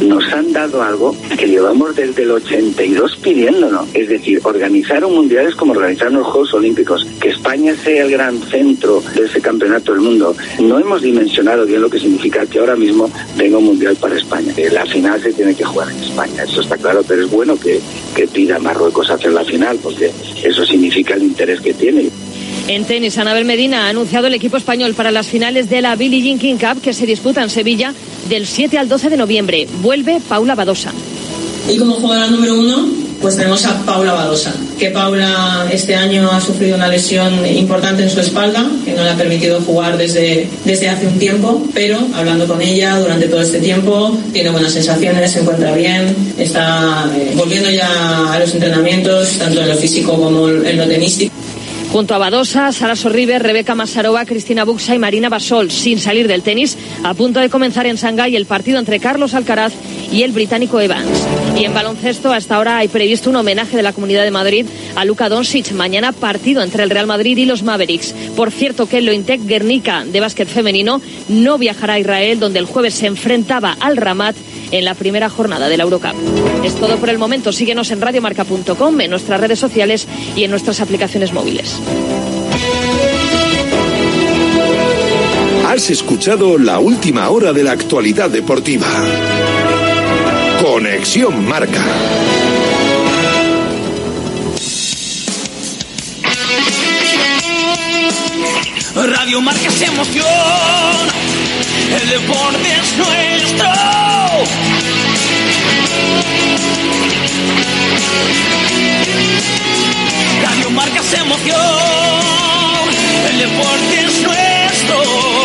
nos han dado algo que llevamos desde el 82 pidiéndonos. Es decir, organizar un mundial es como organizar los Juegos Olímpicos. Que España sea el gran centro de ese campeonato del mundo. No hemos dimensionado bien lo que significa que ahora mismo venga un mundial para España. La final se tiene que jugar en España, eso está claro, pero es bueno que, que pida Marruecos hacer la final, porque eso significa el interés que tiene. En tenis, Anabel Medina ha anunciado el equipo español para las finales de la Billie Jean King Cup que se disputa en Sevilla del 7 al 12 de noviembre. Vuelve Paula Badosa. Y como jugadora número uno, pues tenemos a Paula Badosa, que Paula este año ha sufrido una lesión importante en su espalda, que no le ha permitido jugar desde, desde hace un tiempo, pero hablando con ella durante todo este tiempo, tiene buenas sensaciones, se encuentra bien, está eh, volviendo ya a los entrenamientos, tanto en lo físico como en lo tenístico. Junto a Badosa, Sara Sorribe, Rebeca Masarova, Cristina Buxa y Marina Basol, sin salir del tenis, a punto de comenzar en Shanghái el partido entre Carlos Alcaraz y el británico Evans. Y en baloncesto, hasta ahora hay previsto un homenaje de la Comunidad de Madrid a Luka Doncic. Mañana partido entre el Real Madrid y los Mavericks. Por cierto que el Lointec Guernica de básquet femenino no viajará a Israel, donde el jueves se enfrentaba al Ramat en la primera jornada de la Eurocup. Es todo por el momento. Síguenos en radiomarca.com, en nuestras redes sociales y en nuestras aplicaciones móviles. Has escuchado la última hora de la actualidad deportiva. Conexión Marca. Radio Marca emoción. El deporte es nuestro. Radio Marca es emoción. El deporte es nuestro.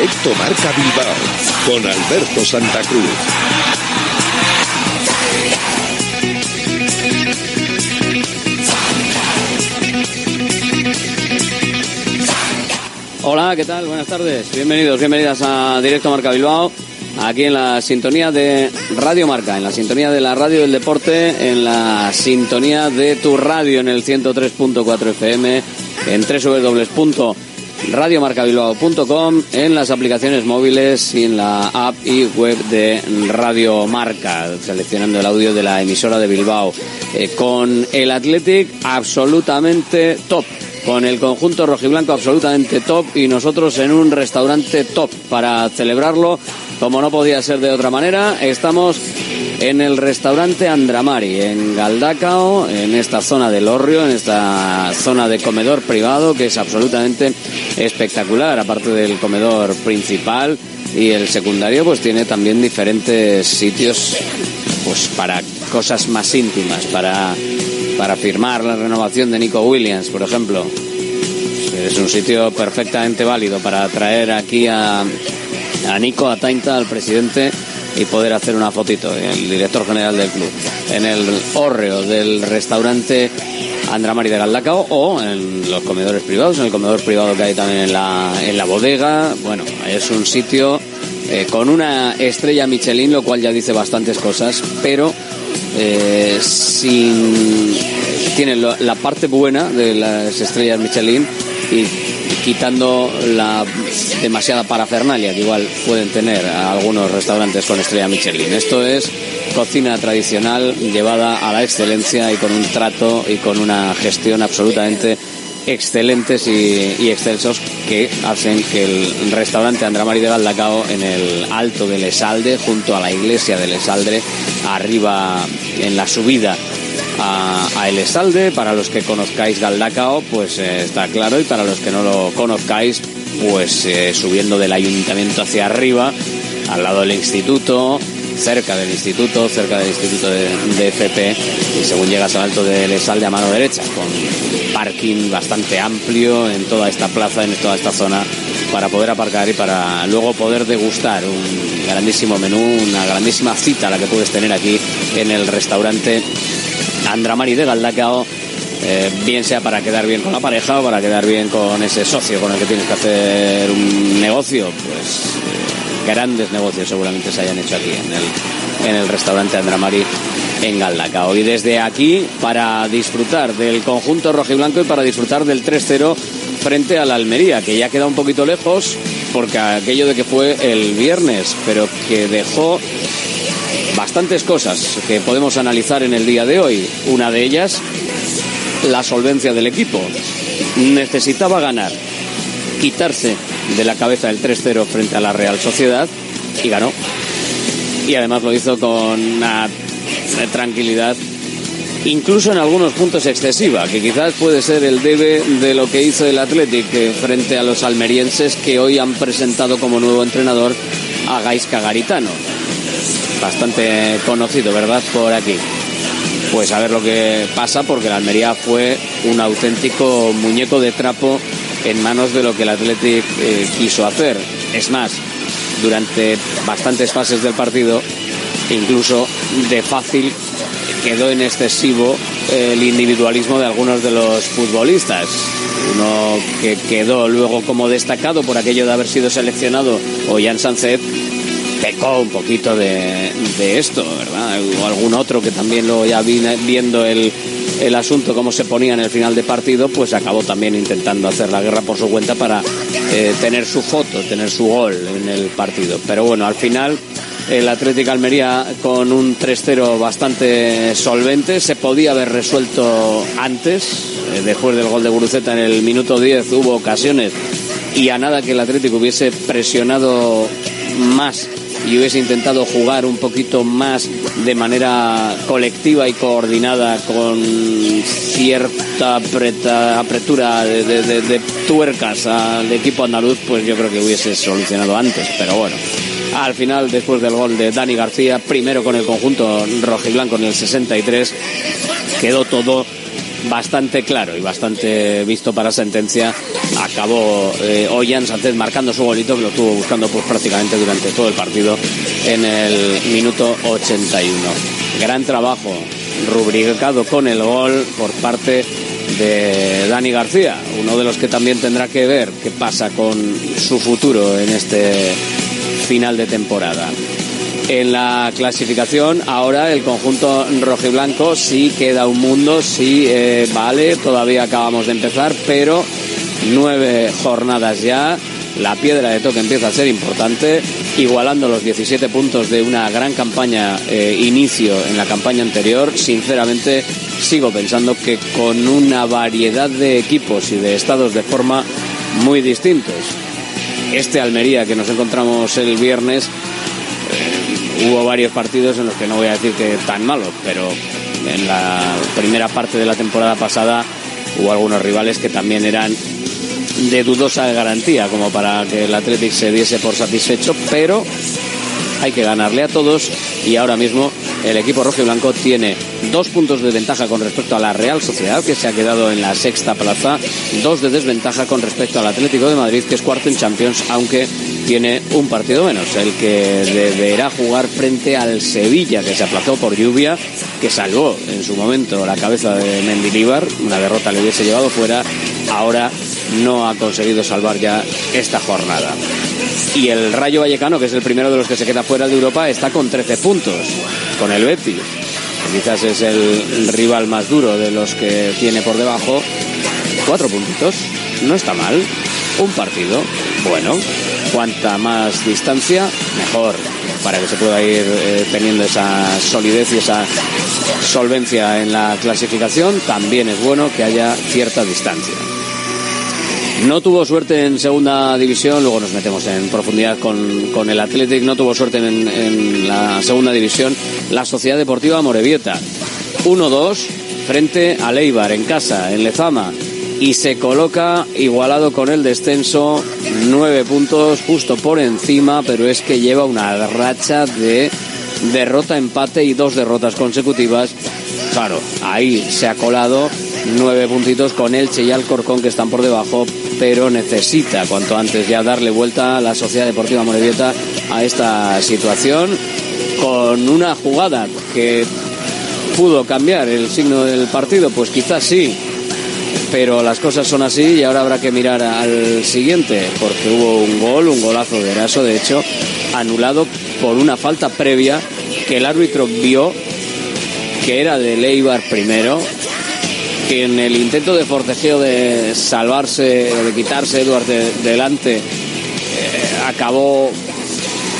Directo Marca Bilbao con Alberto Santa Cruz. Hola, ¿qué tal? Buenas tardes. Bienvenidos, bienvenidas a Directo Marca Bilbao. Aquí en la sintonía de Radio Marca, en la sintonía de la radio del deporte, en la sintonía de tu radio en el 103.4 FM, en www.radiomarcabilbao.com, en las aplicaciones móviles y en la app y web de Radio Marca, seleccionando el audio de la emisora de Bilbao, eh, con el Athletic absolutamente top con el conjunto rojiblanco absolutamente top y nosotros en un restaurante top para celebrarlo como no podía ser de otra manera estamos en el restaurante Andramari en Galdacao en esta zona del Orrio en esta zona de comedor privado que es absolutamente espectacular aparte del comedor principal y el secundario pues tiene también diferentes sitios pues para cosas más íntimas para para firmar la renovación de Nico Williams, por ejemplo. Es un sitio perfectamente válido para traer aquí a, a Nico, a Tainta, al presidente, y poder hacer una fotito, el director general del club, en el hórreo del restaurante Andramari de Galdacao o en los comedores privados, en el comedor privado que hay también en la, en la bodega. Bueno, es un sitio eh, con una estrella Michelin, lo cual ya dice bastantes cosas, pero eh, sin tiene la parte buena de las estrellas Michelin y quitando la demasiada parafernalia que igual pueden tener algunos restaurantes con estrella Michelin. Esto es cocina tradicional llevada a la excelencia y con un trato y con una gestión absolutamente excelentes y, excelsos que hacen que el restaurante Andramari de Galdacao en el alto del Esalde, junto a la iglesia del Esalde, arriba en la subida a, El Esalde, para los que conozcáis Galdacao, pues eh, está claro, y para los que no lo conozcáis, pues eh, subiendo del ayuntamiento hacia arriba, al lado del instituto, cerca del instituto, cerca del instituto de, FP, y según llegas al alto del Esalde a mano derecha, con parking bastante amplio en toda esta plaza, en toda esta zona, para poder aparcar y para luego poder degustar un grandísimo menú, una grandísima cita la que puedes tener aquí en el restaurante Andramari de Galdacao. Eh, bien sea para quedar bien con la pareja o para quedar bien con ese socio con el que tienes que hacer un negocio, pues grandes negocios seguramente se hayan hecho aquí en el, en el restaurante Andramari en Galdacao. Y desde aquí, para disfrutar del conjunto rojo y blanco y para disfrutar del 3-0 frente a la Almería, que ya queda un poquito lejos, porque aquello de que fue el viernes, pero que dejó bastantes cosas que podemos analizar en el día de hoy. Una de ellas, la solvencia del equipo. Necesitaba ganar, quitarse de la cabeza el 3-0 frente a la Real Sociedad y ganó. Y además lo hizo con una tranquilidad, incluso en algunos puntos excesiva, que quizás puede ser el debe de lo que hizo el Athletic frente a los almerienses que hoy han presentado como nuevo entrenador a Gaisca Garitano. Bastante conocido, ¿verdad? Por aquí. Pues a ver lo que pasa, porque la Almería fue un auténtico muñeco de trapo en manos de lo que el Athletic eh, quiso hacer. Es más, durante bastantes fases del partido, incluso de fácil quedó en excesivo el individualismo de algunos de los futbolistas. Uno que quedó luego como destacado por aquello de haber sido seleccionado, Ollán Sánchez, pecó un poquito de, esto, ¿verdad? O algún otro que también lo ya viendo el, el asunto cómo se ponía en el final de partido, pues acabó también intentando hacer la guerra por su cuenta para eh, tener su foto, tener su gol en el partido. Pero bueno, al final el Atlético Almería con un 3-0 bastante solvente, se podía haber resuelto antes, eh, después del gol de Guruceta en el minuto 10 hubo ocasiones y a nada que el Atlético hubiese presionado más y hubiese intentado jugar un poquito más de manera colectiva y coordinada con cierta apretura de, tuercas al equipo andaluz, pues yo creo que hubiese solucionado antes. Pero bueno, al final, después del gol de Dani García, primero con el conjunto rojiblanco en el 63, quedó todo bastante claro y bastante visto para sentencia. Acabó eh, Ollán Sánchez marcando su golito que lo estuvo buscando pues prácticamente durante todo el partido en el minuto 81. Gran trabajo rubricado con el gol por parte de Dani García, uno de los que también tendrá que ver qué pasa con su futuro en este final de temporada en la clasificación. Ahora el conjunto rojiblanco sí queda un mundo, sí eh, vale, todavía acabamos de empezar, pero nueve jornadas ya. La piedra de toque empieza a ser importante, igualando los 17 puntos de una gran campaña eh, inicio en la campaña anterior. Sinceramente, sigo pensando que con una variedad de equipos y de estados de forma muy distintos. Este Almería que nos encontramos el viernes hubo varios partidos en los que no voy a decir que tan malos, pero en la primera parte de la temporada pasada hubo algunos rivales que también eran de dudosa garantía como para que el Athletic se diese por satisfecho, pero hay que ganarle a todos y ahora mismo el equipo rojo y blanco tiene dos puntos de ventaja con respecto a la Real Sociedad, que se ha quedado en la sexta plaza, dos de desventaja con respecto al Atlético de Madrid, que es cuarto en Champions, aunque tiene un partido menos, el que deberá jugar frente al Sevilla, que se aplazó por lluvia, que salvó en su momento la cabeza de Mendilibar, una derrota le hubiese llevado fuera, ahora no ha conseguido salvar ya esta jornada. Y el Rayo Vallecano, que es el primero de los que se queda fuera de Europa, está con 13 puntos, con el Betis. Quizás es el rival más duro de los que tiene por debajo. Cuatro puntitos, no está mal. Un partido, bueno, cuanta más distancia, mejor, para que se pueda ir eh, teniendo esa solidez y esa solvencia en la clasificación. También es bueno que haya cierta distancia. No tuvo suerte en segunda división, luego nos metemos en profundidad con, con el Athletic, no tuvo suerte en, la segunda división la Sociedad Deportiva Morevieta. 1-2 frente a Leibar en casa, en Lezama, y se coloca igualado con el descenso, nueve puntos justo por encima, pero es que lleva una racha de derrota, empate y dos derrotas consecutivas. Claro, ahí se ha colado nueve puntitos con Elche y Alcorcón que están por debajo, pero necesita cuanto antes ya darle vuelta a la Sociedad Deportiva Morevieta a esta situación con una jugada que pudo cambiar el signo del partido, pues quizás sí, pero las cosas son así y ahora habrá que mirar al siguiente, porque hubo un gol, un golazo de Eraso, de hecho, anulado por una falta previa que el árbitro vio que era de Leibar primero, que en el intento de forcejeo de salvarse, de quitarse Edward de, delante, eh, acabó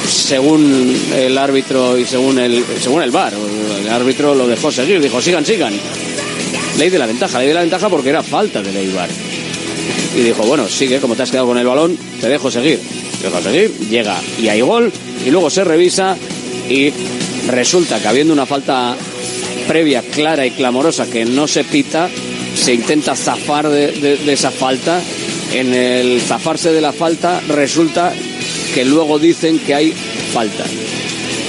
según el árbitro y según el según el VAR, el árbitro lo dejó seguir, dijo sigan, sigan. Ley de la ventaja, ley de la ventaja porque era falta de Leibar. Y dijo, bueno, sigue, como te has quedado con el balón, te dejo seguir. Te dejo seguir, llega y hay gol, y luego se revisa y resulta que habiendo una falta previa, clara y clamorosa que no se pita, se intenta zafar de, esa falta. En el zafarse de la falta resulta que luego dicen que hay falta.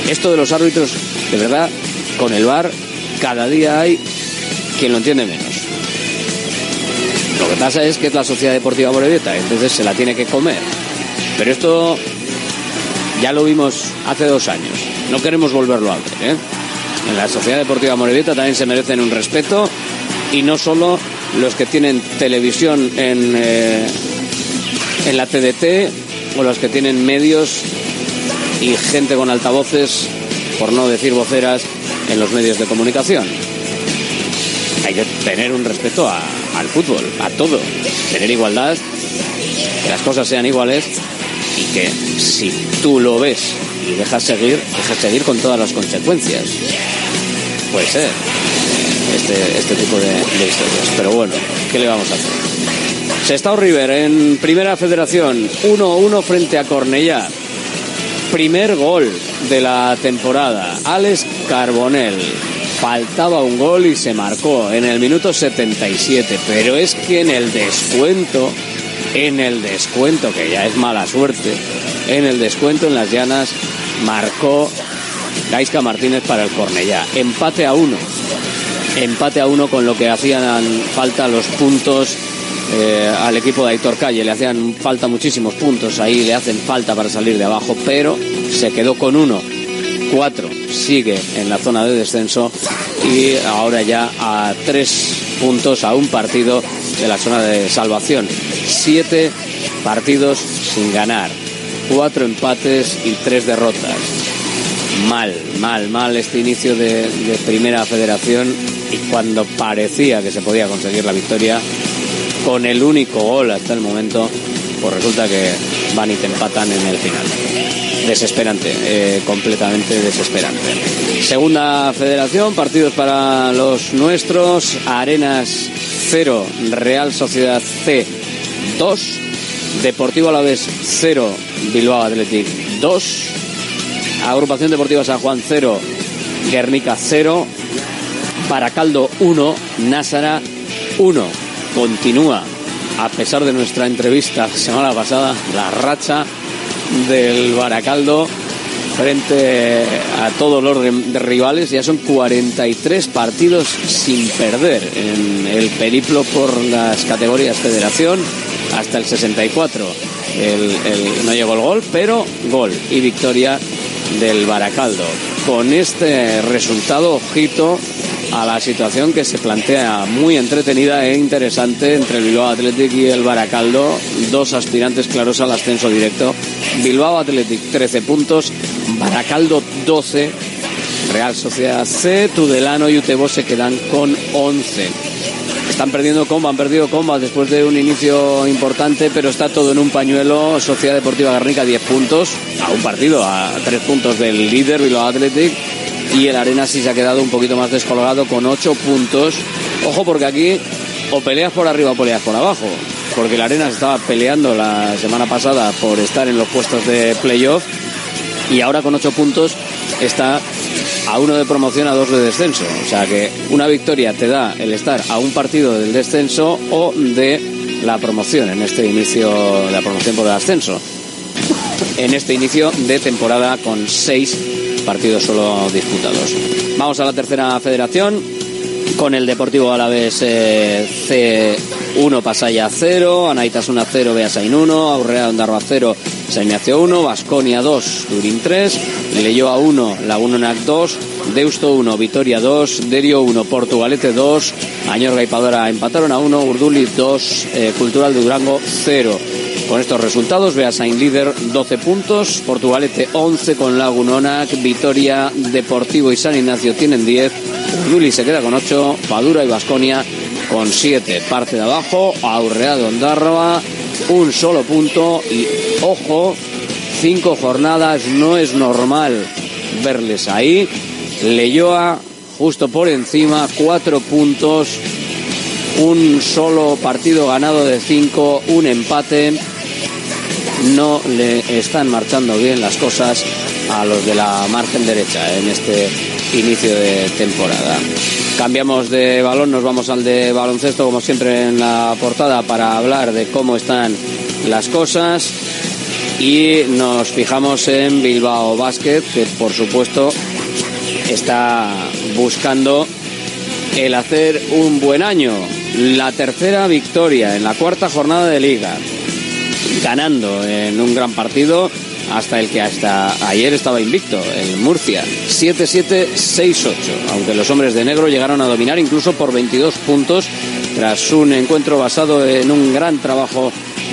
Esto de los árbitros, de verdad, con el VAR, cada día hay quien lo entiende menos. Lo que pasa es que es la Sociedad Deportiva Morevieta, entonces se la tiene que comer. Pero esto ya lo vimos hace dos años. No queremos volverlo a ver. ¿eh? En la Sociedad Deportiva Morevieta también se merecen un respeto y no solo los que tienen televisión en, eh, en la TDT o los que tienen medios y gente con altavoces, por no decir voceras, en los medios de comunicación. Hay que tener un respeto a- al fútbol, a todo, tener igualdad, que las cosas sean iguales y que si tú lo ves y dejas seguir, dejas seguir con todas las consecuencias. Puede ser este, este tipo de, de historias. Pero bueno, ¿qué le vamos a hacer? Sestao River en Primera Federación, 1-1 frente a Cornellá. Primer gol de la temporada, Alex Carbonell. Faltaba un gol y se marcó en el minuto 77, pero es que en el descuento, en el descuento, que ya es mala suerte, en el descuento en las llanas marcó Gaisca Martínez para el Cornellá. Empate a uno empate a uno con lo que hacían falta los puntos eh, al equipo de Aitor Calle. Le hacían falta muchísimos puntos ahí, le hacen falta para salir de abajo, pero se quedó con uno. Cuatro sigue en la zona de descenso y ahora ya a tres puntos a un partido de la zona de salvación. Siete partidos sin ganar, cuatro empates y tres derrotas mal, mal, mal este inicio de, primera federación y cuando parecía que se podía conseguir la victoria con el único gol hasta el momento, pues resulta que van y te empatan en el final. Desesperante, eh, completamente desesperante. Segunda federación, partidos para los nuestros, Arenas 0, Real Sociedad C 2, Deportivo Alavés 0, Bilbao Athletic 2, Agrupación Deportiva San Juan 0, Guernica 0, Baracaldo 1, Násara 1. Continúa, a pesar de nuestra entrevista semana pasada, la racha del Baracaldo frente a todos los ri- rivales. Ya son 43 partidos sin perder en el periplo por las categorías Federación hasta el 64. El- el- no llegó el gol, pero gol y victoria del Baracaldo. Con este resultado, ojito a la situación que se plantea muy entretenida e interesante entre el Bilbao Athletic y el Baracaldo, dos aspirantes claros al ascenso directo. Bilbao Athletic 13 puntos, Baracaldo 12, Real Sociedad C, Tudelano y Utebo se quedan con 11. Están perdiendo comba, han perdido comba después de un inicio importante, pero está todo en un pañuelo. Sociedad Deportiva Garnica 10 puntos, a un partido, a 3 puntos del líder Bilbao Athletic. Y el Arena sí se ha quedado un poquito más descolgado con 8 puntos. Ojo porque aquí o peleas por arriba o peleas por abajo. porque la Arena se estaba peleando la semana pasada por estar en los puestos de playoff y ahora con ocho puntos está a uno de promoción, a dos de descenso. O sea que una victoria te da el estar a un partido del descenso o de la promoción en este inicio de la promoción por el ascenso. En este inicio de temporada con seis partidos solo disputados. Vamos a la tercera federación con el Deportivo Alavés eh, C1 Pasaya 0, Anaitasuna 0, Beasain 1, Aurrea Ondarroa 0, Sainacio 1, Vasconia 2, Turín 3, Leyoa 1, Lagunonac 2, Deusto 1, Vitoria 2, Derio 1, Portugalete 2, Añorga y Padora empataron a 1, Urduli 2, eh, Cultural de Durango 0. Con estos resultados, Beasain líder 12 puntos, Portugalete 11 con Lagunonac, Vitoria, Deportivo y San Ignacio tienen 10, Urduli se queda con 8, Padura y Vasconia con 7. Parte de abajo, Aurrea de Ondarroa, un solo punto y ojo, cinco jornadas, no es normal verles ahí. Leyoa justo por encima, cuatro puntos, un solo partido ganado de cinco, un empate. No le están marchando bien las cosas a los de la margen derecha en este inicio de temporada. Cambiamos de balón, nos vamos al de baloncesto, como siempre en la portada, para hablar de cómo están las cosas. Y nos fijamos en Bilbao Basket, que por supuesto está buscando el hacer un buen año. La tercera victoria en la cuarta jornada de liga, ganando en un gran partido hasta el que hasta ayer estaba invicto, el Murcia. 7-7, 6-8, aunque los hombres de negro llegaron a dominar incluso por 22 puntos tras un encuentro basado en un gran trabajo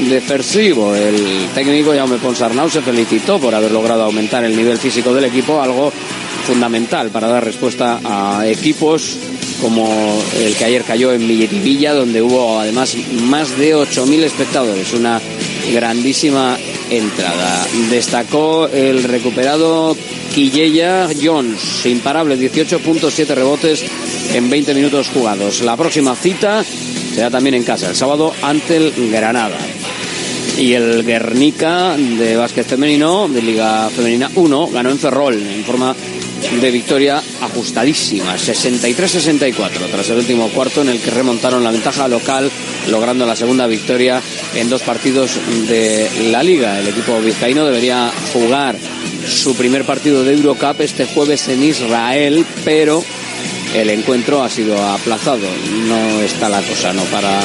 defensivo. El técnico Jaume Ponsarnau se felicitó por haber logrado aumentar el nivel físico del equipo, algo fundamental para dar respuesta a equipos como el que ayer cayó en Villa, donde hubo además más de 8.000 espectadores, una grandísima entrada. Destacó el recuperado Quilleya Jones, imparable, 18.7 rebotes en 20 minutos jugados. La próxima cita será también en casa, el sábado ante el Granada. Y el Guernica de básquet femenino, de Liga Femenina 1, ganó en Ferrol en forma de victoria ajustadísima, 63-64, tras el último cuarto en el que remontaron la ventaja local, logrando la segunda victoria en dos partidos de la liga. El equipo vizcaíno debería jugar su primer partido de Eurocup este jueves en Israel, pero el encuentro ha sido aplazado. No está la cosa, ¿no? Para,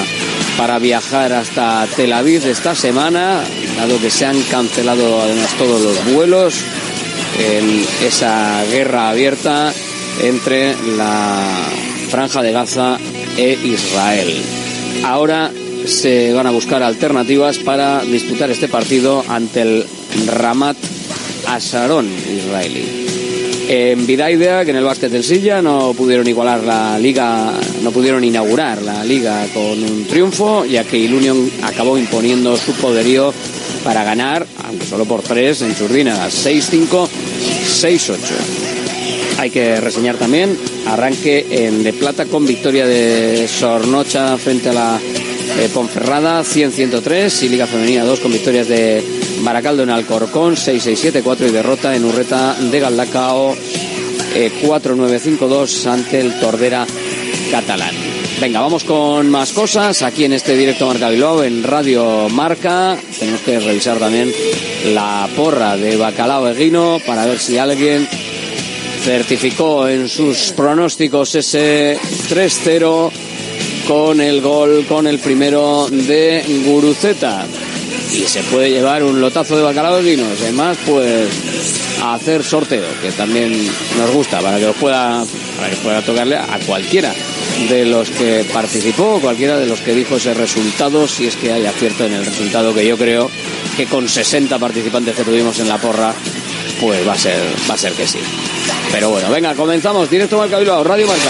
para viajar hasta Tel Aviv esta semana, dado que se han cancelado además todos los vuelos en esa guerra abierta entre la franja de Gaza e Israel. Ahora se van a buscar alternativas para disputar este partido ante el Ramat Asharon israelí. En Vidaidea, que en el básquet del Silla no pudieron igualar la liga, no pudieron inaugurar la liga con un triunfo, ya que Ilunion acabó imponiendo su poderío para ganar, aunque solo por tres, en Churdina, 6-5, 6-8. Hay que reseñar también arranque en De Plata con victoria de Sornocha frente a la eh, Ponferrada 100-103 y Liga Femenina 2 con victorias de Baracaldo en Alcorcón 6-6-7-4 y derrota en Urreta de Galdacao eh, 4-9-5-2 ante el Tordera catalán. Venga, vamos con más cosas aquí en este directo Marca Bilbao en Radio Marca. Tenemos que revisar también la porra de Bacalao Eguino para ver si alguien certificó en sus pronósticos ese 3-0 con el gol, con el primero de Guruceta. Y se puede llevar un lotazo de bacalao de vinos. Además, pues hacer sorteo, que también nos gusta, para que pueda, para que pueda tocarle a cualquiera de los que participó, cualquiera de los que dijo ese resultado, si es que hay acierto en el resultado, que yo creo que con 60 participantes que tuvimos en la porra, pues va a ser, va a ser que sí. Pero bueno, venga, comenzamos. Directo Marca Bilbao, Radio Marca.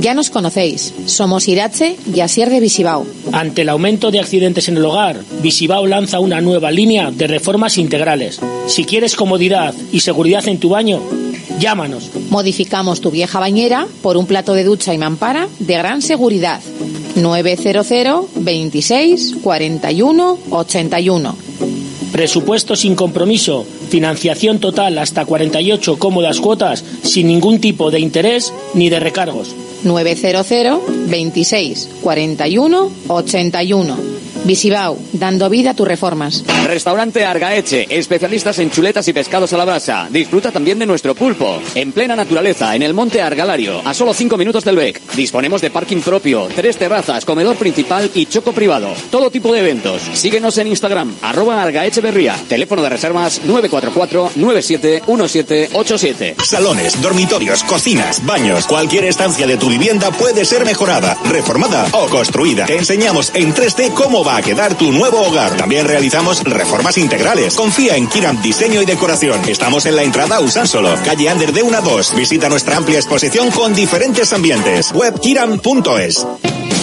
Ya nos conocéis. Somos Irache y Asier de Visibao. Ante el aumento de accidentes en el hogar, Visibao lanza una nueva línea de reformas integrales. Si quieres comodidad y seguridad en tu baño, llámanos. Modificamos tu vieja bañera por un plato de ducha y mampara de gran seguridad. 900 26 41 81. Presupuesto sin compromiso, financiación total hasta 48 cómodas cuotas sin ningún tipo de interés ni de recargos. 900 26 41 81. Visibao, dando vida a tus reformas. Restaurante Argaeche, especialistas en chuletas y pescados a la brasa. Disfruta también de nuestro pulpo. En plena naturaleza, en el monte Argalario, a solo 5 minutos del BEC. Disponemos de parking propio, tres terrazas, comedor principal y choco privado. Todo tipo de eventos. Síguenos en Instagram, arroba Argaecheverría. Teléfono de reservas 944-971787. Salones, dormitorios, cocinas, baños. Cualquier estancia de tu vivienda puede ser mejorada, reformada o construida. Te enseñamos en 3D cómo va a quedar tu nuevo hogar. También realizamos reformas integrales. Confía en Kiram Diseño y Decoración. Estamos en la entrada Usánsolo, calle Ander de 1 a 2. Visita nuestra amplia exposición con diferentes ambientes. Web kiram.es.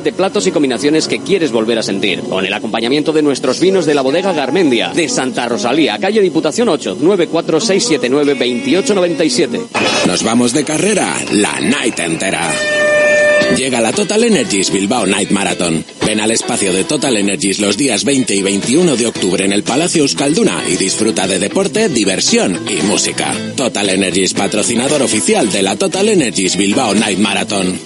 de platos y combinaciones que quieres volver a sentir. Con el acompañamiento de nuestros vinos de la bodega Garmendia, de Santa Rosalía, calle Diputación 8, 94679 2897. Nos vamos de carrera la night entera. Llega la Total Energies Bilbao Night Marathon. Ven al espacio de Total Energies los días 20 y 21 de octubre en el Palacio Euskalduna y disfruta de deporte, diversión y música. Total Energies, patrocinador oficial de la Total Energies Bilbao Night Marathon.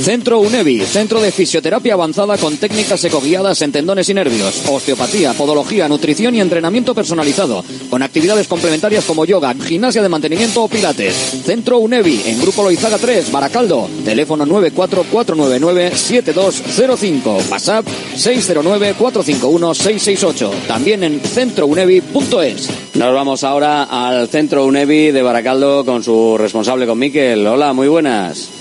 Centro UNEVI, centro de fisioterapia avanzada con técnicas ecoguiadas en tendones y nervios, osteopatía, podología, nutrición y entrenamiento personalizado, con actividades complementarias como yoga, gimnasia de mantenimiento o pilates. Centro UNEVI, en Grupo Loizaga 3, Baracaldo, teléfono 944997205, WhatsApp 609451668, también en centrounevi.es. Nos vamos ahora al Centro UNEVI de Baracaldo con su responsable, con Miquel. Hola, muy buenas.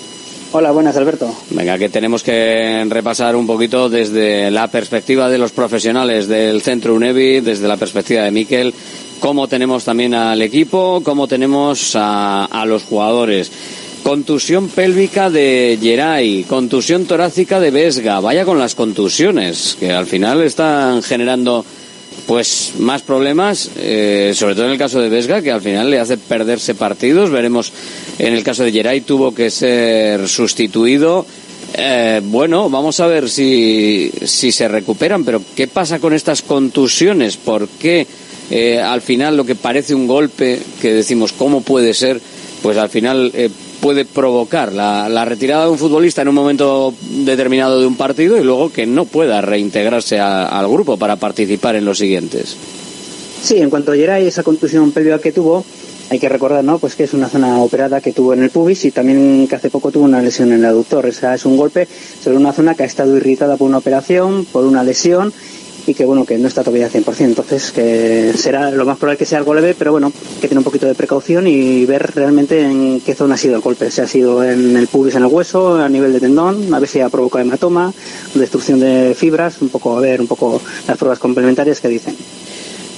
Hola, buenas, Alberto. Venga, que tenemos que repasar un poquito desde la perspectiva de los profesionales del Centro UNEVI, desde la perspectiva de Miquel, cómo tenemos también al equipo, cómo tenemos a, a los jugadores. Contusión pélvica de Geray, contusión torácica de Vesga. Vaya con las contusiones, que al final están generando pues más problemas, eh, sobre todo en el caso de Vesga, que al final le hace perderse partidos. Veremos en el caso de Geray tuvo que ser sustituido. Eh, bueno, vamos a ver si, si se recuperan, pero ¿qué pasa con estas contusiones? ¿Por qué eh, al final lo que parece un golpe, que decimos cómo puede ser, pues al final eh, puede provocar la, retirada de un futbolista en un momento determinado de un partido y luego que no pueda reintegrarse a, al grupo para participar en los siguientes. Sí, en cuanto a Geray, esa contusión pélvica que tuvo, hay que recordar, ¿no? Pues que es una zona operada que tuvo en el pubis y también que hace poco tuvo una lesión en el aductor. O es un golpe sobre una zona que ha estado irritada por una operación, por una lesión y que bueno que no está todavía al 100%, entonces que será lo más probable que sea algo leve, pero bueno, que tiene un poquito de precaución y ver realmente en qué zona ha sido el golpe, si ha sido en el pubis, en el hueso, a nivel de tendón, a ver si ha provocado hematoma, destrucción de fibras, un poco a ver un poco las pruebas complementarias que dicen.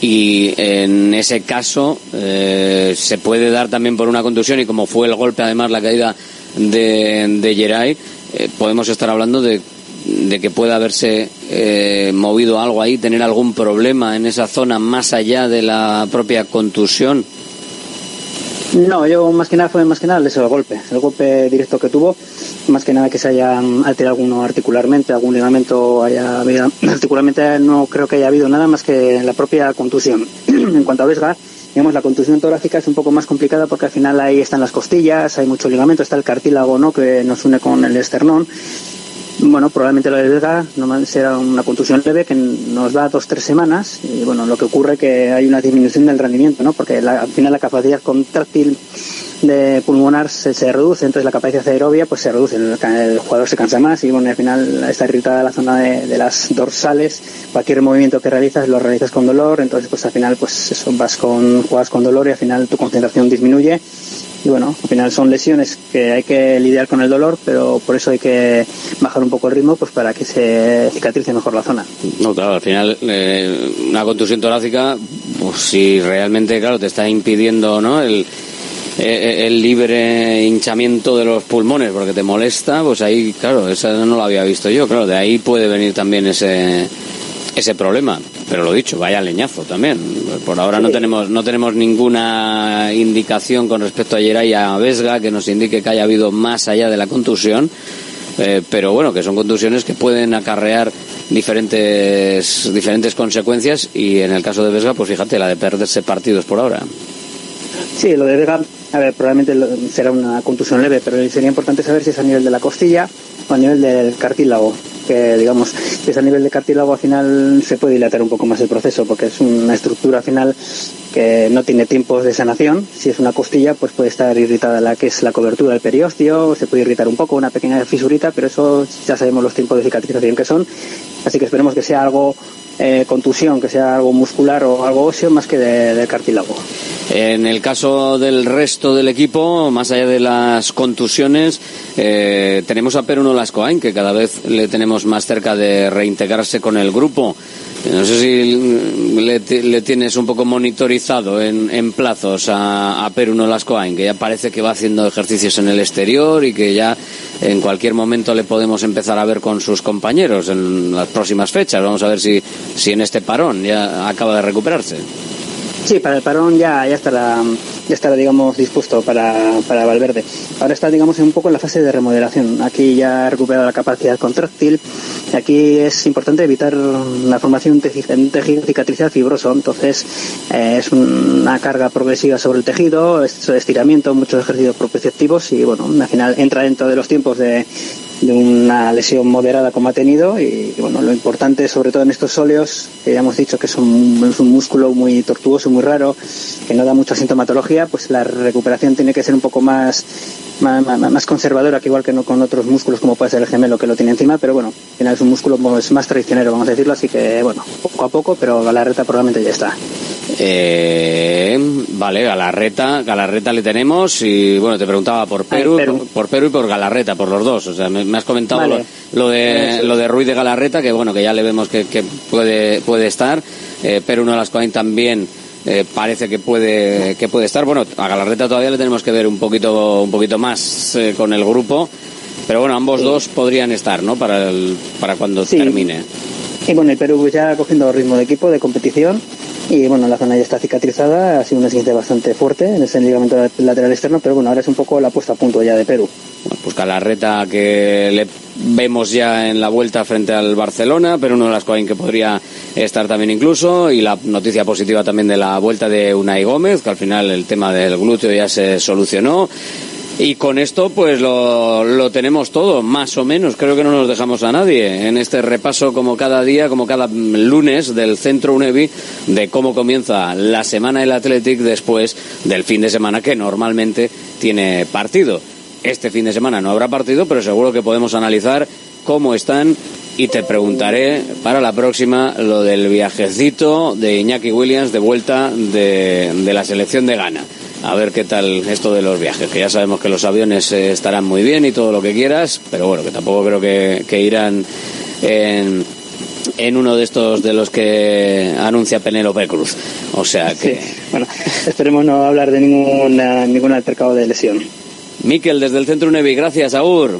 Y en ese caso eh, se puede dar también por una contusión y como fue el golpe además la caída de, de Geray, eh, podemos estar hablando de de que pueda haberse eh, movido algo ahí, tener algún problema en esa zona más allá de la propia contusión? No, yo más que nada fue más que nada el golpe, el golpe directo que tuvo, más que nada que se haya alterado alguno articularmente, algún ligamento haya habido, articularmente no creo que haya habido nada más que la propia contusión. en cuanto a Vesga, digamos la contusión torácica es un poco más complicada porque al final ahí están las costillas, hay mucho ligamento, está el cartílago no que nos une con el esternón bueno, probablemente de Vega será una contusión leve que nos da dos tres semanas y bueno, lo que ocurre es que hay una disminución del rendimiento, ¿no? Porque al final la capacidad contráctil de pulmonar se, reduce, entonces la capacidad aerobia pues se reduce, el, jugador se cansa más y bueno, al final está irritada la zona de, las dorsales, cualquier movimiento que realizas lo realizas con dolor, entonces pues al final pues eso, vas con, juegas con dolor y al final tu concentración disminuye y bueno, al final son lesiones que hay que lidiar con el dolor, pero por eso hay que bajar un poco el ritmo pues para que se cicatrice mejor la zona. No, claro, al final eh, una contusión torácica, pues si realmente, claro, te está impidiendo, ¿no? El, eh, el libre hinchamiento de los pulmones porque te molesta, pues ahí, claro, esa no lo había visto yo, claro, de ahí puede venir también ese ese problema. Pero lo dicho, vaya leñazo también. Por ahora no tenemos no tenemos ninguna indicación con respecto a Geray y a Vesga que nos indique que haya habido más allá de la contusión. Eh, pero bueno, que son contusiones que pueden acarrear diferentes diferentes consecuencias y en el caso de Vesga, pues fíjate, la de perderse partidos por ahora. Sí, lo de Vega, a ver, probablemente será una contusión leve, pero sería importante saber si es a nivel de la costilla o a nivel del cartílago que digamos si es a nivel de cartílago al final se puede dilatar un poco más el proceso porque es una estructura final que no tiene tiempos de sanación. Si es una costilla pues puede estar irritada la que es la cobertura del periósteo se puede irritar un poco una pequeña fisurita pero eso ya sabemos los tiempos de cicatrización que son. Así que esperemos que sea algo eh, contusión, que sea algo muscular o algo óseo más que de, cartílago. En el caso del resto del equipo, más allá de las contusiones, eh, tenemos a Peruno Lascoain, que cada vez le tenemos más cerca de reintegrarse con el grupo. No sé si le, tienes un poco monitorizado en, plazos a, a Peruno Lascoain, que ya parece que va haciendo ejercicios en el exterior y que ya en cualquier momento le podemos empezar a ver con sus compañeros en las próximas fechas. Vamos a ver si, si en este parón ya acaba de recuperarse. Sí, para el parón ya, ya estará, ya estará, digamos, dispuesto para, para Valverde. Ahora está, digamos, un poco en la fase de remodelación. Aquí ya ha recuperado la capacidad contráctil. Aquí es importante evitar la formación de tejido cicatricial fibroso. Entonces, eh, es una carga progresiva sobre el tejido, es estiramiento, muchos ejercicios propioceptivos y, bueno, al final entra dentro de los tiempos de, de una lesión moderada como ha tenido y bueno lo importante sobre todo en estos óleos que ya hemos dicho que es un, es un músculo muy tortuoso muy raro que no da mucha sintomatología pues la recuperación tiene que ser un poco más más, más, conservadora que igual que no con otros músculos como puede ser el gemelo que lo tiene encima pero bueno al final es un músculo pues, más traicionero vamos a decirlo así que bueno poco a poco pero Galarreta probablemente ya está eh, vale Galarreta Galarreta le tenemos y bueno te preguntaba por Perú, Por, Perú y por Galarreta por los dos. O sea me, has comentado lo, de lo de Ruiz de Galarreta que bueno que ya le vemos que, puede puede estar. Eh, Perú no las también eh, parece que puede que puede estar. Bueno a Galarreta todavía le tenemos que ver un poquito un poquito más eh, con el grupo pero bueno ambos dos podrían estar no para el, para cuando termine y bueno el Perú ya cogiendo ritmo de equipo de competición y bueno, la zona ya está cicatrizada, ha sido un esguince bastante fuerte en ese ligamento lateral externo, pero bueno, ahora es un poco la puesta a punto ya de Perú. Pues reta que le vemos ya en la vuelta frente al Barcelona, pero uno de las cosas que podría estar también incluso, y la noticia positiva también de la vuelta de Unai Gómez, que al final el tema del glúteo ya se solucionó. Y con esto pues lo, tenemos todo, más o menos. Creo que no nos dejamos a nadie en este repaso como cada día, como cada lunes del Centro UNEVI de cómo comienza la semana del Athletic después del fin de semana que normalmente tiene partido. Este fin de semana no habrá partido, pero seguro que podemos analizar cómo están y te preguntaré para la próxima lo del viajecito de Iñaki Williams de vuelta de, de la selección de Ghana a ver qué tal esto de los viajes, que ya sabemos que los aviones eh, estarán muy bien y todo lo que quieras, pero bueno, que tampoco creo que, irán en, en, uno de estos de los que anuncia Penélope Cruz. O sea que... Bueno, esperemos no hablar de ningún, ningún altercado de lesión. Miquel, desde el Centro Nevi, gracias, Aur.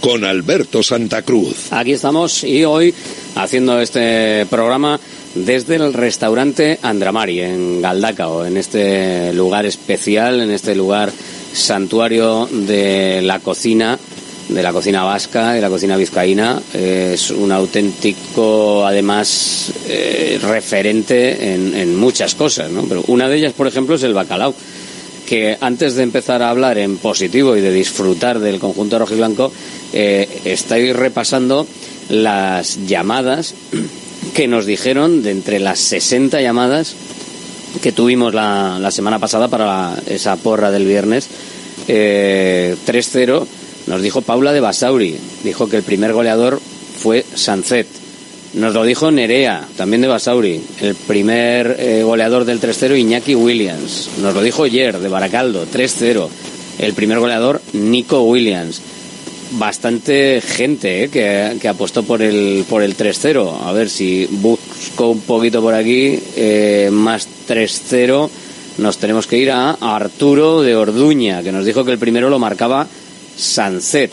con Alberto Santa Cruz. Aquí estamos y hoy haciendo este programa desde el restaurante Andramari en Galdacao, en este lugar especial, en este lugar santuario de la cocina, de la cocina vasca y la cocina vizcaína. Es un auténtico, además, eh, referente en, en muchas cosas. Pero una de ellas, por ejemplo, es el bacalao que antes de empezar a hablar en positivo y de disfrutar del conjunto rojiblanco, eh, estoy repasando las llamadas que nos dijeron de entre las 60 llamadas que tuvimos la, la semana pasada para esa porra del viernes. Eh, 3-0 nos dijo Paula de Basauri, dijo que el primer goleador fue Sancet. Nos lo dijo Nerea, también de Basauri, el primer eh, goleador del 3-0 Iñaki Williams. Nos lo dijo Yer, de Baracaldo, 3-0. El primer goleador Nico Williams. Bastante gente eh, que, que, apostó por el, por el 3-0. A ver si busco un poquito por aquí, eh, más 3-0. Nos tenemos que ir a Arturo de Orduña, que nos dijo que el primero lo marcaba Sancet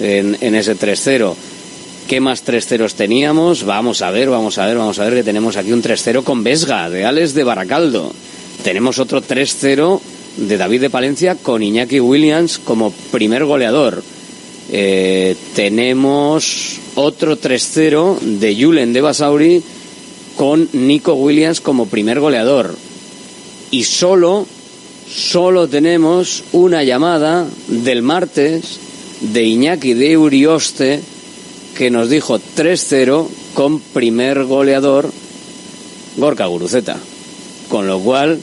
en, en ese 3-0. ¿Qué más 3 ceros teníamos? Vamos a ver, vamos a ver, vamos a ver que tenemos aquí un 3-0 con Vesga, de Alex de Baracaldo. Tenemos otro 3-0 de David de Palencia con Iñaki Williams como primer goleador. Eh, tenemos otro 3-0 de Julen de Basauri con Nico Williams como primer goleador. Y solo, solo tenemos una llamada del martes de Iñaki de Urioste que nos dijo 3-0 con primer goleador Gorka Guruceta. Con lo cual,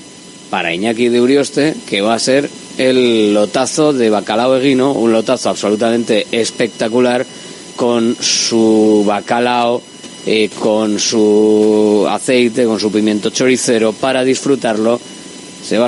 para Iñaki de Urioste, que va a ser el lotazo de bacalao eguino, un lotazo absolutamente espectacular con su bacalao, eh, con su aceite, con su pimiento choricero, para disfrutarlo, se va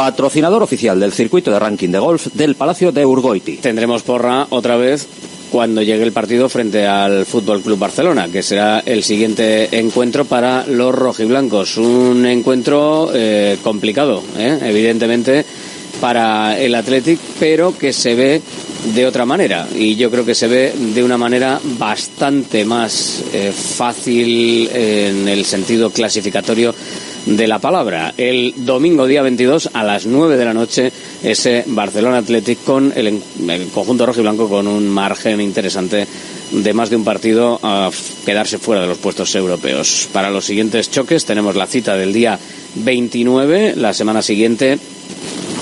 Patrocinador oficial del circuito de ranking de golf del Palacio de Urgoiti. Tendremos porra otra vez cuando llegue el partido frente al Fútbol Club Barcelona, que será el siguiente encuentro para los rojiblancos. Un encuentro eh, complicado, ¿eh? evidentemente, para el Athletic, pero que se ve de otra manera. Y yo creo que se ve de una manera bastante más eh, fácil en el sentido clasificatorio de la palabra. El domingo día 22 a las 9 de la noche ese Barcelona Athletic con el, conjunto rojo y blanco con un margen interesante de más de un partido a quedarse fuera de los puestos europeos. Para los siguientes choques tenemos la cita del día 29, la semana siguiente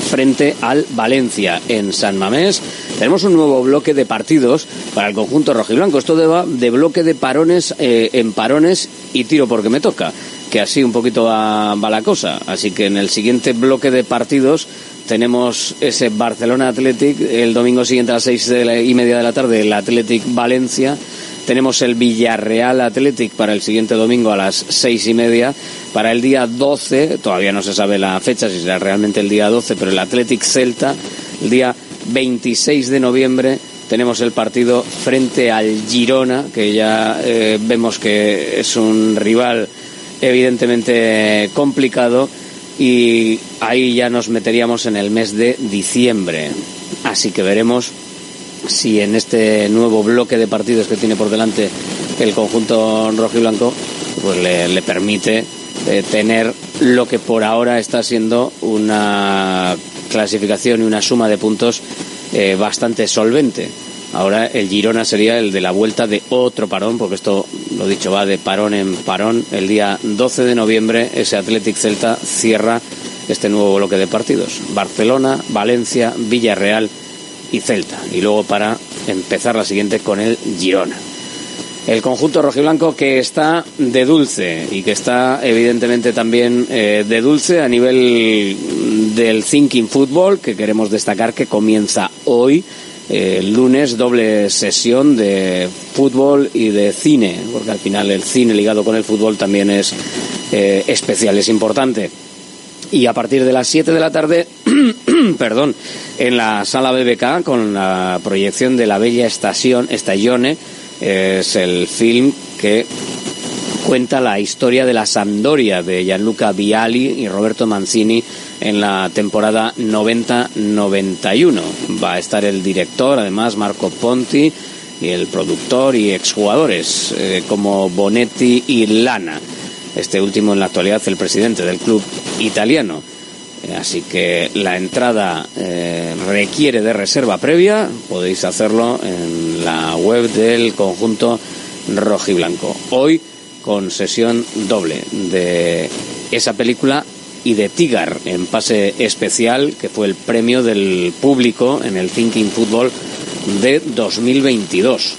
frente al Valencia en San Mamés. Tenemos un nuevo bloque de partidos para el conjunto rojiblanco. Esto de, de bloque de parones eh, en parones y tiro porque me toca, que así un poquito va, la cosa. Así que en el siguiente bloque de partidos tenemos ese Barcelona Athletic, el domingo siguiente a las seis y media de la tarde el Athletic Valencia. Tenemos el Villarreal Athletic para el siguiente domingo a las seis y media. Para el día 12, todavía no se sabe la fecha, si será realmente el día 12, pero el Athletic Celta, el día 26 de noviembre, tenemos el partido frente al Girona, que ya eh, vemos que es un rival evidentemente complicado y ahí ya nos meteríamos en el mes de diciembre. Así que veremos si en este nuevo bloque de partidos que tiene por delante el conjunto rojo y blanco pues le, permite eh, tener lo que por ahora está siendo una clasificación y una suma de puntos eh, bastante solvente. Ahora el Girona sería el de la vuelta de otro parón, porque esto, lo dicho, va de parón en parón. El día 12 de noviembre ese Athletic Celta cierra este nuevo bloque de partidos. Barcelona, Valencia, Villarreal y Celta. Y luego para empezar la siguiente con el Girona. El conjunto rojiblanco que está de dulce y que está evidentemente también eh, de dulce a nivel del Thinking Football, que queremos destacar que comienza hoy el lunes doble sesión de fútbol y de cine, porque al final el cine ligado con el fútbol también es eh, especial, es importante. Y a partir de las 7 de la tarde, perdón, en la sala BBK con la proyección de La Bella Estación, Estagione, es el film que cuenta la historia de la Sampdoria de Gianluca Viali y Roberto Mancini en la temporada 90-91. Va a estar el director, además Marco Ponti, y el productor y exjugadores eh, como Bonetti y Lana. Este último en la actualidad el presidente del club italiano. Eh, así que la entrada eh, requiere de reserva previa. Podéis hacerlo en la web del conjunto rojiblanco. Hoy con sesión doble de esa película y de Tigar en pase especial, que fue el premio del público en el Thinking Football de 2022.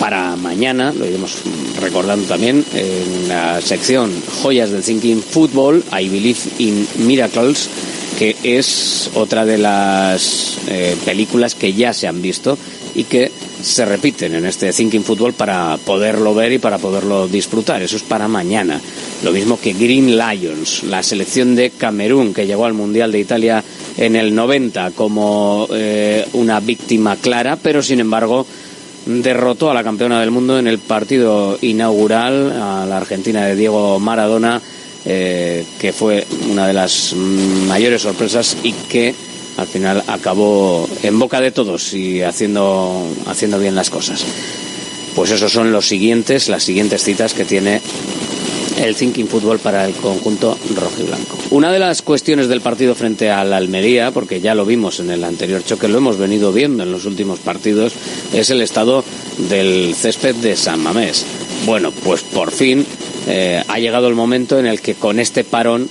Para mañana, lo iremos recordando también, en la sección Joyas del Thinking Football, I Believe in Miracles, que es otra de las eh, películas que ya se han visto y que se repiten en este Thinking Football para poderlo ver y para poderlo disfrutar. Eso es para mañana. Lo mismo que Green Lions, la selección de Camerún que llegó al Mundial de Italia en el 90 como eh, una víctima clara, pero sin embargo derrotó a la campeona del mundo en el partido inaugural a la Argentina de Diego Maradona, eh, que fue una de las mayores sorpresas y que al final acabó en boca de todos y haciendo, haciendo bien las cosas. Pues esos son los siguientes, las siguientes citas que tiene el Thinking Football para el conjunto rojo y blanco. Una de las cuestiones del partido frente al Almería, porque ya lo vimos en el anterior choque, lo hemos venido viendo en los últimos partidos, es el estado del césped de San Mamés. Bueno, pues por fin eh, ha llegado el momento en el que con este parón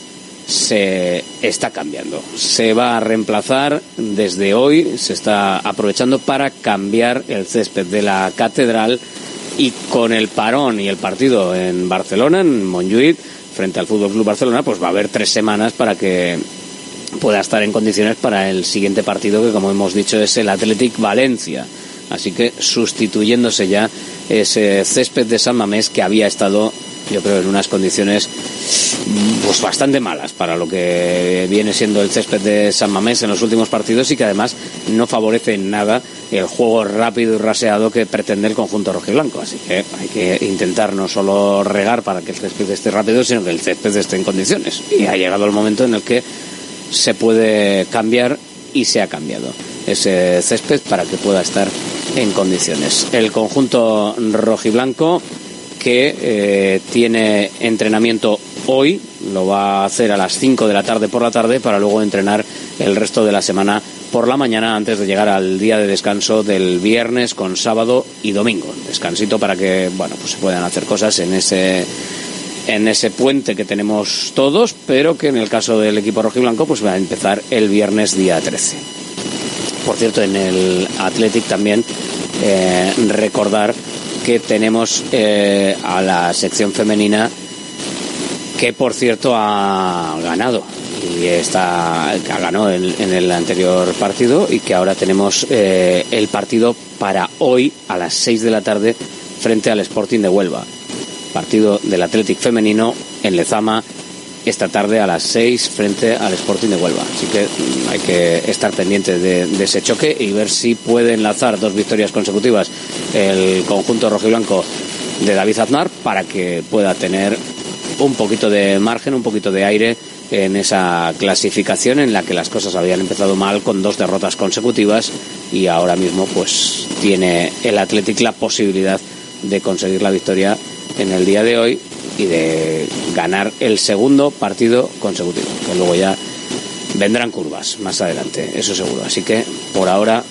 se está cambiando. Se va a reemplazar desde hoy, se está aprovechando para cambiar el césped de la catedral y con el parón y el partido en Barcelona, en Montjuïc, frente al Fútbol Club Barcelona, pues va a haber tres semanas para que pueda estar en condiciones para el siguiente partido que, como hemos dicho, es el Athletic Valencia. Así que sustituyéndose ya ese césped de San Mamés que había estado yo creo, en unas condiciones pues bastante malas para lo que viene siendo el césped de San Mamés en los últimos partidos y que además no favorece en nada el juego rápido y raseado que pretende el conjunto rojiblanco. Así que hay que intentar no solo regar para que el césped esté rápido, sino que el césped esté en condiciones. Y ha llegado el momento en el que se puede cambiar y se ha cambiado ese césped para que pueda estar en condiciones. El conjunto rojiblanco que eh, tiene entrenamiento hoy, lo va a hacer a las 5 de la tarde por la tarde para luego entrenar el resto de la semana por la mañana antes de llegar al día de descanso del viernes con sábado y domingo. Descansito para que bueno, pues se puedan hacer cosas en ese en ese puente que tenemos todos, pero que en el caso del equipo rojiblanco pues va a empezar el viernes día 13. Por cierto, en el Athletic también eh, recordar que tenemos eh, a la sección femenina que por cierto ha ganado. Y está ganó en, el anterior partido y que ahora tenemos eh, el partido para hoy a las 6 de la tarde frente al Sporting de Huelva. Partido del Athletic femenino en Lezama esta tarde a las 6 frente al Sporting de Huelva. Así que mm, hay que estar pendiente de, ese choque y ver si puede enlazar dos victorias consecutivas el conjunto rojiblanco de David Aznar para que pueda tener un poquito de margen, un poquito de aire en esa clasificación en la que las cosas habían empezado mal con dos derrotas consecutivas y ahora mismo pues tiene el Athletic la posibilidad de conseguir la victoria en el día de hoy y de ganar el segundo partido consecutivo, que luego ya vendrán curvas más adelante, eso seguro. Así que por ahora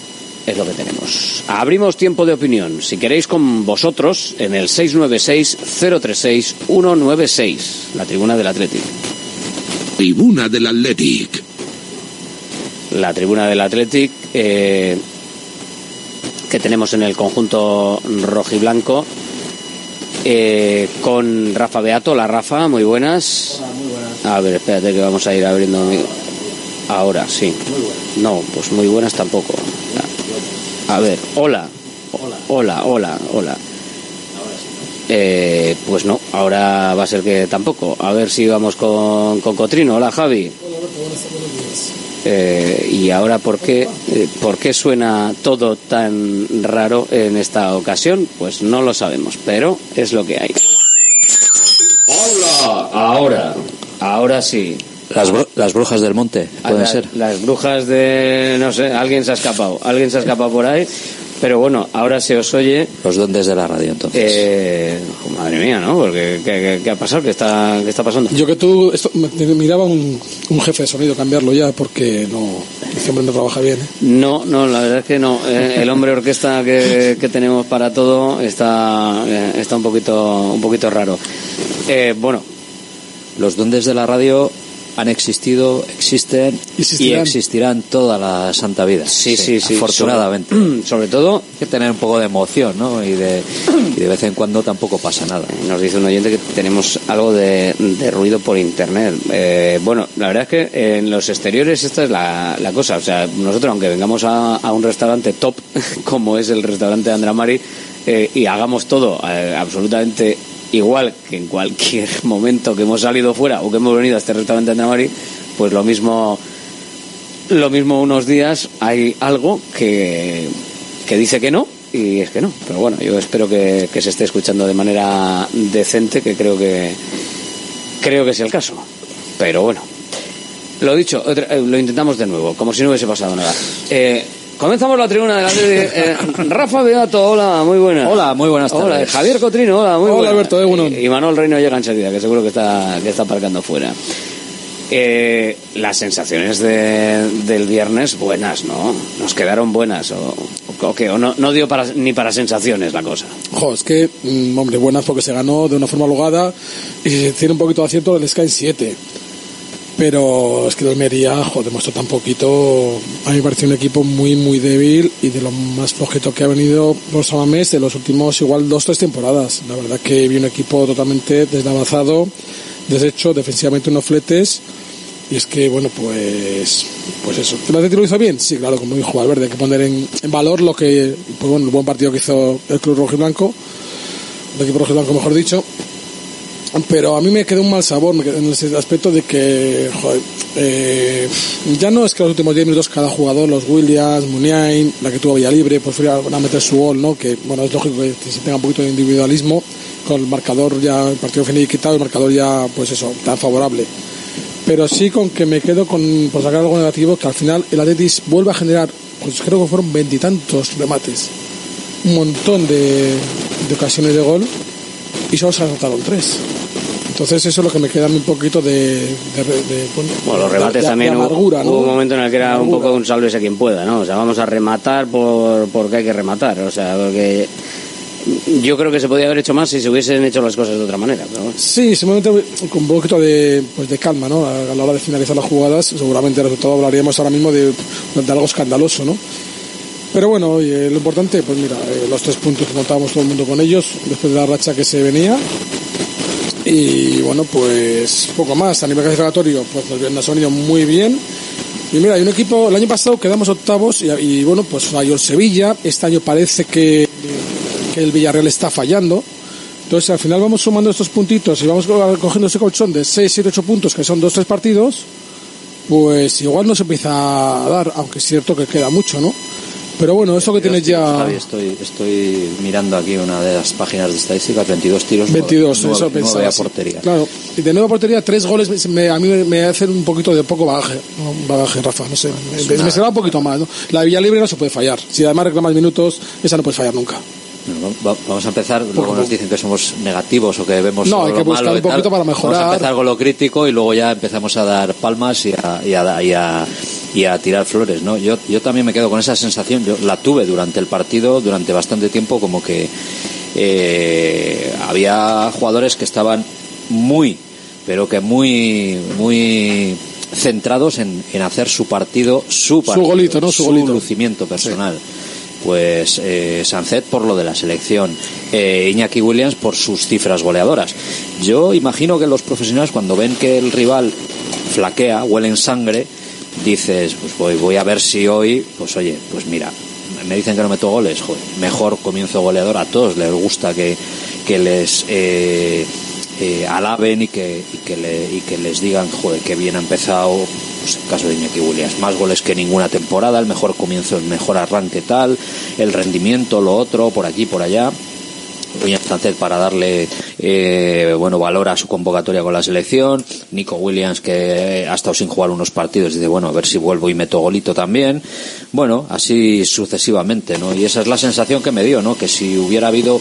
es lo que tenemos. Abrimos tiempo de opinión. Si queréis con vosotros, en el 696-036-196, la tribuna del Athletic. Tribuna del Athletic. La tribuna del Athletic eh, que tenemos en el conjunto rojiblanco. Eh, con Rafa Beato. La Rafa, muy buenas. muy buenas. A ver, espérate que vamos a ir abriendo. Ahora, sí. No, pues muy buenas tampoco. A ver, hola. Hola, hola, hola. Eh, pues no, ahora va a ser que tampoco. A ver si vamos con, con Cotrino. Hola, Javi. Eh, y ahora, ¿por qué, eh, ¿por qué suena todo tan raro en esta ocasión? Pues no lo sabemos, pero es lo que hay. ¡Hola! Ahora, ahora sí. Las, bru- las brujas del monte, pueden La- ser. Las brujas de, no sé, alguien se ha escapado, alguien se ha escapado por ahí, pero bueno, ahora se os oye. Los duendes de la radio, entonces. Eh, oh, madre mía, ¿no? Porque ¿qué, qué- qué ha pasado? ¿Qué está, qué está pasando? Yo que tú, esto, me- me miraba un, un jefe de sonido cambiarlo ya porque no, este hombre no trabaja bien. ¿eh? No, no, la verdad es que no. Eh, el hombre orquesta que, que tenemos para todo está, eh, está un poquito, un poquito raro. Eh, bueno, Los duendes de la radio han existido, existen Existirán. y existirán toda la santa vida. Sí, sí, sí. Afortunadamente. sobre, sobre todo, Hay que tener un poco de emoción, ¿no? Y de, y de vez en cuando tampoco pasa nada. nos dice un oyente que tenemos algo de, de ruido por internet. Eh, bueno, la verdad es que en los exteriores esta es la, la cosa. O sea, nosotros, aunque vengamos a, a un restaurante top, como es el restaurante de Andramari, eh, y hagamos todo eh, absolutamente igual que en cualquier momento que hemos salido fuera o que hemos venido a este restaurante de Andramari, pues lo mismo lo mismo unos días hay algo que, que dice que no y es que no. Pero bueno, yo espero que, que se esté escuchando de manera decente, que creo que creo que es el caso. Pero bueno, lo dicho, otra- eh, lo intentamos de nuevo, como si no hubiese pasado nada. Eh, comenzamos la tribuna de la tele. Eh, Rafa Beato, hola, muy buenas. Hola, muy buenas Hola, tardes. Javier Cotrino, hola, muy Hola, buenas. Alberto, eh, bueno. Y, y Manuel Reino llega enseguida, que seguro que está, que está aparcando fuera. Eh, las sensaciones de- del viernes buenas, ¿no? Nos quedaron buenas o, o, qué? o no, no dio para, ni para sensaciones la cosa. Jo, es que, mm, hombre, buenas porque se ganó de una forma holgada y tiene un poquito de acierto les caen siete. Pero es que el Almería, jo, demostró tan poquito. A mí me pareció un equipo muy, muy débil y de lo más flojito que ha venido por Samamés de los últimos igual dos, tres temporadas. La verdad que vi un equipo totalmente deslavazado, deshecho, defensivamente unos fletes. Y es que, bueno, pues, pues eso. ¿El Atlético lo hizo bien? Sí, claro, como dijo Valverde, hay que poner en, en valor lo que, pues bueno, el buen partido que hizo el Club Rojo y Blanco, el equipo Rojo y Blanco, mejor dicho. Pero a mí me quedó un mal sabor en ese aspecto de que, joder, eh, ya no es que los últimos 10 minutos cada jugador, los Williams, Muniain, la que tuvo Villa Libre, pues a meter su gol, ¿no? Que, bueno, es lógico que se tenga un poquito de individualismo, con el marcador ya, el partido final quitado, el marcador ya, pues eso, tan favorable pero sí con que me quedo con por sacar algo negativo que al final el Atletis vuelve a generar pues creo que fueron veintitantos remates un montón de, de ocasiones de gol y solo se anotaron tres entonces eso es lo que me queda a un poquito de, de, de- bueno, los remates de- también hubo- un momento en el que era un poco un sálvese quien pueda, ¿no? O sea, vamos a rematar por porque hay que rematar, o sea, porque yo creo que se podía haber hecho más si se hubiesen hecho las cosas de otra manera, pero. Sí, simplemente con un poquito de, pues de calma, ¿no? A, a la hora de finalizar las jugadas, seguramente el resultado hablaríamos ahora mismo de, de algo escandaloso, ¿no? Pero bueno, oye, lo importante, pues mira, eh, los tres puntos que contábamos todo el mundo con ellos, después de la racha que se venía. Y bueno, pues poco más. A nivel clasificatorio, pues nos ha venido muy bien. Y mira, hay un equipo, el año pasado quedamos octavos y, bueno, pues falló el Sevilla. Este año parece que, que el Villarreal está fallando. Entonces al final vamos sumando estos puntitos y vamos co- cogiendo ese colchón de 6, 7, 8 puntos, que son 2, 3 partidos, pues igual nos empieza a dar, aunque es cierto que queda mucho, ¿no? Pero bueno, eso que tienes ya... Javi, estoy, estoy mirando aquí una de las páginas de estadísticas, 22 tiros, 22, nueve, eso nueve pensaba. a sí. portería. Claro, y de nueva portería, tres goles, me- a mí me, hacen un poquito de poco bagaje, bagaje, Rafa, no sé, me, me será un poquito más, ¿no? La de Villalibre no se puede fallar, si además reclamas minutos, esa no puedes fallar nunca. Vamos a empezar, luego nos dicen que somos negativos o que vemos No, hay que lo buscar malo un poquito para Vamos mejorar. a empezar con lo crítico y luego ya empezamos a dar palmas y a, y a, y a- y a tirar flores, ¿no? Yo, yo también me quedo con esa sensación, yo la tuve durante el partido, durante bastante tiempo, como que eh, había jugadores que estaban muy, pero que muy, muy centrados en, en hacer su partido, su partido, golito, ¿no? Su golito. lucimiento personal. Pues eh, Sancet por lo de la selección, eh, Iñaki Williams por sus cifras goleadoras. Yo imagino que los profesionales cuando ven que el rival flaquea, huele en sangre, dices, pues voy, voy a ver si hoy, pues oye, pues mira, me dicen que no meto goles, joder, mejor comienzo goleador a todos, les gusta que, que les eh, eh, alaben y que, y, que le- y que les digan, joder, que bien ha empezado, pues el caso de Iñaki Williams, más goles que ninguna temporada, el mejor comienzo, el mejor arranque tal, el rendimiento, lo otro, por aquí, por allá. Sancet para darle eh, bueno valor a su convocatoria con la selección Nico Williams que ha estado sin jugar unos partidos dice bueno a ver si vuelvo y meto golito también bueno así sucesivamente no y esa es la sensación que me dio no que si hubiera habido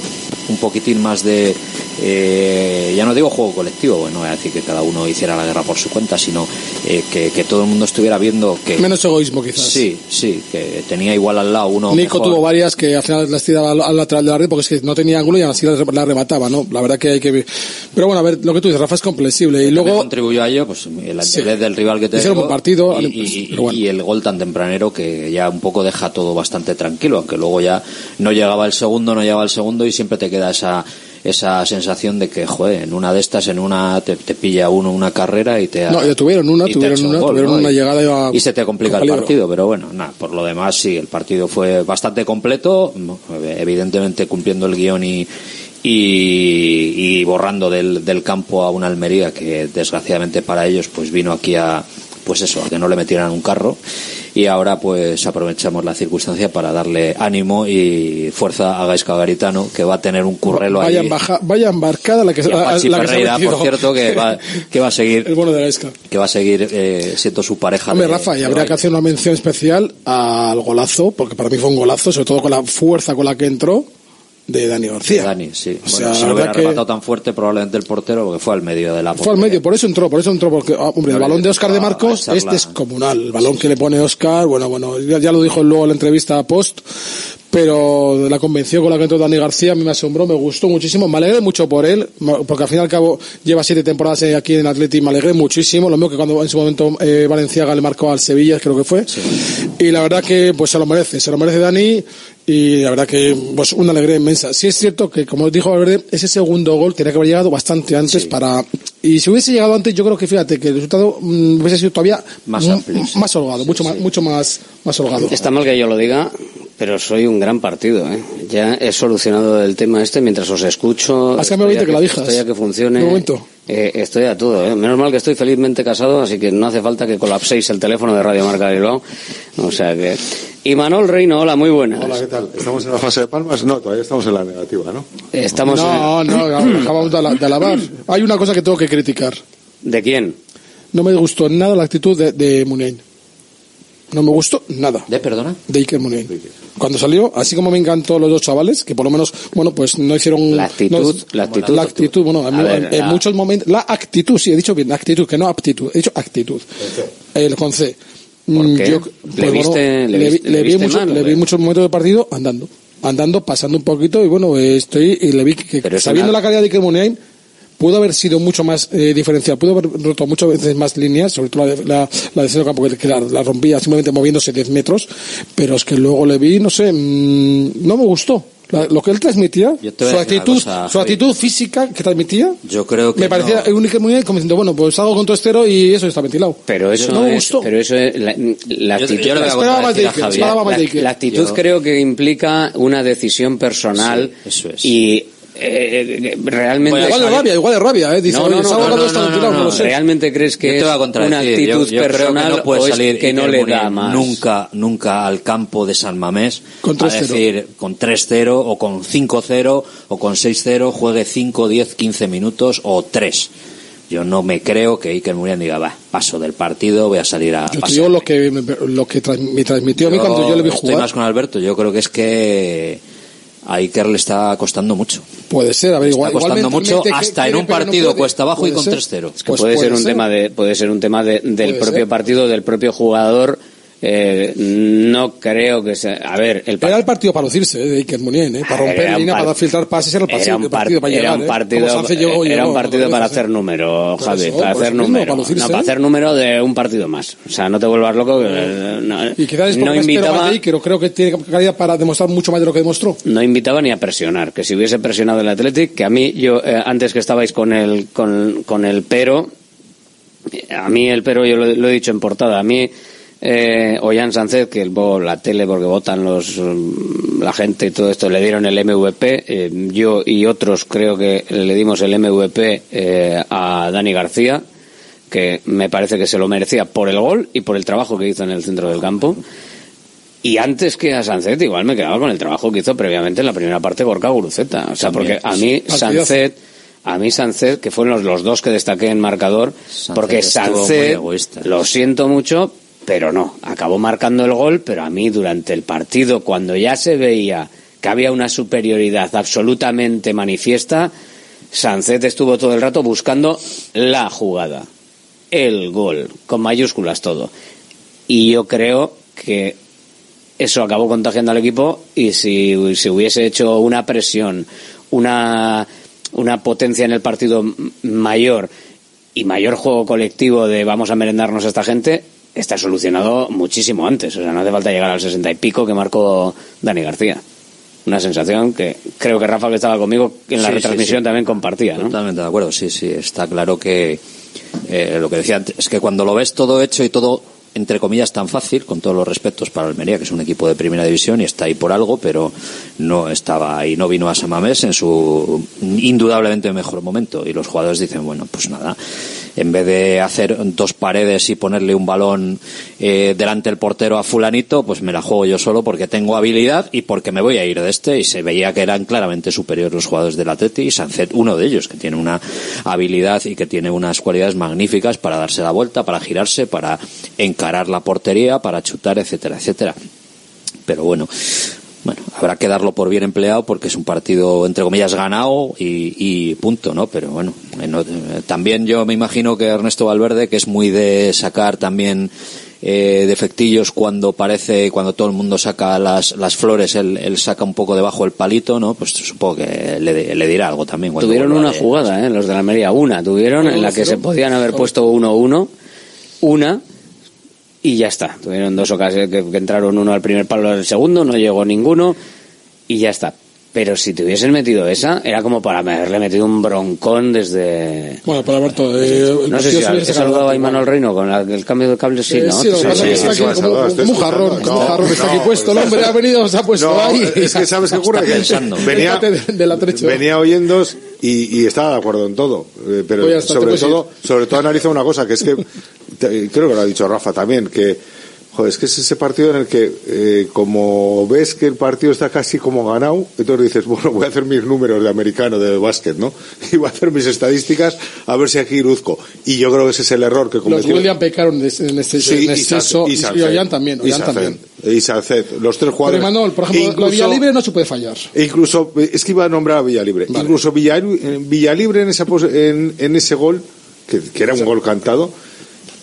un poquitín más de eh, ya no digo juego colectivo bueno voy a decir que cada uno hiciera la guerra por su cuenta sino eh, que, que todo el mundo estuviera viendo que Menos egoísmo, quizás. sí sí que tenía igual al lado uno Nico mejor. tuvo varias que al final las tiraba al, al lateral de la red porque es que no tenía ángulo y así la, la remataba, ¿no? La verdad que hay que ver. Pero bueno, a ver, lo que tú dices, Rafa, es comprensible. Y luego, contribuyó a ello pues el Sí. del rival que te Hicieron buen partido, y, pues, y- pero bueno. y el gol tan tempranero que ya un poco deja todo bastante tranquilo aunque luego ya no llegaba el segundo no llegaba el segundo y siempre te queda esa esa sensación de que joder en una de estas en una te, te pilla uno una carrera y te no, ya tuvieron una, tuvieron un una, gol, tuvieron ¿no? una llegada y, a- y se te complica el partido, pero bueno, nada, por lo demás sí, el partido fue bastante completo, evidentemente cumpliendo el guion y, y, y borrando del, del campo a una Almería que desgraciadamente para ellos pues vino aquí a pues eso, a que no le metieran un carro y ahora pues aprovechamos la circunstancia para darle ánimo y fuerza a Gaisca Garitano que va a tener un currelo vaya, ahí embaja- vaya embarcada la que, a la, la que se ha Ferreira, metido. por cierto, que va, que va a seguir El bueno de Gaisca. que va a seguir eh, siendo su pareja Hombre, de- Rafa, y de habría que hacer una mención especial al golazo, porque para mí fue un golazo, sobre todo con la fuerza con la que entró, de Dani García. Dani, sí. O Bueno, sea, si la lo hubiera rematado tan fuerte, probablemente el portero, porque fue al medio de la Fue al medio, por eso entró, por eso entró, porque, ah, hombre, el No balón de Oscar de Marcos es descomunal. El balón que le pone Oscar, bueno, bueno, ya, ya lo dijo luego en la entrevista a Post, pero la convención con la que entró Dani García a mí me asombró, me gustó muchísimo, me alegré mucho por él, porque al fin y al cabo lleva siete temporadas aquí en Atleti, me alegré muchísimo, lo mismo que cuando en su momento eh, Valenciaga le marcó al Sevilla, creo que fue, y la verdad que pues se lo merece, se lo merece Dani, y la verdad que pues una alegría inmensa. Sí es cierto que, como dijo Valverde, ese segundo gol tenía que haber llegado bastante antes para... Y si hubiese llegado antes, yo creo que, fíjate, que el resultado mm, hubiese sido todavía Más amplio, sí. más holgado, mucho, más, mucho más, más holgado. Está mal que yo lo diga, pero soy un gran partido. ¿eh? Ya he solucionado el tema este mientras os escucho. Has cambiado estoy a ahorita que la dijas. Estoy a que funcione. De momento. Eh, estoy a todo. ¿eh? Menos mal que estoy felizmente casado, así que no hace falta que colapséis el teléfono de Radio Marca Bilbao. O sea que. Y Manol Reino, hola, muy buenas. Hola, ¿qué tal? ¿Estamos en la fase de palmas? No, todavía estamos en la negativa, ¿no? Estamos No, no, acabamos de, de alabar. Hay una cosa que tengo que criticar. ¿De quién? No me gustó nada la actitud de, de Muniain. No me gustó nada. ¿De perdona? De Iker Muniain. Cuando salió, así como me encantó los dos chavales, que por lo menos, bueno, pues no hicieron... La actitud, no- la actitud. La actitud, bueno, A ver, en, en muchos momentos... La actitud, sí, he dicho bien, actitud, que no aptitud, he dicho actitud. El con C. ¿Por Mm, qué? yo- ¿Le vi- viste- le vi viste mucho- mal, o le qué? vi muchos momentos del partido andando. Andando, pasando un poquito, y bueno, estoy, y le vi que, Pero sabiendo una- la calidad de Iker Muniain, pudo haber sido mucho más eh, diferencial, pudo haber roto muchas veces más líneas, sobre todo la, de- la, la de centro campo que, que la, la rompía simplemente moviéndose 10 metros, pero es que luego le vi, no sé, mm, no me gustó. La- lo que él transmitía, su actitud, cosa, su actitud física que transmitía, Yo creo que me parecía no. un Iker Muniain como diciendo, bueno, pues hago con tu estero y eso está ventilado. Pero eso no me es, gustó. pero eso es la, actitud. yo Esperaba más la, de Iker. la actitud Yo- creo que implica una decisión personal Sí, eso es. y eh, realmente igual de rabia, igual de rabia, eh. Dice, No, no, no, realmente crees Yo que es una actitud yo, yo personal que no puede o es salir que no le da más. nunca, nunca al campo de San Mamés Con a 3-0. decir con 3-0 o con 5-0 o con 6-0 juegue 5, 10, 15 minutos o 3. Yo no me creo que Iker Muniain diga, va, paso del partido, voy a salir a Yo te pasar". digo lo que, me- lo que me transmitió a mí cuando yo le vi estoy jugar. más con Alberto, yo creo que es que a Iker le está costando mucho. Puede ser, a ver, Está igual, costando igual mucho hasta quiere, en un no partido puede. cuesta abajo y con ser. 3-0. Es que Pues puede, ser puede un ser. tema de puede ser un tema de- del Puede propio ser. partido del propio jugador Eh, no creo que sea. A ver, el Era el partido para lucirse, eh, de Iker Muniain, eh, para romper Era un línea, par- para filtrar pases, era el, era partido, un, el par- partido para era llegar. un eh. partido, llegó- era un partido para hacer número, Javi, para hacer número. para lucirse. no, para hacer número de un partido más. O sea, no te vuelvas loco. no, Y quizás es no invitaba, de Iker, creo que tiene calidad para demostrar mucho más de lo que demostró. no invitaba ni a presionar. Que si hubiese presionado el Athletic, que a mí, yo, antes que estabais con el, con, con el pero, a mí el pero, yo lo, lo he dicho en portada, a mí, eh, Ollán Sánchez, que la tele, porque votan los, mm, la gente y todo esto, le dieron el MVP, eh, yo y otros creo que le dimos el MVP eh, a Dani García, que me parece que se lo merecía por el gol y por el trabajo que hizo en el centro del campo. Y antes que a Sancet, igual me quedaba con el trabajo que hizo previamente en la primera parte Gorka Guruceta. O sea, porque a mí. Sancet, a mí Sancet, que fueron los, los dos que destaqué en marcador, porque estuvo muy Sancet, lo siento mucho, pero no, acabó marcando el gol, pero a mí durante el partido, cuando ya se veía que había una superioridad absolutamente manifiesta, Sancet estuvo todo el rato buscando la jugada, el gol, con mayúsculas todo. Y yo creo que eso acabó contagiando al equipo y si se hubiese hecho una presión, una, una potencia en el partido mayor y mayor juego colectivo de vamos a merendarnos a esta gente, está solucionado muchísimo antes. O sea, no hace falta llegar al sesenta y pico que marcó Dani García. Una sensación que creo que Rafa, que estaba conmigo en la Sí, sí, retransmisión, sí. también compartía. ¿no? Totalmente de acuerdo, sí, sí, está claro que eh, lo que decía antes, es que cuando lo ves todo hecho y todo, entre comillas, tan fácil, con todos los respetos para Almería, que es un equipo de primera división y está ahí por algo, pero no estaba ahí, no vino a Samamés en su indudablemente mejor momento. Y los jugadores dicen, bueno, pues nada, en vez de hacer dos paredes y ponerle un balón eh, delante del portero a fulanito, pues me la juego yo solo porque tengo habilidad y porque me voy a ir de este. Y se veía que eran claramente superiores los jugadores del Atleti y Sancet, uno de ellos, que tiene una habilidad y que tiene unas cualidades magníficas para darse la vuelta, para girarse, para encarar la portería, para chutar, etcétera, etcétera. Pero bueno, bueno, habrá que darlo por bien empleado porque es un partido, entre comillas, ganado y, y punto, ¿no? Pero bueno, no- también yo me imagino que Ernesto Valverde, que es muy de sacar también eh, defectillos cuando parece, cuando todo el mundo saca las, las flores, él, él saca un poco debajo el palito, ¿no? Pues supongo que le, le dirá algo también. Tuvieron una de- jugada, ¿eh? los de la Almería, una tuvieron en la que se podían haber puesto 1-1, una, y ya está. Tuvieron dos ocasiones que, que entraron uno al primer palo del segundo, no llegó ninguno, y ya está. Pero si te hubiesen metido esa, era como para haberle metido un broncón desde... Bueno, pero Alberto, eh, No sé partido si sacado saludado a Imanol Reino con la- el cambio de cable, sí, Eh, ¿no? sí, lo que pasa es que está aquí como, como un jarrón, como un jarrón que está aquí puesto. El hombre ha venido, se ha puesto No, ahí. es que sabes qué ocurre, que venía, venía oyendo y, y estaba de acuerdo en todo, eh, pero Pues sobre todo, sobre todo analiza una cosa que es que creo que lo ha dicho Rafa también que joder, es que es ese partido en el que eh, como ves que el partido está casi como ganado, entonces dices, bueno, voy a hacer mis números de americano de básquet, ¿no? Y voy a hacer mis estadísticas a ver si aquí luzco. Y yo creo que ese es el error que Los cometió. William pecaron en este, en Sí, y exceso y, y. Ollán también. Y Ollán Sánchez. también. Y Sánchez, los tres Pero jugadores. Manuel, por ejemplo, Incluso- Villa Libre no se puede fallar. incluso, es que iba a nombrar a Villalibre. Incluso Villa, eh, Villalibre en, esa en, en ese gol, que, que era un gol cantado,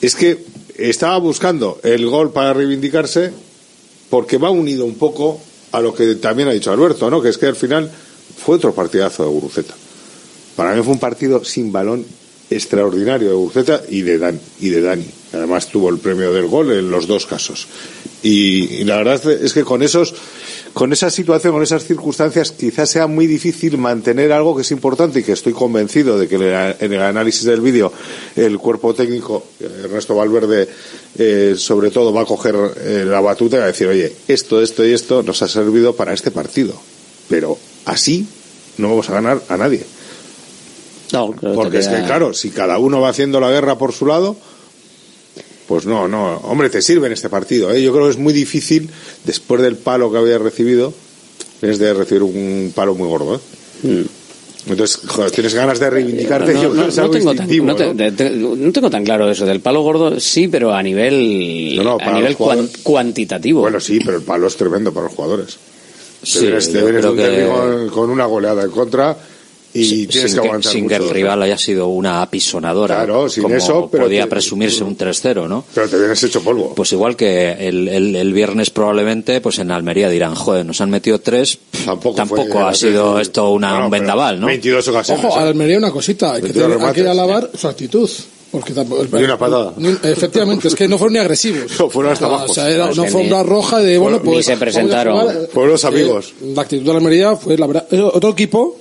es que estaba buscando el gol para reivindicarse porque va unido un poco a lo que también ha dicho Alberto, ¿no? Que es que al final fue otro partidazo de Guruceta. Para mí fue un partido sin balón extraordinario de Guruceta y de, y de Dani. Además tuvo el premio del gol en los dos casos. Y la verdad es que con esos, con esa situación, con esas circunstancias, quizás sea muy difícil mantener algo que es importante y que estoy convencido de que en el- análisis del vídeo el cuerpo técnico, Ernesto Valverde, eh, sobre todo va a coger eh, la batuta y va a decir, oye, esto, esto y esto nos ha servido para este partido. Pero así no vamos a ganar a nadie. No, Porque es que, claro, si cada uno va haciendo la guerra por su lado, pues no, no. Hombre, te sirve en este partido. ¿eh? Yo creo que es muy difícil, después del palo que había recibido, es de recibir un palo muy gordo. ¿eh? Entonces, joder, tienes ganas de reivindicarte. No, tengo tan, instintivo, no te- ¿no? de- te- no tengo tan claro eso. Del palo gordo, sí, pero a nivel, a nivel cuan- cuantitativo. Bueno, sí, pero el palo es tremendo para los jugadores. Sí, te vienes, te que- con una goleada en contra y sin, tienes que aguantar sin mucho. que el rival haya sido una apisonadora. Claro, sin como eso, pero podía te- presumirse un 3-0, ¿no? Pero te vienes hecho polvo. Pues igual que el, el, el viernes probablemente, pues en Almería dirán, joder, nos han metido tres, Tampoco, fue- ha sido fue- esto una, Bueno, un vendaval, ¿no? 22 ocasiones. Ojo, ¿eh? a Almería una cosita, hay que, 22 tener- hay que remates. alabar su actitud. Porque tampoco, Y una patada. Ni- efectivamente, es que no fueron ni agresivos. No, fueron hasta abajo. O sea, era No, una que alfombra roja de, bueno, pues... ni se presentaron. eh, Fueron los amigos. La actitud de la Almería fue, la verdad, eh, otro equipo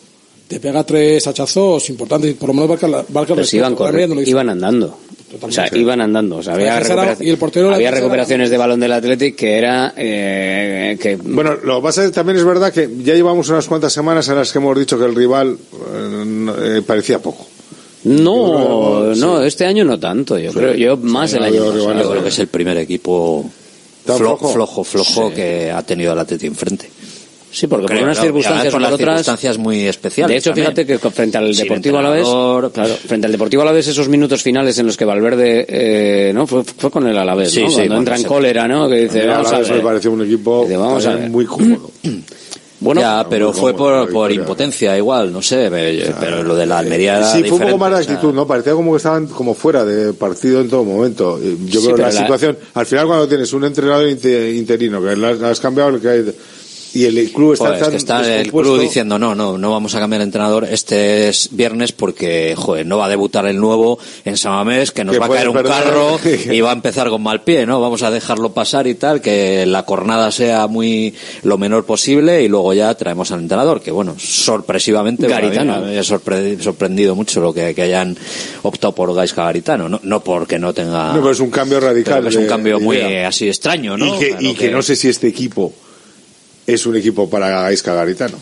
te pega tres hachazos importantes, por lo menos marca, el Pues iban, hizo. iban andando. O sea, iban andando. O sea, había, y el portero recuperaciones de balón del Athletic que era eh, que Bueno, lo que pasa es que también es verdad que ya llevamos unas cuantas semanas en las que hemos dicho que el rival eh, eh, parecía poco. no, no, este año no tanto. Yo creo, yo más el año yo- creo que es el primer equipo ¿Tan flo- flojo? flojo, flojo, que ha tenido el Atleti enfrente. Sí, porque por unas circunstancias por por las otras. circunstancias muy especiales. De hecho, también. fíjate que frente al Sin Deportivo Alavés, claro, frente al Deportivo Alavés esos minutos finales en los que Valverde, eh, no, fue, fue con el Alavés, Sí, ¿no? sí, Cuando cuando entra en cólera, ¿no? Que dice, vamos a Alavés me ver. pareció un equipo Dice, vamos a también ver. muy cómodo. Bueno, ya, pero fue por, la por impotencia igual, no sé, pero, pero lo de la Almería Sí, fue un poco más sea, actitud, ¿no? Parecía como que estaban como fuera de partido en todo momento. Yo Sí, creo que la, la- situación, al final cuando tienes un entrenador inte- interino que le has, has cambiado el que hay, y el club está Joder, es tan que está el club diciendo no, no, no vamos a cambiar de entrenador este es viernes porque, joder, no va a debutar el nuevo en Samamés, que nos Que va a caer un perder. carro y va a empezar con mal pie, ¿no? Vamos a dejarlo pasar y tal, que la jornada sea muy lo menor posible y luego ya traemos al entrenador, que bueno, sorpresivamente Garitano. me ha sorpre- sorprendido mucho lo que, que hayan optado por Gaisca Garitano, no, no porque no tenga... No, pero es un cambio radical. es un cambio de muy idea. así extraño, ¿no? Y, que, Claro y que no sé si este equipo es un equipo para Gaisca Garitano.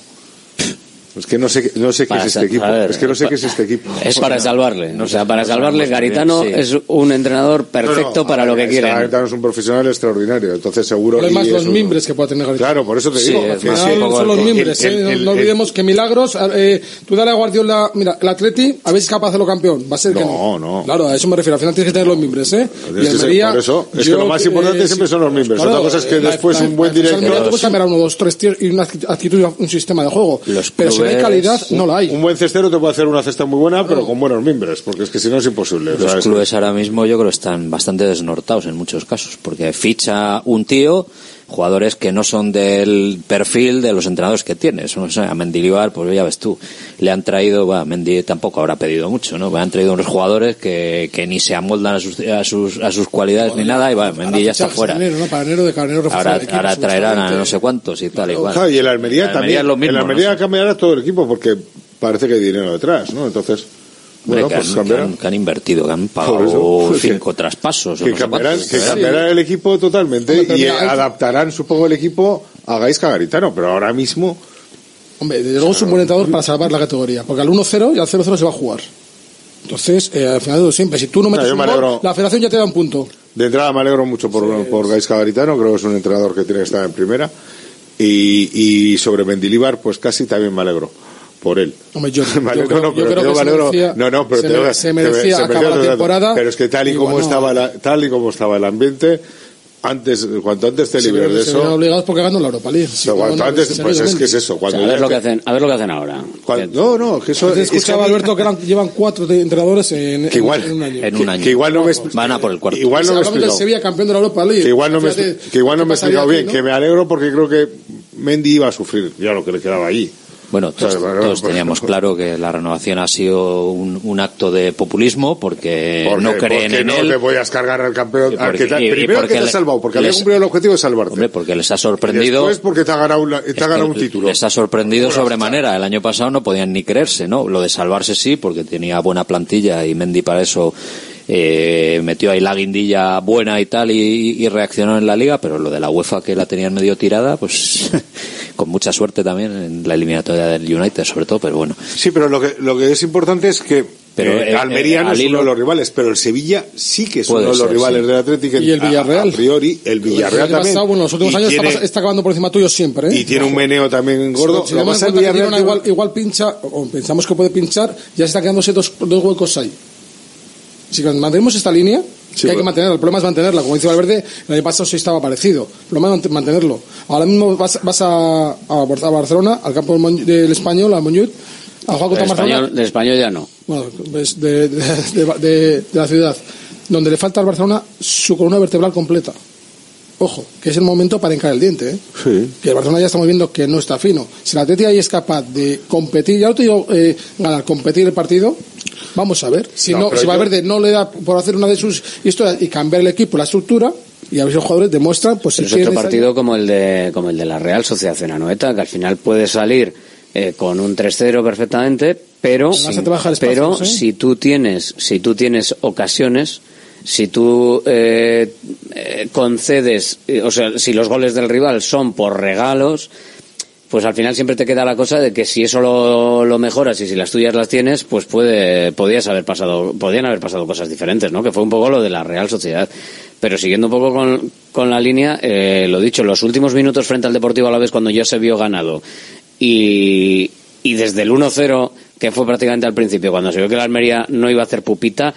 Es que no sé, no sé qué Para es este equipo. ver, es que no sé qué es este equipo. es para salvarle. o sea, para no salvarle, Garitano sí. es un entrenador No, no, perfecto para a lo que quieren. Garitano es un profesional extraordinario, entonces seguro. Pero y más es los un- mimbres que puede tener Garitano. Claro, por eso te Sí, digo. es más es Al que- final son los el- mimbres, el- ¿eh? el- no el- olvidemos que Milagros, eh, tú dale a Guardiola, mira, el Atleti, a ver si es capaz de hacerlo campeón. Va a ser que No, no. Claro, a eso me refiero. Al final tienes que tener los mimbres, ¿eh? Ser- Almería, por eso, es que lo más eh, importante sí. siempre son los mimbres. Otra cosa es que después un buen director- te puedes cambiar a uno, dos, tres tíos y una actitud y un sistema de juego. Los pero si no hay clubes- calidad, no la hay. Un buen cestero te puede hacer una cesta muy buena, pero con buenos mimbres, porque es que si no es imposible. Los es- clubes ahora mismo yo creo están bastante desnortados en muchos casos, porque ficha un tío, jugadores que no son del perfil de los entrenadores que tienes. O sea, a Mendilibar, pues ya ves tú, le han traído, bueno, Mendy tampoco habrá pedido mucho, ¿no? Le han traído unos jugadores que, que ni se amoldan a sus, a sus, a sus cualidades ni nada, y bueno, Mendy ya está fuera. en enero, ¿no? Para enero de carnero Ahora, ahora traerán a no sé cuántos y tal y cual. Claro, y el Almería El también. mismo, el Almería no sé. cambiará todo el equipo porque parece que hay dinero detrás, ¿no? Entonces, bueno, que, pues han, cambiará. que han- que han invertido, que han pagado cinco traspasos. o Que cambiarán, cambiará el equipo totalmente Hombre, y mira, adaptarán, supongo, el equipo a Gaisca Garitano, pero ahora mismo. Hombre, desde luego es un buen entrenador para salvar la categoría, porque al 1-0 y al 0-0 se va a jugar. Entonces, eh, al final de siempre, si tú no metes un me gol, la federación ya te da un punto. De entrada me alegro mucho por, por Gaisca Garitano, creo que es un entrenador que tiene que estar en primera. Y, y sobre Mendilibar, pues casi también me alegro por él. Hombre, yo, Me yo creo, no, yo pero creo que me se merecía, no, no, pero se, te- se merecía se acabar merecía la temporada. Pero es que tal y como bueno, estaba la- tal y como estaba el ambiente, antes, cuanto antes te se libres de se eso, obligados porque ganó la Europa League. o sea, cuanto antes, pues es que es eso, cuando a ver ya lo que hacen, a ver lo que hacen ahora. cuando- no, no, que eso Antes es que escuchaba a mí- Alberto que eran- llevan cuatro entrenadores en, Que igual- en un año. En un año. que igual no me Van a por el cuarto. igual no me del. Sevilla campeón de la Europa League. que igual no me, que igual no me he explicado bien, que me alegro porque creo que Mendy iba a sufrir ya lo que le quedaba allí. Bueno, todos, teníamos claro que la renovación ha sido un, un acto de populismo porque, Porque, no creen porque en no él. te voy a cargar al campeón. Y al porque- que te- y- y primero porque que te ha salvado, porque había cumplido el objetivo de salvarte. Hombre, porque les ha y sorprendido. después porque te ha ganado, una- te ha ganado un título. Les ha sorprendido sobremanera. El año pasado no podían ni creerse, ¿no? Lo de salvarse sí, porque tenía buena plantilla y Mendy para eso eh, metió ahí la guindilla buena y tal y, y reaccionó en la liga, pero lo de la UEFA que la tenían medio tirada, pues con mucha suerte también en la eliminatoria del United, sobre todo, pero bueno. Sí, pero lo que, lo que es importante es que Pero, eh, eh, Almería eh, no es al uno de los rivales, pero el Sevilla sí que es Puede uno de los ser, rivales sí. del Atlético. Y el Villarreal. A, priori, el Villarreal El también. pasado, bueno, los últimos Y años está, tiene- pas- está acabando por encima tuyo siempre. ¿eh? y tiene un meneo también gordo. Si Lo pasa es que cuenta que Villarreal igual, igual pincha, o pensamos que puede pinchar, ya se está quedándose dos, dos huecos ahí. Si mantenemos esta línea, Sí, que hay que mantenerla, el problema es mantenerla. Como dice Valverde, el año pasado sí estaba parecido. El problema es mant- mantenerlo. Ahora mismo vas, vas a, a Bar- a Barcelona, al campo del, español, a Moñut, a jugar contra El Barcelona. del español ya no. Bueno, pues de, de- de- de- de la ciudad, donde le falta al Barcelona su columna vertebral completa. Ojo, que es el momento para encarar el diente, ¿eh? Sí. que el Barcelona ya estamos viendo que no está fino. Si el Atleti ahí es capaz de competir, ya no te digo eh, ganar, competir el partido, vamos a ver. Si No, no, si yo- Valverde no le da por hacer una de sus historias y cambiar el equipo, la estructura, y a ver si los jugadores demuestran, pues si es otro partido como el de como el de la Real Sociedad en Anoeta, que al final puede salir eh, con un 3-0 perfectamente, pero espacio, pero ¿sí? si tú tienes si tú tienes ocasiones si tú eh, eh, concedes, eh, o sea, si los goles del rival son por regalos, pues al final siempre te queda la cosa de que si eso lo, mejoras y si las tuyas las tienes, pues puede, podías haber pasado, podían haber pasado cosas diferentes, ¿no? Que fue un poco lo de la Real Sociedad. Pero siguiendo un poco con, con la línea, eh, lo dicho, los últimos minutos frente al Deportivo a la vez cuando ya se vio ganado y, y desde el 1-0, que fue prácticamente al principio, cuando se vio que la Almería no iba a hacer pupita,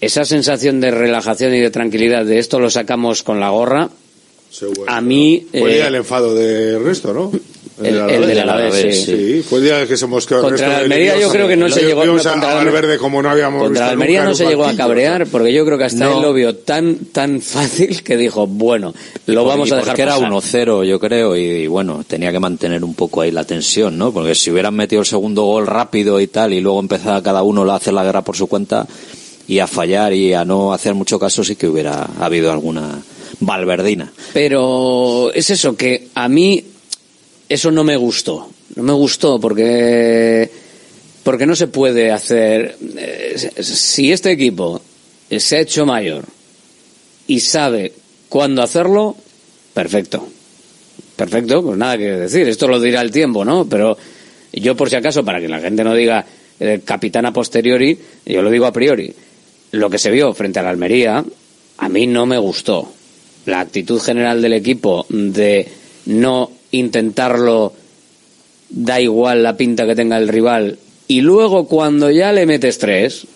esa sensación de relajación y de tranquilidad de esto lo sacamos con la gorra, a mí... Fue el eh, día del enfado de resto, ¿no? El- el del Alavés, sí. Fue el día que se mosqueó el Contra resto la de Almería yo creo que no se llegó no, a contra la Valverde como no habíamos Contra visto la Almería nunca no se llegó a cabrear porque yo creo que hasta No. él lo vio tan tan fácil que dijo, bueno, lo vamos Y a dejar porque era pasar. 1-0, yo creo, y, y bueno, tenía que mantener un poco ahí la tensión, ¿no? Porque si hubieran metido el segundo gol rápido y tal, y luego empezaba cada uno a hacer la guerra por su cuenta, y a fallar y a no hacer mucho caso, sí que hubiera habido alguna valverdina. Pero es eso, que a mí eso no me gustó. No me gustó porque, porque no se puede hacer. eh, Si este equipo se ha hecho mayor y sabe cuándo hacerlo, perfecto. Perfecto, pues nada que decir. Esto lo dirá el tiempo, ¿no? Pero yo, por si acaso, para que la gente no diga eh, capitán a posteriori, yo lo digo a priori. Lo que se vio frente a la Almería, a mí no me gustó. La actitud general del equipo de no intentarlo, da igual la pinta que tenga el rival, y luego cuando ya le metes tres,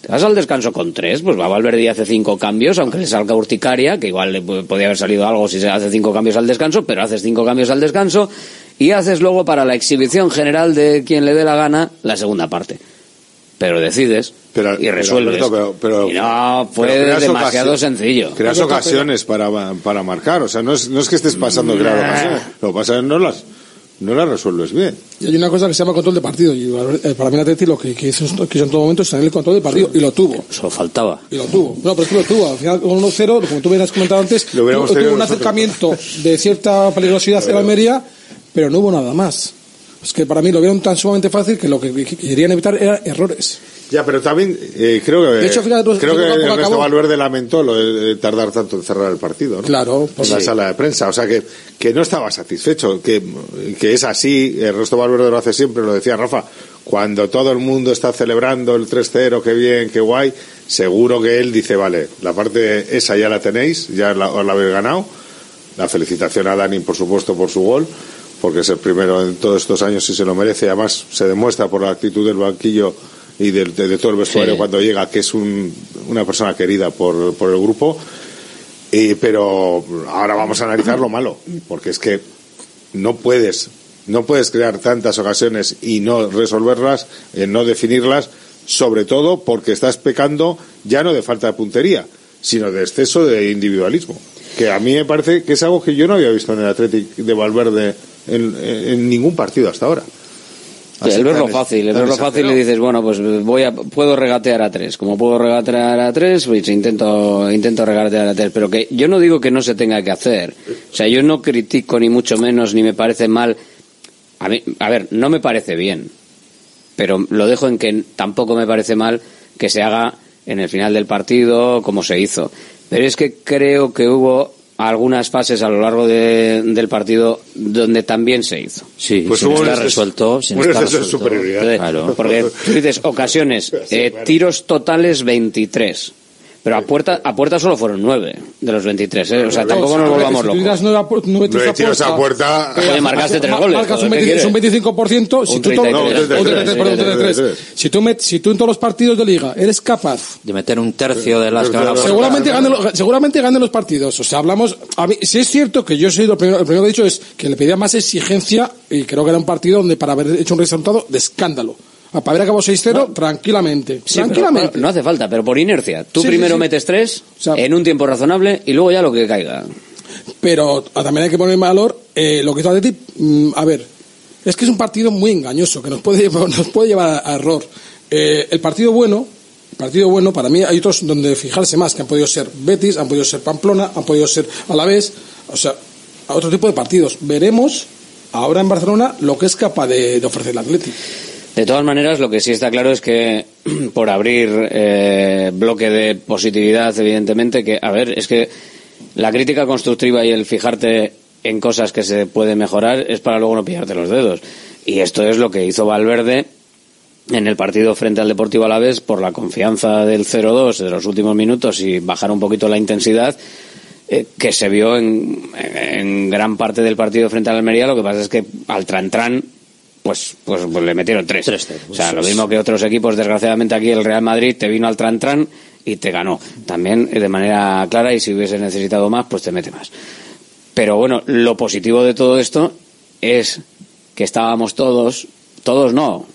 te vas al descanso con tres, pues va Valverde y hace cinco cambios, aunque le salga urticaria, que igual le podía haber salido algo si se hace cinco cambios al descanso, pero haces cinco cambios al descanso y haces luego para la exhibición general de quien le dé la gana la segunda parte. Pero decides y resuelves. Pero- pero- y no, fue pero creas demasiado sencillo. Creas ocasiones para, para marcar, o sea, no es, no es que estés pasando crear ocasiones, lo que pasa es que no las, no las resuelves bien. Y hay una cosa que se llama control de partido. Y eh, para mí el Atleti lo que quiso, quiso en todo momento es tener el control del partido. Y lo tuvo. Eso faltaba. Y lo tuvo. No, pero es que lo tuvo. Al final, con 1-0, como tú hubieras comentado antes, tuvo, un nosotros. acercamiento de cierta peligrosidad en Almería, pero no hubo nada más. Es que para mí lo vieron tan sumamente fácil que lo que que querían evitar eran errores. Ya, pero también eh, creo que De hecho, fíjate, pues, creo que Ernesto acabó. Valverde lamentó lo de tardar tanto en cerrar el partido, ¿no? Claro, en pues la sí. sala de prensa, o sea que, que no estaba satisfecho, que, que es así, Ernesto Valverde lo hace siempre, lo decía Rafa, cuando todo el mundo está celebrando el 3-0, qué bien, qué guay, seguro que él dice, vale, la parte esa ya la tenéis, ya la, os la habéis ganado, la felicitación a Dani, por supuesto, por su gol, porque es el primero en todos estos años y se lo merece. Además, se demuestra por la actitud del banquillo y de, de todo el vestuario Sí. cuando llega que es un- una persona querida por, por el grupo. Y- pero ahora vamos a analizar lo malo, porque es que no puedes, no puedes crear tantas ocasiones y no resolverlas, eh, no definirlas, sobre todo porque estás pecando ya no de falta de puntería, sino de exceso de individualismo. Que a mí me parece que es algo que yo no había visto en el Athletic de Valverde en, en ningún partido hasta ahora. Sí, el verlo fácil, el verlo fácil le dices, bueno, pues voy a, puedo regatear a tres. Como puedo regatear a tres, pues intento, intento regatear a tres. Pero que yo no digo que no se tenga que hacer. O sea, yo no critico ni mucho menos, ni me parece mal. A mí, a ver, no me parece bien. Pero lo dejo en que tampoco me parece mal que se haga en el final del partido como se hizo. Pero es que creo que hubo algunas fases a lo largo de- del partido donde también se hizo. Sí, Pues sin estar resuelto. Sin estar resuelto. superioridad. Entonces, Claro. Porque tú dices ocasiones, eh, tiros totales 23. Pero a puerta, a puerta solo fueron nueve de los 23, ¿eh? O sea, tampoco nos volvamos si tú locos. tiras nueve a pu- nueve tiros Nueve tiros a puerta. eh, Oye, marcaste tres goles, Marcas un, joder, ¿qué 20 es un quieres? 25%. Si Un tú, to- 33, no, un 33, un perdón, un 33. 33. Si tú, met- si tú en todos los partidos de liga eres capaz De meter un tercio de las que van a Seguramente ganen, los- seguramente ganen los partidos. O sea, hablamos. A mí, si es cierto que yo soy lo primero, el primero que he dicho es que le pedía más exigencia y creo que era un partido donde para haber hecho un resultado de escándalo. Para haber acabado 6-0, tranquilamente. Sí, tranquilamente. no hace falta, pero por inercia. Tú Sí, primero sí. metes tres sea- en un tiempo razonable y luego ya lo que caiga. Pero ah, también hay que poner en valor eh, lo que hizo Atleti. mm, a ver, es que es un partido muy engañoso que nos puede llevar, nos puede llevar a, a error. Eh, el partido bueno, partido bueno, para mí hay otros donde fijarse más, que han podido ser Betis, han podido ser Pamplona, han podido ser Alavés, o sea, otro tipo de partidos. Veremos ahora en Barcelona lo que es capaz de, de ofrecer el Atleti. De todas maneras, lo que sí está claro es que por abrir eh, bloque de positividad, evidentemente, que, a ver, es que la crítica constructiva y el fijarte en cosas que se pueden mejorar es para luego no pillarte los dedos. Y esto es lo que hizo Valverde en el partido frente al Deportivo Alavés por la confianza del 0-2 de los últimos minutos y bajar un poquito la intensidad eh, que se vio en, en gran parte del partido frente al Almería. Lo que pasa es que al Trantran pues, pues, pues le metieron tres. o sea, lo mismo que otros equipos, desgraciadamente aquí el Real Madrid te vino al Trantran y te ganó. También eh, de manera clara y si hubiese necesitado más, pues te mete más. Pero bueno, lo positivo de todo esto es que estábamos todos, todos no,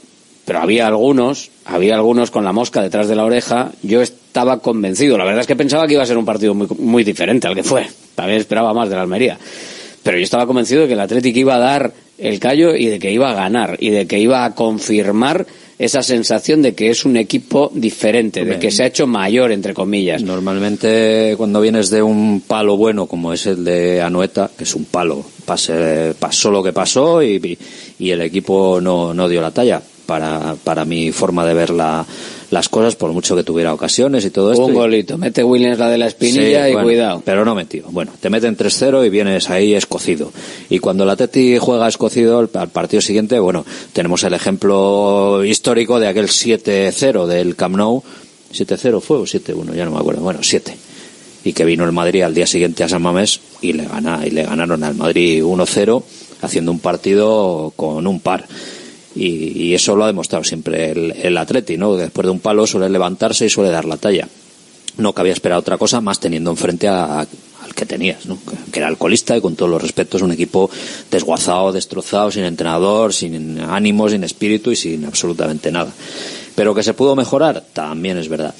pero había algunos, había algunos con la mosca detrás de la oreja. Yo estaba convencido. La verdad es que pensaba que iba a ser un partido muy, muy diferente al que fue. También esperaba más de la Almería. Pero yo estaba convencido de que el Atlético iba a dar el callo y de que iba a ganar y de que iba a confirmar esa sensación de que es un equipo diferente, de que se ha hecho mayor, entre comillas. Normalmente cuando vienes de un palo bueno como es el de Anoeta, que es un palo, pase- pasó lo que pasó y, y el equipo no, no dio la talla para, para mi forma de ver la- las cosas, por mucho que tuviera ocasiones y todo esto. Un Y- golito, mete Williams la de la espinilla Sí, y bueno, cuidado. Pero no metió. Bueno, te meten 3-0 y vienes ahí escocido. Y cuando el Atleti juega escocido, al, al partido siguiente, bueno, tenemos el ejemplo histórico de aquel 7-0 del Camp Nou. ¿7-0 fue o 7-1? Ya no me acuerdo. Bueno, 7. Y que vino el Madrid al día siguiente a San Mamés y le, gana, y le ganaron al Madrid 1-0 haciendo un partido con un par. Y, eso lo ha demostrado siempre el, el Atleti, ¿no? Después de un palo suele levantarse y suele dar la talla no cabía esperar otra cosa más teniendo enfrente a, al que tenías, ¿no? Que era alcoholista y con todos los respetos un equipo desguazado, destrozado, sin entrenador, sin ánimo, sin espíritu y sin absolutamente nada. Pero que se pudo mejorar, también es verdad.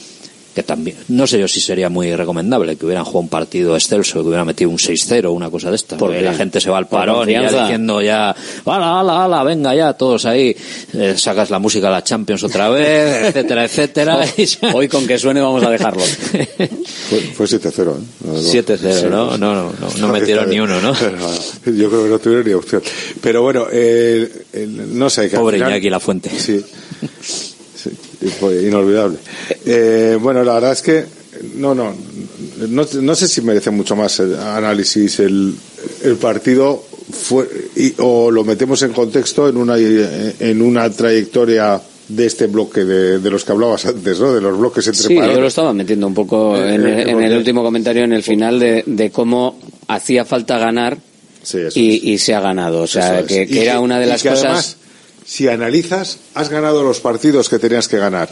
Que también, no sé yo si sería muy recomendable que hubieran jugado un partido excelso, que hubieran metido un 6-0 o una cosa de esta. ¿Por Porque qué? la gente se va al ¿Por parón y ya diciendo ya, ala, ala, ala, venga ya, todos ahí, eh, sacas la música de la Champions otra vez, etcétera, etcétera. Hoy con que suene vamos a dejarlo. Fue, fue 7-0, ¿eh? No, no. 7-0, Sí. ¿no? No, no, no, no metieron ni uno, ¿no? Yo creo que no tuvieron ni opción. Pero bueno, eh, el- no sé. Que Pobre final- Iñaki La Fuente. Sí. Fue inolvidable. Eh, bueno, la verdad es que no, no, no, no sé si merece mucho más el análisis el, el partido fue, y- o lo metemos en contexto en una en una trayectoria de este bloque de, de los que hablabas antes, ¿no? De los bloques entre Sí, yo lo estaba metiendo un poco Eh, en, eh, en el último comentario, en el final, de, de cómo hacía falta ganar Sí, y, y se ha ganado. O sea, es. que, que era una de las cosas. además, si analizas, has ganado los partidos que tenías que ganar,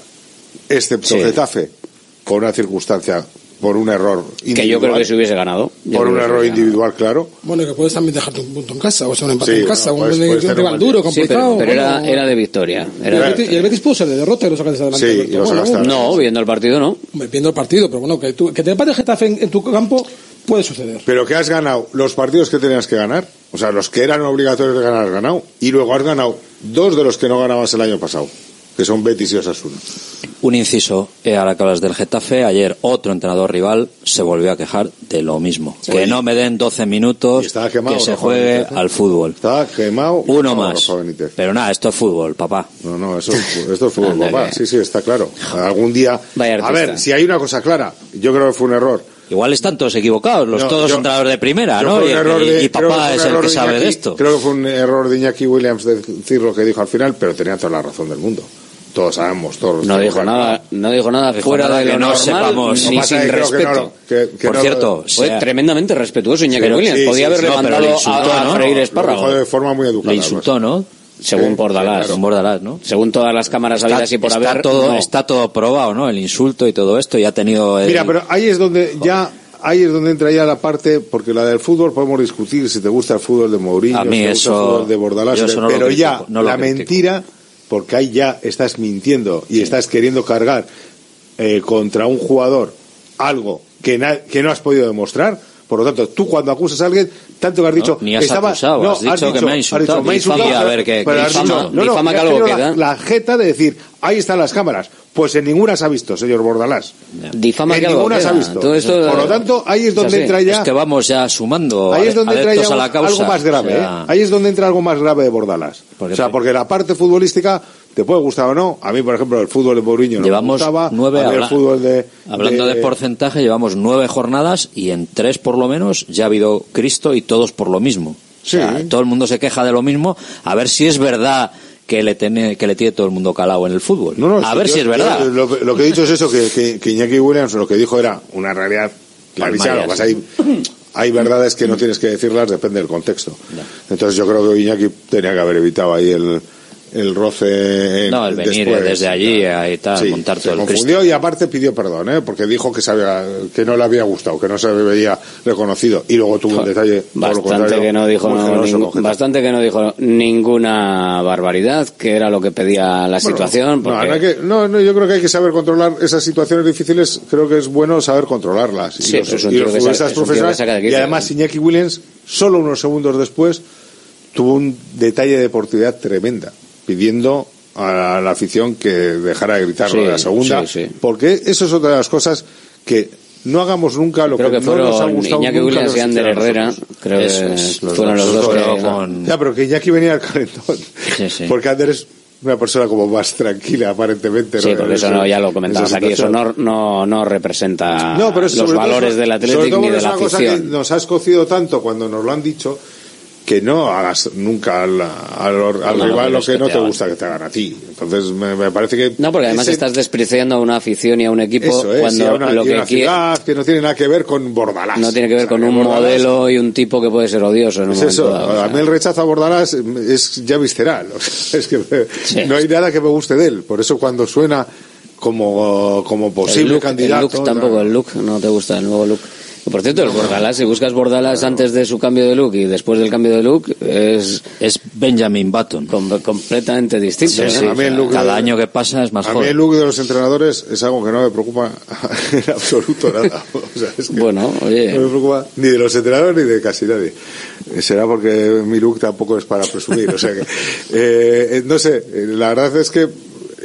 excepto Sí. Getafe, por una circunstancia, por un error individual. que yo creo que se hubiese ganado. Yo Por un error individual, claro. Bueno, que puedes también dejarte un punto en casa, o sea, un empate Sí, en casa, bueno, un, puedes- un puedes rival un duro, buen Sí, complicado. pero, pero era, bueno. era de victoria. Y el Betis- y el Betis pudo ser de derrota y lo sacaste adelante. Sí, Alberto. y lo Bueno, sacaste bueno, No, viendo el partido no. viendo el partido, pero bueno, que, tú, que te empate el Getafe en, en tu campo puede suceder. Pero que has ganado los partidos que tenías que ganar, o sea, los que eran obligatorios de ganar, has ganado, y luego has ganado dos de los que no ganabas el año pasado, que son Betis y Osasuna. Un inciso, eh, ahora que hablas del Getafe, ayer otro entrenador rival se volvió a quejar de lo mismo. Que no me den 12 minutos, quemado que se Rafa juegue Benítez, ¿eh? al fútbol. Está quemado. Uno no, más. Pero nada, esto es fútbol, papá. No, no, eso, esto es fútbol, papá. Sí, sí, está claro. Algún día. Vaya A ver, si hay una cosa clara, yo creo que fue un error. Igual están todos equivocados, los No, todos yo- entrenadores de primera, ¿no? Y, de- papá es el que sabe de esto. Creo que fue un error de Iñaki Williams decir lo que dijo al final, pero tenía toda la razón del mundo. todos sabemos, todos. No dijo nada, no dijo nada fuera nada de que lo no normal, sepamos. ni sin que respeto. no que- que Por no cierto, Fue sea- tremendamente respetuoso Iñaki Williams. sí, Podía sí, haber sí, no, pero levantado le insultó, a, a ¿no? freír Lo dijo de forma muy educada. Le insultó, ¿no? Según Sí, Bordalás. claro. Bordalás, ¿no? Según todas las cámaras Está, habidas y por está haber. todo, no. está todo probado, ¿no? El insulto y todo esto. Y ha tenido. el- Mira, pero ahí es donde ya ahí es donde entra ya la parte porque la del fútbol podemos discutir si te gusta el fútbol de Mourinho, A mí si te gusta eso- el fútbol de Bordalás, no pero ya critico, la mentira porque ahí ya estás mintiendo y estás queriendo cargar eh, contra un jugador algo que, na- que no has podido demostrar. Por lo tanto, tú cuando acusas a alguien, tanto que has dicho, ni has estaba, acusado, no, has dicho que me ha insultado. me ha Difama, insultado, a ver, ¿qué- pero qué has difama? dicho, no, no, Difama que que has algo tenido la, queda. la jeta de decir, ahí están las cámaras. Pues en ninguna se ha visto, señor Bordalás. Difama en que algo ninguna se ha queda. visto. Todo esto- Por lo tanto, ahí es donde entra ya Es que vamos ya sumando Ahí es donde entra ya algo más grave. O sea, ¿eh? Ahí es donde entra algo más grave de Bordalas. Porque- o sea, porque la parte futbolística te puede gustar o no. A mí, por ejemplo, el fútbol de Mourinho no Llevamos me gustaba. nueve a mí el habla- fútbol de, Hablando de... porcentaje, llevamos nueve jornadas y en tres por lo menos ya ha habido Cristo y todos por lo mismo. O sea, todo el mundo se queja de lo mismo. A ver si es verdad que le tiene, que le tiene todo el mundo calado en el fútbol. No, no, a sí, ver yo- si es verdad. yo lo, lo que he dicho es eso, que, que, que Iñaki Williams lo que dijo era una realidad clarísima. hay, hay verdades que no tienes que decirlas, depende del contexto. Entonces yo creo que Iñaki tenía que haber evitado ahí el, el roce. No, el venir después. desde allí a tal, Sí, montar se todo el confundió y aparte pidió perdón, ¿eh? porque dijo que, sabía, que no le había gustado, que no se veía reconocido y luego tuvo un detalle todo lo Bastante que no dijo no, ningún- bastante que no dijo ninguna barbaridad que era lo que pedía la situación No, porque no hay que- no, no, yo creo que hay que saber controlar esas situaciones difíciles. Creo que es bueno saber controlarlas. Sí, y los, eso es un y los que es un Y además, Iñaki Williams, solo unos segundos después, tuvo un detalle de deportividad tremenda, pidiendo a la afición que dejara de gritar lo Sí, de la segunda. sí, sí. Porque eso es otra de las cosas que no hagamos nunca lo creo que no nos ha gustado Iñaki nunca Williams que y Ander Herrera creo que es, fueron dos. los dos que con- Ya, pero que Iñaki venía al calentón. Sí, sí. Porque Ander es una persona como más tranquila, aparentemente. Sí, ¿no? porque eso no, ya lo en comentabas aquí, eso no, no, no representa No, pero los todo valores del sobre Atlético todo ni de es la una cosa que afición. nos ha escocido tanto cuando nos lo han dicho que no hagas nunca al, al- al No, rival no, lo que que no te te gusta que te hagan a ti. Entonces me, me parece que... No, porque además ese- estás despreciando a una afición y a un equipo Eso es, y cuando a una, lo y que una quiere ciudad que no tiene nada que ver con Bordalás. no tiene que ver O sea, con un Bordalás- modelo y un tipo que puede ser odioso en un Es eso, dado, o sea. a mí el rechazo a Bordalás es ya visceral. o sea, es que me- no hay nada que me guste de él. Por eso cuando suena como, como posible el look, candidato... el look tampoco, el look no te gusta, el nuevo look. Por cierto, el Bordalas, si buscas Bordalas antes de su cambio de look y después del cambio de look, es, es Benjamin Button. completamente distinto. Sí, ¿eh? sí. A mí el look Cada de- año que pasa es más A mí el look de los entrenadores es algo que no me preocupa en absoluto nada. O sea, es que Bueno, oye. No me preocupa ni de los entrenadores ni de casi nadie. Eh, Será porque mi look tampoco es para presumir. O sea que, eh, no sé, eh, la verdad es que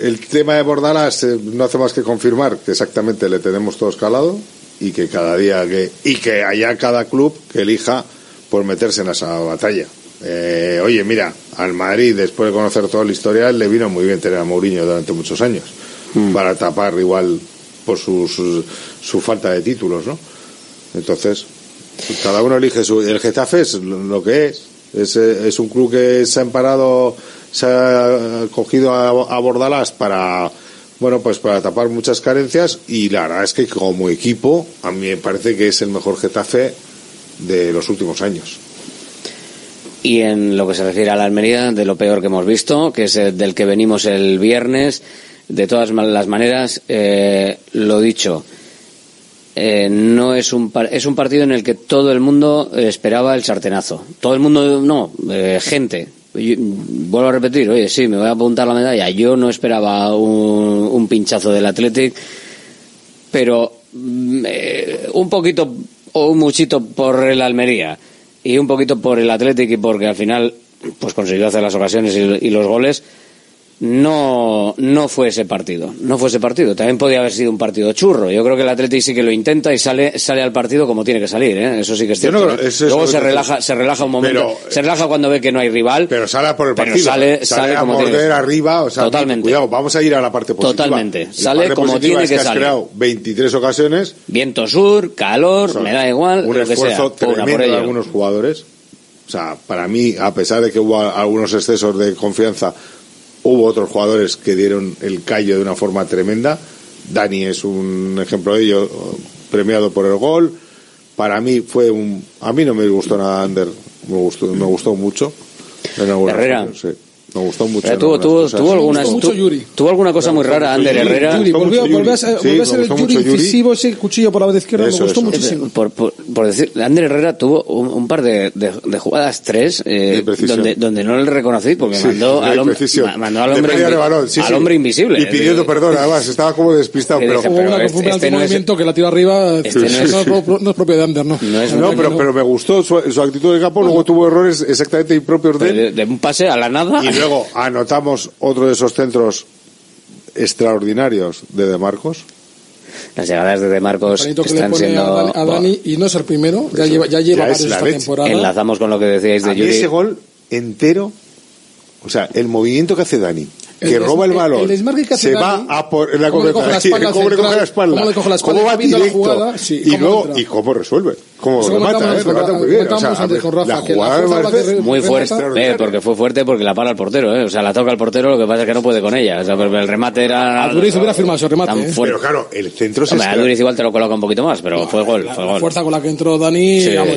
el tema de Bordalas eh, no hace más que confirmar que exactamente le tenemos todos calado y que cada día que, y que haya cada club que elija por meterse en esa batalla. Eh, oye, mira, al Madrid, después de conocer todo el historial, le vino muy bien tener a Mourinho durante muchos años para tapar igual por su, su, su falta de títulos, ¿no? Entonces, cada uno elige su. El Getafe es lo que es. Es, es un club que se ha emparado, se ha cogido a, a Bordalás para, bueno, pues para tapar muchas carencias y la verdad es que como equipo, a mí me parece que es el mejor Getafe de los últimos años. Y en lo que se refiere a la Almería, de lo peor que hemos visto, que es eh, del que venimos el viernes, de todas las maneras, eh, lo dicho, eh, no es un par- es un partido en el que todo el mundo esperaba el sartenazo. Todo el mundo, no, eh, gente. Vuelvo a repetir, oye, sí, me voy a apuntar la medalla. Yo no esperaba un, un pinchazo del Athletic, pero mm, eh, un poquito o un muchito por el Almería y un poquito por el Athletic y porque al final pues consiguió hacer las ocasiones y, y los goles no no fue ese partido no fue ese partido también podía haber sido un partido churro yo creo que el Athletic sí que lo intenta y sale sale al partido como tiene que salir ¿eh? eso sí que es no cierto ¿eh? es luego se que- relaja se relaja un momento Pero- se relaja cuando ve que no hay rival Pero sale a por el pero partido. sale, sale a como tiene que morder arriba. O sea, Totalmente. Cuidado, vamos a ir a la parte positiva. Totalmente. La Sale parte como tiene es que salir. creado 23 ocasiones. viento sur calor O sea, me da igual un lo que sea esfuerzo Pura, por tremendo de algunos jugadores. O sea, para mí, a pesar de que hubo algunos excesos de confianza, hubo otros jugadores que dieron el callo de una forma tremenda. Dani es un ejemplo de ello, premiado por el gol. Para mí fue un, a mí no me gustó nada Ander, me gustó, me gustó mucho. Herrera. sí. Me gustó mucho. Pero en tuvo, tuvo, tuvo, algunas, mucho tu- Yuri. tuvo alguna cosa muy rara, Ander Herrera. Yuri, volvió, volvió a ser, Sí, volvió a ser el Yuri incisivo, ese cuchillo por la banda izquierda, Eso, me gustó eso. muchísimo. Por, por, por decir, Ander Herrera tuvo un, un par de, de, de jugadas, tres, eh, donde, donde no le reconocí, porque Sí, mandó, al hombre, mandó al hombre, invi- balón, sí, al sí. hombre invisible. Y pidiendo Eh, perdón, además, estaba como despistado. Pero, Hubo pero una este- este no es- movimiento que la tiró arriba, Este no, es- no es propio de Ander, ¿no. No pero, pero me gustó su, su actitud de campo, luego tuvo errores exactamente impropios de él. de, de un pase a la nada. Luego anotamos otro de esos centros extraordinarios de De Marcos. Las llegadas de De Marcos Panito que le están pone siendo... a, Dani, a Dani y no es el primero, ya lleva, ya lleva ya es esta leche. temporada. Enlazamos con lo que decíais de A mí Yuri. ese gol entero, o sea, el movimiento que hace Dani, que roba el balón, el desmarque que hace se Dani, va a por la cómo le coge la espalda al cómo le coge la espalda, cómo le coge la espalda, cómo va directo, jugada, sí, y cómo luego entra. y cómo resuelve, Eso remata, comentábamos eh, remata muy bien, o sea, comentábamos antes con Rafa, la que la jugada Muy fuerte, eh, porque fue fuerte porque la para el portero, eh. O sea, la toca el portero, lo que pasa es que no puede con ella. O sea, porque el remate era... Aduriz hubiera firmado ese remate, tan eh. fuerte. pero claro, el centro se Hombre, Aduriz igual te lo coloca un poquito más, pero fue gol, fue La gol. fuerza con la que entró Dani, Sí, vamos,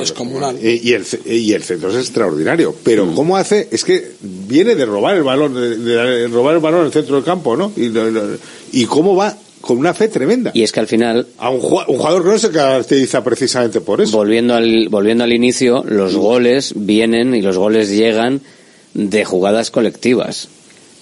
descomunal. Y, el, ce- y el centro es extraordinario. Pero Mm. ¿cómo hace? Es que viene de robar el balón, de, de robar el balón en el centro del campo, ¿no? Y, lo- lo- y cómo va con una fe tremenda. Y es que al final, A un, ju- un jugador que no se caracteriza precisamente por eso. volviendo al, volviendo al inicio, los goles vienen y los goles llegan de jugadas colectivas.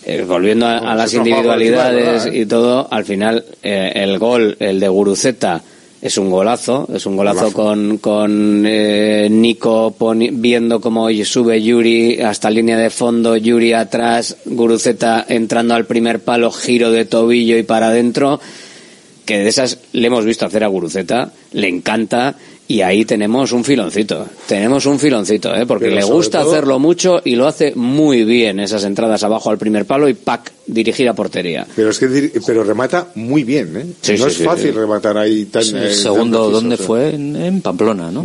Eh, volviendo a, a las individualidades y todo, al final eh, el gol, el de Guruceta, es un golazo, es un golazo Golazo. con, con eh, Nico viendo cómo sube Yuri hasta línea de fondo, Yuri atrás, Guruceta entrando al primer palo, giro de tobillo y para adentro, que de esas le hemos visto hacer a Guruceta, le encanta y ahí tenemos un filoncito, tenemos un filoncito, ¿eh? porque Pero le gusta todo- hacerlo mucho y lo hace muy bien esas entradas abajo al primer palo y pack, dirigir a portería. Pero es que pero remata muy bien, ¿eh? Sí, no sí, es sí, fácil sí. rematar ahí tan El eh, tan segundo, preciso, ¿dónde fue? En, en Pamplona, ¿no?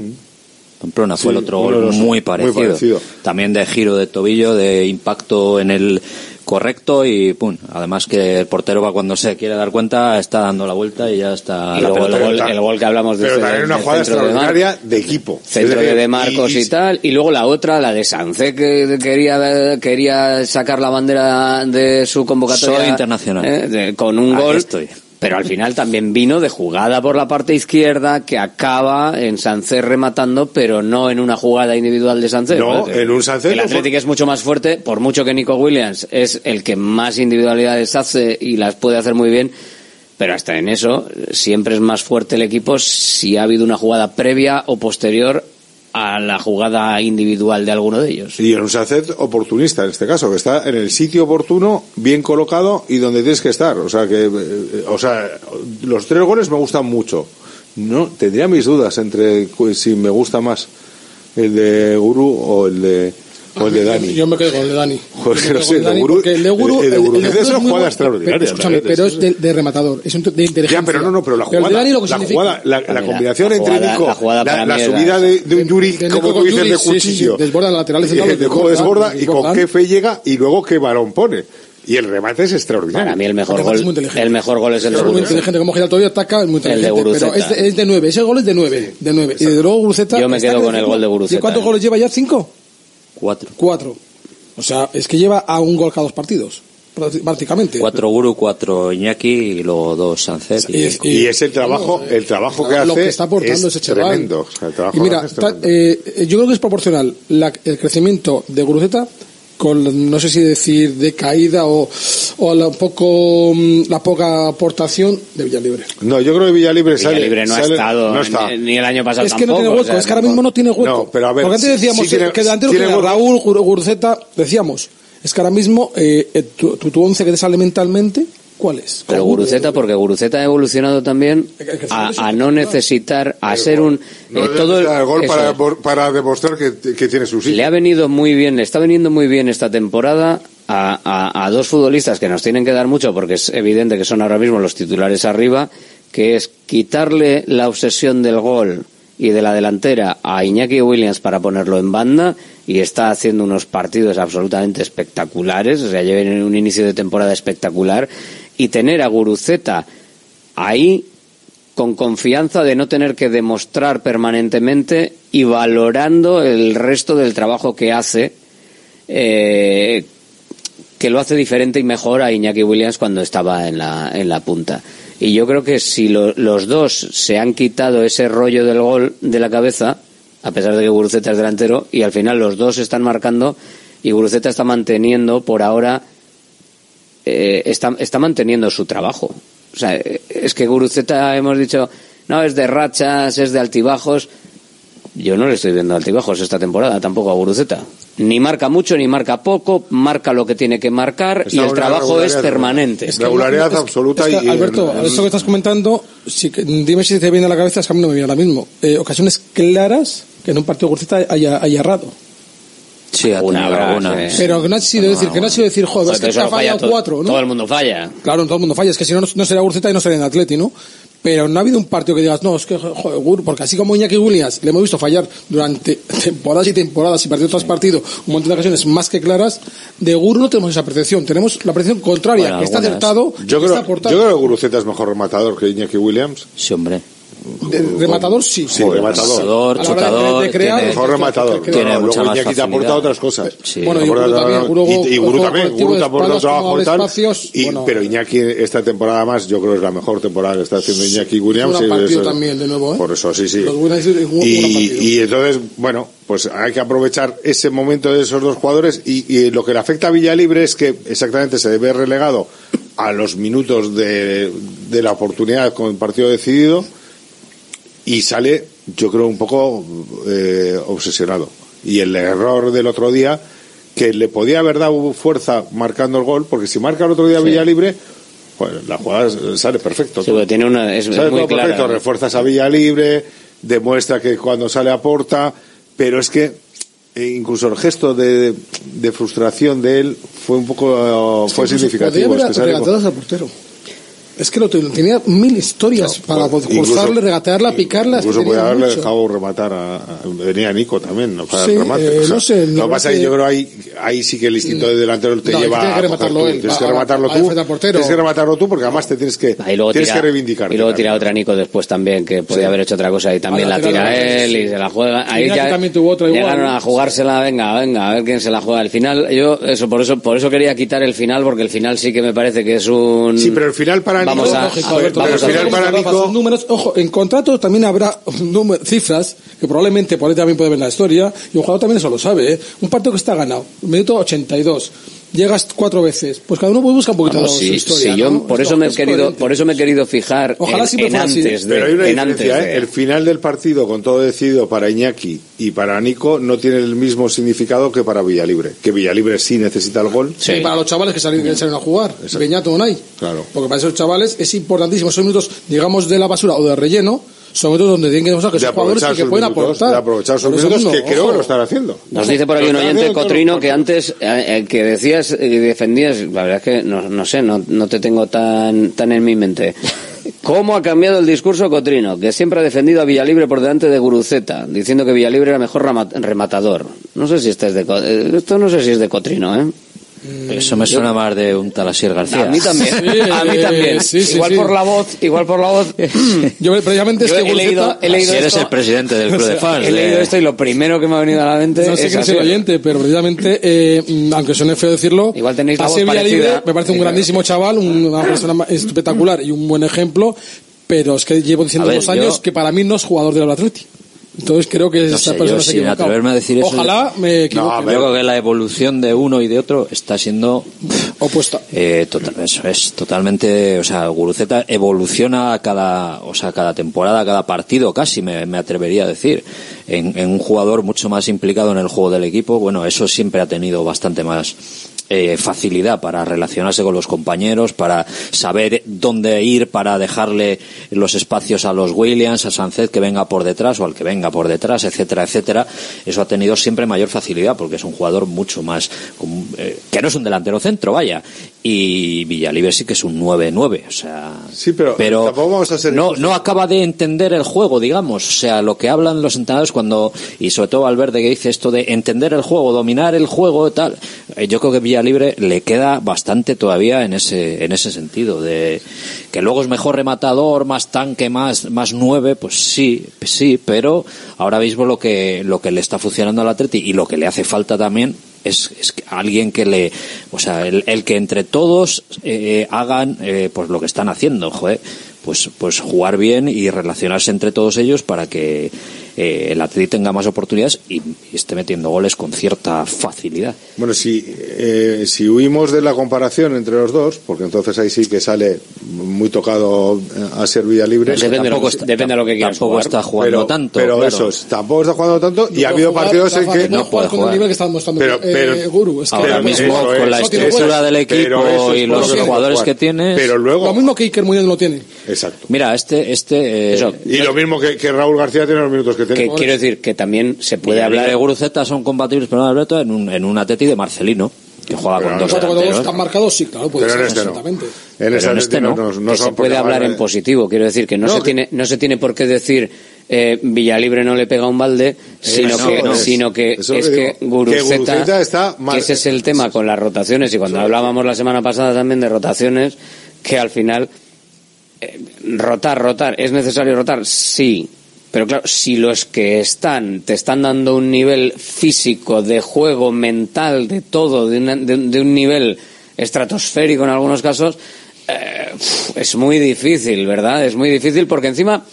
Pamplona fue Sí, el otro gol muy muy parecido. También de giro de tobillo, de impacto en el correcto y pum. Además que el portero va cuando se quiere dar cuenta, está dando la vuelta y ya está Y la luego el pelota. gol, el gol que hablamos de Pero ese- también una jugada centro de Mar- extraordinaria de, equipo. centro de, de Marcos y, tal, y luego la otra, la de Sance, que quería, quería sacar la bandera de su convocatoria. Soy internacional. eh, de- con un Aquí gol. estoy. Pero al final también vino de jugada por la parte izquierda que acaba en Sánchez rematando, pero no en una jugada individual de Sánchez. No, en un Sánchez El Atlético es mucho más fuerte, por mucho que Nico Williams es el que más individualidades hace y las puede hacer muy bien. Pero hasta en eso siempre es más fuerte el equipo si ha habido una jugada previa o posterior a la jugada individual de alguno de ellos. Y en un Sánchez oportunista en este caso, que está en el sitio oportuno, bien colocado y donde tienes que estar. O sea que, eh, o sea, los tres goles me gustan mucho. No, tendría mis dudas entre si me gusta más el de Guru o el de o el de Dani. Yo me quedo con el de Dani. Me no quedo sé, con el de Dani Guru- porque el de Guru, el de el de es una jugada extraordinaria, Pero, escúchame, pero es de, de rematador, es un de inteligencia. Ya, pero no, no, pero la el de jugada, Dani lo que la, significa- jugada, la, combinación la entre Nico, la es subida de, de un Yuri, de como tú dices, de sí, sí, sí, cuchillo. desborda la lateral de desborda, y con qué fe llega y luego qué balón pone. Y el remate es extraordinario. Para mí el mejor es gol, inteligente. el mejor gol es el de Es muy Guruceta. inteligente, como gira todavía ataca, es muy El de inteligente. Guruceta. pero es de, es de nueve, ese gol es de nueve, de nueve. Y desde luego Guruceta. Yo me quedo con el décimo. gol de Guruceta, ¿Y cuántos goles lleva ya? ¿Cinco? Cuatro. Cuatro. O sea, es que lleva a un gol cada dos partidos, prácti- prácticamente. Cuatro Guru, cuatro Iñaki y luego dos Sánchez. Y es- Y es el trabajo, el trabajo que hace lo que está aportando es ese chaval. tremendo. O sea, el trabajo Y mira, es tremendo. eh, yo creo que es proporcional la- el crecimiento de Guruceta con, no sé si decir, de caída o, o la, poco, mm, la poca aportación de Villalibre. No, yo creo que Villalibre sale. Villalibre no ha sale- estado no está. ni, ni el año pasado Es que no tampoco, tiene o hueco, sea, es que ahora mismo no tiene hueco. No, pero a ver, Porque antes sí- decíamos sí tiene- que delantero tiene hueco. Raúl, Gur- Guruceta, decíamos, es que ahora mismo eh, eh, tu, tu, tu once que te sale mentalmente, ¿cuál es? Pero Guruceta, porque Guruceta ha evolucionado también a, a no necesitar, a ser un... No eh, necesita todo el, el gol para, para demostrar que, que tiene su sitio. Le ha venido muy bien, le está veniendo muy bien esta temporada a, a- a dos futbolistas que nos tienen que dar mucho porque es evidente que son ahora mismo los titulares arriba, que es quitarle la obsesión del gol y de la delantera a Iñaki Williams para ponerlo en banda y está haciendo unos partidos absolutamente espectaculares, o sea, lleven un inicio de temporada espectacular y tener a Guruceta ahí con confianza de no tener que demostrar permanentemente y valorando el resto del trabajo que hace, eh, que lo hace diferente y mejor a Iñaki Williams cuando estaba en la, en la punta. Y yo creo que si lo- los dos se han quitado ese rollo del gol de la cabeza, a pesar de que Guruceta es delantero, y al final los dos están marcando y Guruceta está manteniendo por ahora eh, está, está manteniendo su trabajo. O sea, es que Guruceta hemos dicho, no, es de rachas, es de altibajos. Yo no le estoy viendo altibajos esta temporada tampoco a Guruceta. Ni marca mucho, ni marca poco, marca lo que tiene que marcar Está y el trabajo es permanente. regularidad absoluta Es que, y Alberto, en- eso que estás comentando, que- dime si te viene a la cabeza, es que a mí no me viene ahora mismo. Eh, ocasiones claras que en un partido Guruceta haya, haya errado. Sí, ha Una alguna. sí. Pero que no ha sido decir, que no ha sido decir, joder, es que ha fallado todo- cuatro, ¿no? Todo el mundo falla. Claro, todo el mundo falla, es que si no, no- sería Guruceta y no sería en Atleti, ¿no? Pero no ha habido un partido que digas, no, es que, joder, Gur, porque así como Iñaki Williams le hemos visto fallar durante temporadas y temporadas y partido tras partido, un montón de ocasiones más que claras, de Guru no tenemos esa percepción, tenemos la percepción contraria, Bueno, que está acertado, Yo que creo, está yo creo que Guruceta es mejor rematador que Iñaki Williams. Sí, hombre. De- rematador sí. Sí, hora de- chutador, de crear, tiene- Mejor rematador. que- que- tiene No, mucha luego más Iñaki te aporta otras cosas. Sí. Bueno, y Guru también. Guru- y, y Guru también, Guru de te aporta trabajo tal. espacios, Y- bueno. Pero Iñaki, esta temporada más, yo creo que es la mejor temporada que está haciendo Iñaki Williams. Un partido eso- también, de nuevo, ¿eh? Por eso, sí, sí. Los Y, y entonces, bueno, pues hay que aprovechar ese momento de esos dos jugadores y, y lo que le afecta a Villalibre es que exactamente se ve relegado a los minutos de, de la oportunidad con el partido decidido y sale, yo creo, un poco eh, obsesionado. Y el error del otro día, que le podía haber dado fuerza marcando el gol, porque si marca el otro día Sí. Villalibre, pues la jugada sale perfecto. Sí, tiene una, es, es Sale muy todo perfecto, clara. refuerzas a Villa Libre, demuestra que cuando sale aporta, pero es que eh, incluso el gesto de, de frustración de él fue un poco fue significativo. es que sale portero. Es que lo te- tenía mil historias para Incluso- forzarle, regatearla, picarla. Incluso podía haberle mucho. dejado rematar a, a- venía Nico también, ¿no? Para Sí, el remate. eh, o sea, no sé, lo que pasa es que yo que- creo ahí, ahí sí que el instinto de delantero te No, lleva tiene que a rematarlo tú. él, Tienes que rematarlo a tú. Tienes que rematarlo tú porque además te tienes que, luego tienes tira, que reivindicar. y luego tira otra Nico después también, que podía Sí. haber hecho otra cosa y también la la tira él sí. y se la juega. Ahí ya también tuvo otra igual, llegaron ¿no? a jugársela, venga, venga, a ver quién se la juega. Al final, yo, eso, por eso, por eso quería quitar el final, porque el final sí que me parece que es un... Sí, pero el final para Vamos a, Lógico, a ver, Alberto, vamos pero a números, ojo, en contrato también habrá número- cifras que probablemente por ahí también puede ver la historia y un jugador también eso lo sabe. ¿eh? Un partido que está ganado, minuto 82, llegas cuatro veces, pues cada uno puede buscar un poquito Vamos, su sí, historia. sí, yo ¿no? por Es eso me he querido, por eso me he querido fijar Ojalá en, siempre en antes de, Pero hay una en antes diferencia, ¿eh? de- El final del partido, con todo decidido para Iñaki y para Nico, no tiene el mismo significado que para Villalibre. Que Villalibre sí necesita el gol. Sí, para los chavales que salen, que salen a jugar, Beñato o Unai. Claro. Porque para esos chavales es importantísimo. Esos minutos, digamos, de la basura o de relleno, son minutos donde tienen que demostrar que De son jugadores que pueden minutos, aportar. de aprovechar sus minutos, que creo ojo. que lo están haciendo. Nos dice por aquí un oyente, Cotrino, que antes, eh, eh, que decías y defendías, la verdad es que no, no sé, no, no te tengo tan, tan en mi mente. ¿Cómo ha cambiado el discurso Cotrino? Que siempre ha defendido a Villalibre por delante de Guruceta, diciendo que Villalibre era mejor rama- rematador. No sé si este es de, eh, esto no sé si es de Cotrino, ¿eh? Eso me suena más de un Talasier García. A mí también, Sí, a mí también. sí, sí, igual sí. por la voz, igual por la voz. Yo precisamente es Yo que he leído, he leído si eres esto- el presidente del club de fans. He leído de- esto y lo primero que me ha venido a la mente No sé es quién es el oyente, pero precisamente, eh, mm, aunque suene feo decirlo, Igual tenéis la a voz. Libre me parece un grandísimo chaval, un- una persona espectacular y un buen ejemplo, pero es que llevo diciendo ver, dos años yo- que para mí no es jugador del Atleti. Entonces creo que No esta sé, persona yo se sin atreverme a decir eso- Ojalá me equivoque. No, a Yo creo que la evolución de uno y de otro está siendo Opuesta. eh, total- eso es totalmente, o sea, Guruceta evoluciona a cada, o sea, cada temporada, cada partido, casi me, me atrevería a decir, en, en un jugador mucho más implicado en el juego del equipo. Bueno, eso siempre ha tenido bastante más eh, facilidad para relacionarse con los compañeros, para saber dónde ir, para dejarle los espacios a los Williams, a Sancet que venga por detrás o al que venga por detrás, etcétera, etcétera. Eso ha tenido siempre mayor facilidad porque es un jugador mucho más, eh, que no es un delantero centro, vaya. Y Villalibre sí que es un 9-9, o sea. Sí, pero, tampoco vamos a ser no, no acaba de entender el juego, digamos. O sea, lo que hablan los entrenadores cuando, y sobre todo Valverde que dice esto de entender el juego, dominar el juego, tal. eh, Yo creo que Villalibre le queda bastante todavía en ese, en ese sentido. De que luego es mejor rematador, más tanque, más, más nueve, pues sí, sí, pero ahora mismo lo que, lo que le está funcionando al Atleti y lo que le hace falta también es, es alguien que le, o sea, el, el que entre todos eh, hagan eh, pues lo que están haciendo, pues, pues jugar bien y relacionarse entre todos ellos para que eh, el Atleti tenga más oportunidades y, y esté metiendo goles con cierta facilidad. Bueno, si, eh, si huimos de la comparación entre los dos, porque entonces ahí sí que sale muy tocado eh, a ser vía libre. Depende de lo que- depende de lo que quieras tampoco jugar. está jugando pero, tanto. Pero claro. eso, es, tampoco está jugando tanto y ha habido jugar, partidos en que no puede jugar con el nivel que está mostrando Pero- eh, pero- Guru. Es que Ahora mismo, con la estructura del equipo y los lo jugadores que tienes. Pero luego, Lo mismo que Iker Muñoz no tiene. exacto. Mira, este, este, eh, Y lo mismo que, que Raúl García tiene los minutos que Que quiero decir que también se puede Villalibre hablar y Guruceta son compatibles, perdón Alberto, en un, en un Atleti de Marcelino, que juega Pero con no, dos cuando delanteros. están marcados, sí, claro, puede Pero en ser este no. perfectamente. En Pero ese en este no, no. no, no que se puede hablar en eh, positivo. Quiero decir que no, No, se que- tiene no se tiene por qué decir eh, Villalibre no le pega un balde, sino Eso que es. sino que es que que digo. Que Guruceta, está mal- que ese es el tema con las rotaciones y cuando hablábamos la semana pasada también de rotaciones que al final eh, rotar rotar es necesario rotar sí pero claro, si los que están te están dando un nivel físico, de juego, mental, de todo, de, de un- de un nivel estratosférico en algunos casos, eh, es muy difícil, ¿verdad? Es muy difícil porque encima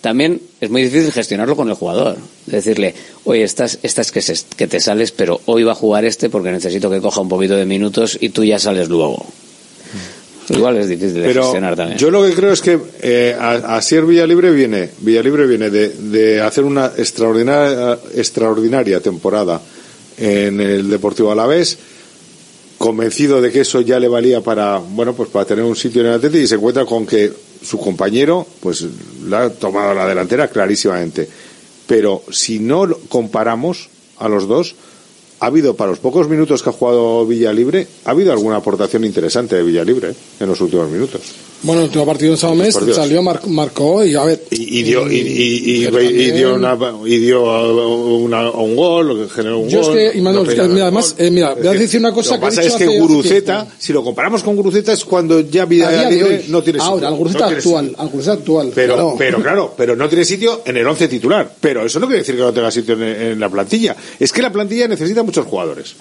también es muy difícil gestionarlo con el jugador. Decirle, oye, estás, estás que, se- que te sales, pero hoy va a jugar este porque necesito que coja un poquito de minutos y tú ya sales luego. Igual es difícil de gestionar también. yo lo que creo es que eh, a- Asier Villalibre viene, Villalibre viene de, de hacer una extraordinaria, extraordinaria temporada en el Deportivo Alavés, convencido de que eso ya le valía para, bueno, pues para tener un sitio en el Atleti y se encuentra con que su compañero, pues, le ha tomado la delantera clarísimamente. Pero si no comparamos a los dos, ha habido, para los pocos minutos que ha jugado Villalibre, ha habido alguna aportación interesante de Villalibre ¿eh? en los últimos minutos. Bueno, el último partido en Sao Mes salió, mar- marcó y a ver. Y, y dio, y, y- también- dio, una, y dio una- un gol, generó un Yo gol. que, Imanol, una es que, pena mira, del además, eh, mira, voy a que decir una cosa Lo que que he pasa es que Guruceta, si lo comparamos con Guruceta, es cuando ya A día de Villalibre hoy. no tiene sitio. Ahora, al Guruceta No actual, al Guruceta actual. Pero, claro. pero claro, pero no tiene sitio en el once titular. Pero eso no quiere decir que no tenga sitio en, en la plantilla. Es que la plantilla necesita muchos jugadores.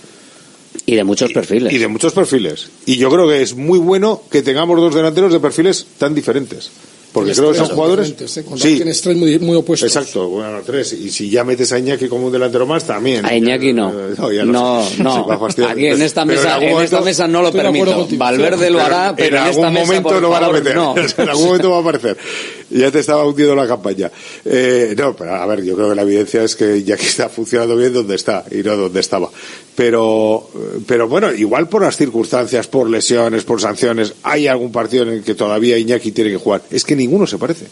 Y de muchos perfiles. Y de muchos perfiles. Y yo creo que es muy bueno que tengamos dos delanteros de perfiles tan diferentes. Porque creo que son jugadores. ¿eh? Sí, Tienes tres muy, muy opuestos. exacto, bueno, tres. Y si ya metes a Iñaki como un delantero más, también. A Iñaki no. Ya No, no. Aquí en esta mesa, en esta mesa no lo permito. Valverde lo hará, pero en, en esta algún mesa momento por lo van a meter. no. en algún momento va a aparecer. Ya te estaba hundiendo la campaña. Eh, no, pero a ver, yo creo que la evidencia es que ya que está funcionando bien donde está y no donde estaba. Pero, pero bueno, igual por las circunstancias, por lesiones, por sanciones, hay algún partido en el que todavía Iñaki tiene que jugar. Es que ninguno se parece.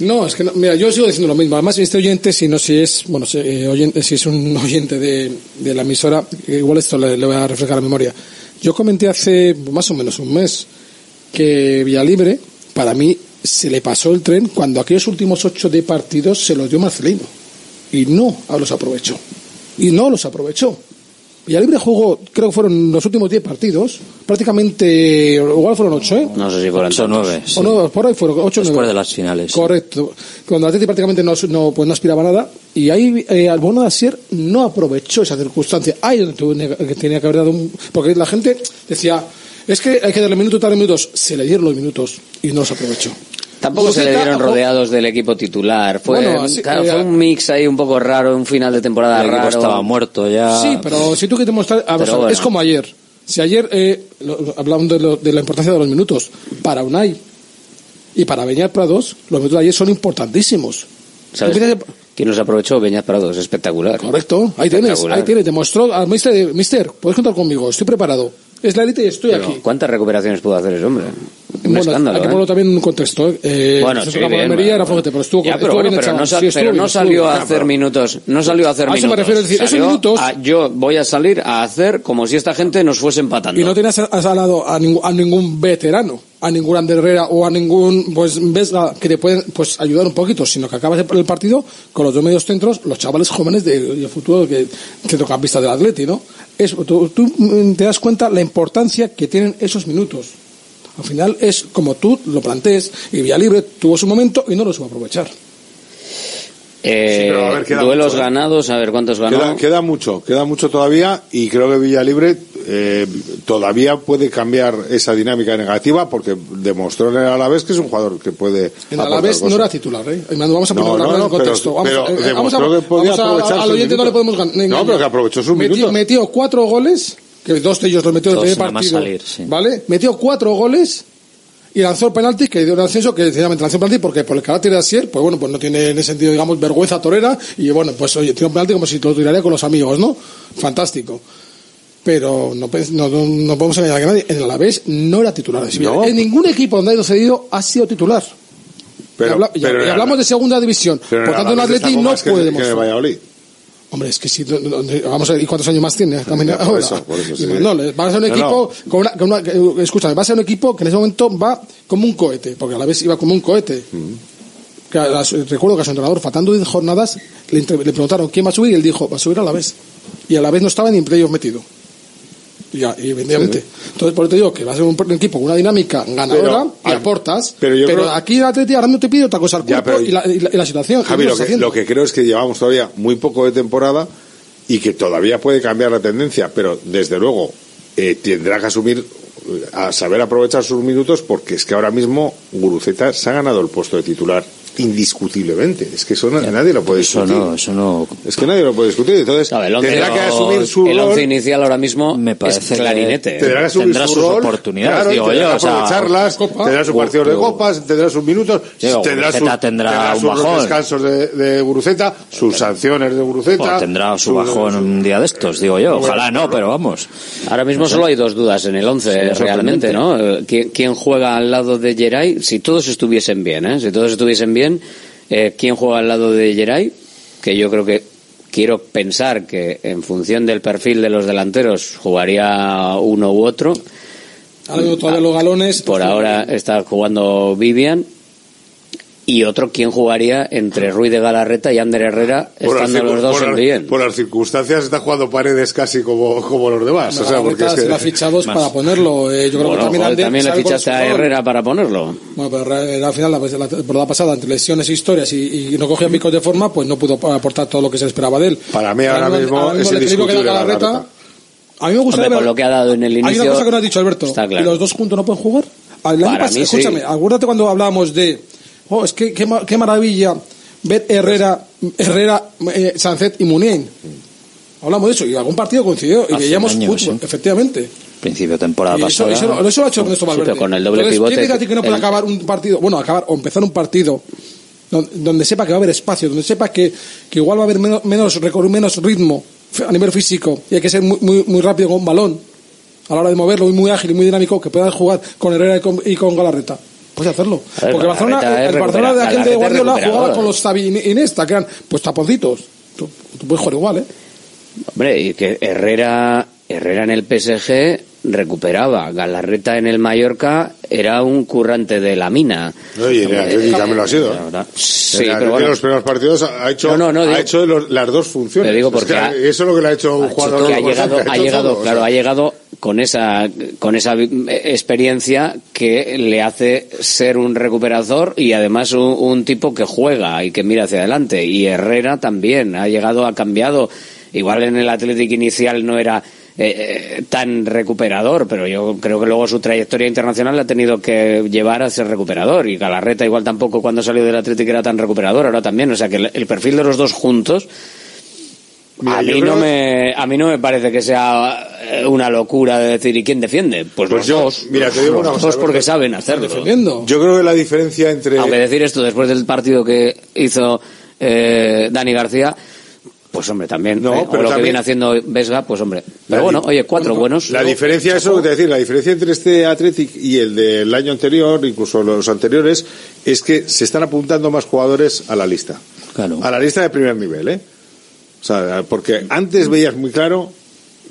No, es que no, mira, yo sigo diciendo lo mismo. Además, este oyente, si no si es, bueno, si, eh, oyente, si es un oyente de, de la emisora, igual esto le, le voy a refrescar la memoria. Yo comenté hace más o menos un mes que Villalibre, para mí, se le pasó el tren cuando aquellos últimos ocho de partidos se los dio Marcelino. Y no los aprovechó. Y no los aprovechó. Villalibre jugó, creo que fueron los últimos diez partidos, prácticamente, igual fueron ocho, ¿eh? No sé si fueron Ocho, tantos. nueve. sí. O no, por ahí fueron ocho o Después nueve. de las finales. Correcto. Cuando Atleti prácticamente no, no, pues no aspiraba a nada. Y ahí eh, Albono de Asier no aprovechó esa circunstancia. Ahí donde tenía que haber dado un... Porque la gente decía, es que hay que darle minutos, darle minutos. Se le dieron los minutos y no los aprovechó. Tampoco se le ojo, rodeados del equipo titular. Fue, Bueno, así- claro, eh, fue un mix ahí un poco raro, un final de temporada El raro. estaba muerto ya. Sí, pero si tú que te mostrar... a ver, Pero bueno. Es como ayer. Si ayer, eh, lo- hablando de, lo- de la importancia de los minutos, para Unai y para Beñat Prados, los minutos de ayer son importantísimos. ¿Sabes? ¿Quién nos aprovechó? Beñat Prado, es espectacular. Correcto, ahí tienes, ahí tienes, demostró al mister, mister, puedes contar conmigo, estoy preparado. Es la élite y estoy Pero, aquí. ¿Cuántas recuperaciones pudo hacer ese hombre? Un Bueno, escándalo, hay que ¿eh? ponerlo también en un contexto. ¿eh? Eh, Bueno, sí, bien, Almería bueno. era pero estuvo, Ya, pero, bueno, bien pero no, Sí, pero bien, no salió a hacer minutos, no salió a hacer A eso me minutos. refiero, es decir, esos minutos- a- yo voy a salir a hacer como si esta gente nos fuese empatando. Y no a- al lado a, ningún- a ningún veterano, a ningún Ander Herrera o a ningún pues Vesga que te pueden pues ayudar un poquito, sino que acabas el partido con los dos medios centros, los chavales jóvenes de, y el futuro que centrocampista del Atleti, ¿no? Es, tú, mm, te das cuenta la importancia que tienen esos minutos. Al final es como tú lo plantees y Villalibre tuvo su momento y no lo supo aprovechar. Eh, Sí, pero a ver, queda duelos mucho, ¿eh? ganados, a ver cuántos ganó. Queda, queda mucho, queda mucho todavía y creo que Villalibre eh, todavía puede cambiar esa dinámica negativa porque demostró en el Alavés que es un jugador que puede En Alavés no era titular, ¿eh? Vamos a No, ponerlo no, en no, contexto. pero- vamos, pero eh, vamos a, que podía vamos a- aprovechar al oyente no le podemos gan- No, pero que aprovechó sus Metió- minutos. Metió cuatro goles, que dos de ellos los metió en el Dos primer nada más partido. salir, sí. ¿Vale? Metió cuatro goles y lanzó el penalti que dio el ascenso que sencillamente lanzó el penalti porque por el carácter de Asier, pues bueno, pues no tiene en ese sentido, digamos, vergüenza torera y bueno, pues oye, tiene un penalti como si lo tiraría con los amigos, ¿no? Fantástico. Pero no, no, no, podemos engañar a nadie. En el Alavés no era titular de Sevilla. No. En ningún equipo donde ha ido cedido ha sido titular. Pero- y, habla- y- pero y en hablamos el- de segunda división. pero Por el tanto, Alavés Atleti no puede el demostrar. Hombre, es que si, vamos a ver, ¿y cuántos años más tiene? Por ahora. eso, por eso, sí. no, va a ser un No, equipo, Con una, con una- que- escúchame, va a ser un equipo que en ese momento va como un cohete, porque a la vez iba como un cohete. Mm. Que a la- recuerdo que a su entrenador, faltando 10 jornadas, le preguntaron quién va a subir y él dijo, va a subir a la vez. Y a la vez no estaba ni en playoff metido. Y, evidentemente. Entonces, por eso te digo que va a ser un, equipo con una dinámica ganadora Pero, y ah, aportas. pero yo creo- aquí el Atleti ahora no te pide otra cosa al Ya, cuerpo pero- y, la, y la- y la situación. Javi, lo que, lo que creo es que llevamos todavía muy poco de temporada y que todavía puede cambiar la tendencia, pero desde luego eh, tendrá que asumir, a saber aprovechar sus minutos, porque es que ahora mismo Guruceta se ha ganado el puesto de titular indiscutiblemente. Es que eso no- nadie lo puede Eso discutir. no, eso no. Es que nadie lo puede discutir. Entonces, el once- tendrá que asumir su el rol. once inicial ahora mismo Me es parece que clarinete. ¿eh? Tendrá que asumir Tendrá su sus rol, oportunidades, claro, digo tendrá yo, que o sea, aprovecharlas, Copa. tendrá su o- partido de pero- copas, tendrá sus minutos, tendrá, sus- tendrá un sus bajón. descansos de, de Guruceta, sus sanciones de Guruceta. Bueno, tendrá su sus- bajón un día de estos, digo yo. Ojalá no, pero vamos. Ahora mismo solo hay dos dudas en el 11 Sí, realmente, ¿no? Eh, ¿Quién, quién juega al lado de Geray? Si todos estuviesen bien, ¿eh? Si todos estuviesen bien, eh, ¿quién juega al lado de Geray? Que yo creo que quiero pensar que en función del perfil de los delanteros jugaría uno u otro. Ahora mismo todavía los galones. Por ahora está jugando Vivian. Y otro, ¿quién jugaría entre Ruiz de Galarreta y Ander Herrera, por estando los dos por en bien? Por las circunstancias está jugando paredes casi como, como los demás. O sea, porque es se que- la ha fichado es para ponerlo. eh, yo creo Bueno, que también, joder, Ander también es fichaste a. Herrera para ponerlo. Bueno, pero Herrera, al final, la, la temporada pasada, entre lesiones e historias y, y no cogía picos de forma, pues no pudo aportar todo lo que se esperaba de él. Para mí ahora mismo es el equilibrio que da indiscutible la Galarreta, Galarreta. A mí me gustaría Hombre, lo que ha dado en el Hay inicio. una cosa que no has dicho, Alberto. Está claro. ¿Y los dos juntos no pueden jugar? El año Para pasado- mí sí. escúchame, acuérdate cuando hablábamos de. Oh, es que qué, ma- qué maravilla ver Herrera, Herrera eh, Sancet y Munien. Hablamos de eso y algún partido coincidió y Hace veíamos sí. efectivamente. Principio de temporada Y eso, pasada. eso, lo- eso lo ha hecho Ernesto Sí, Valverde. pero con el doble Entonces, pivote, ¿Quién dice a ti que no puede el- acabar un partido? Bueno, acabar o empezar un partido donde, donde sepa que va a haber espacio, donde sepa que, que igual va a haber menos, menos, menos ritmo a nivel físico y hay que ser muy, muy, muy rápido con un balón a la hora de moverlo y muy ágil y muy dinámico que pueda jugar con Herrera y con, y con Galarreta. Puedes hacerlo. Ver, Porque Barcelona, es el Barcelona de aquel de Guardiola jugaba con los Iniesta, que eran pues taponcitos. Tú, tú puedes jugar igual, ¿eh? Hombre, y que Herrera, Herrera en el PSG recuperaba. Galarreta en el Mallorca era un currante de la mina. Oye, y, y también lo ha sido. Sí, En pero en bueno. los primeros partidos ha hecho, No, no, no, ha digo- hecho los- las dos funciones. Es que ha- eso es lo que le ha hecho un jugador. ha llegado, ha llegado, todo, o claro, sea. ha llegado con esa, con esa vi- experiencia que le hace ser un recuperador y además un, un tipo que juega y que mira hacia adelante. Y Herrera también ha llegado, ha cambiado. Igual en el Atlético inicial no era eh, eh, tan recuperador, pero yo creo que luego su trayectoria internacional le ha tenido que llevar a ser recuperador. Y Galarreta igual tampoco cuando salió del Atlético era tan recuperador, ahora también. O sea que el perfil de los dos juntos Mira, a mí, no me, a mí no me parece que sea eh, una locura de decir ¿y quién defiende? Pues, Pues los yo- dos. mira, te digo Los una cosa, dos porque saben hacerlo. Defendiendo. Yo creo que la diferencia entre. Aunque decir esto después del partido que hizo eh, Dani García, pues hombre, también. No, eh, o pero lo que también- viene haciendo Vesga, pues hombre. Pero bueno, oye, cuatro buenos. La diferencia, eso es lo que te decir, la diferencia entre este Athletic y el del año anterior, incluso los anteriores, es que se están apuntando más jugadores a la lista. A la lista de primer nivel, ¿eh? O sea, porque antes veías muy claro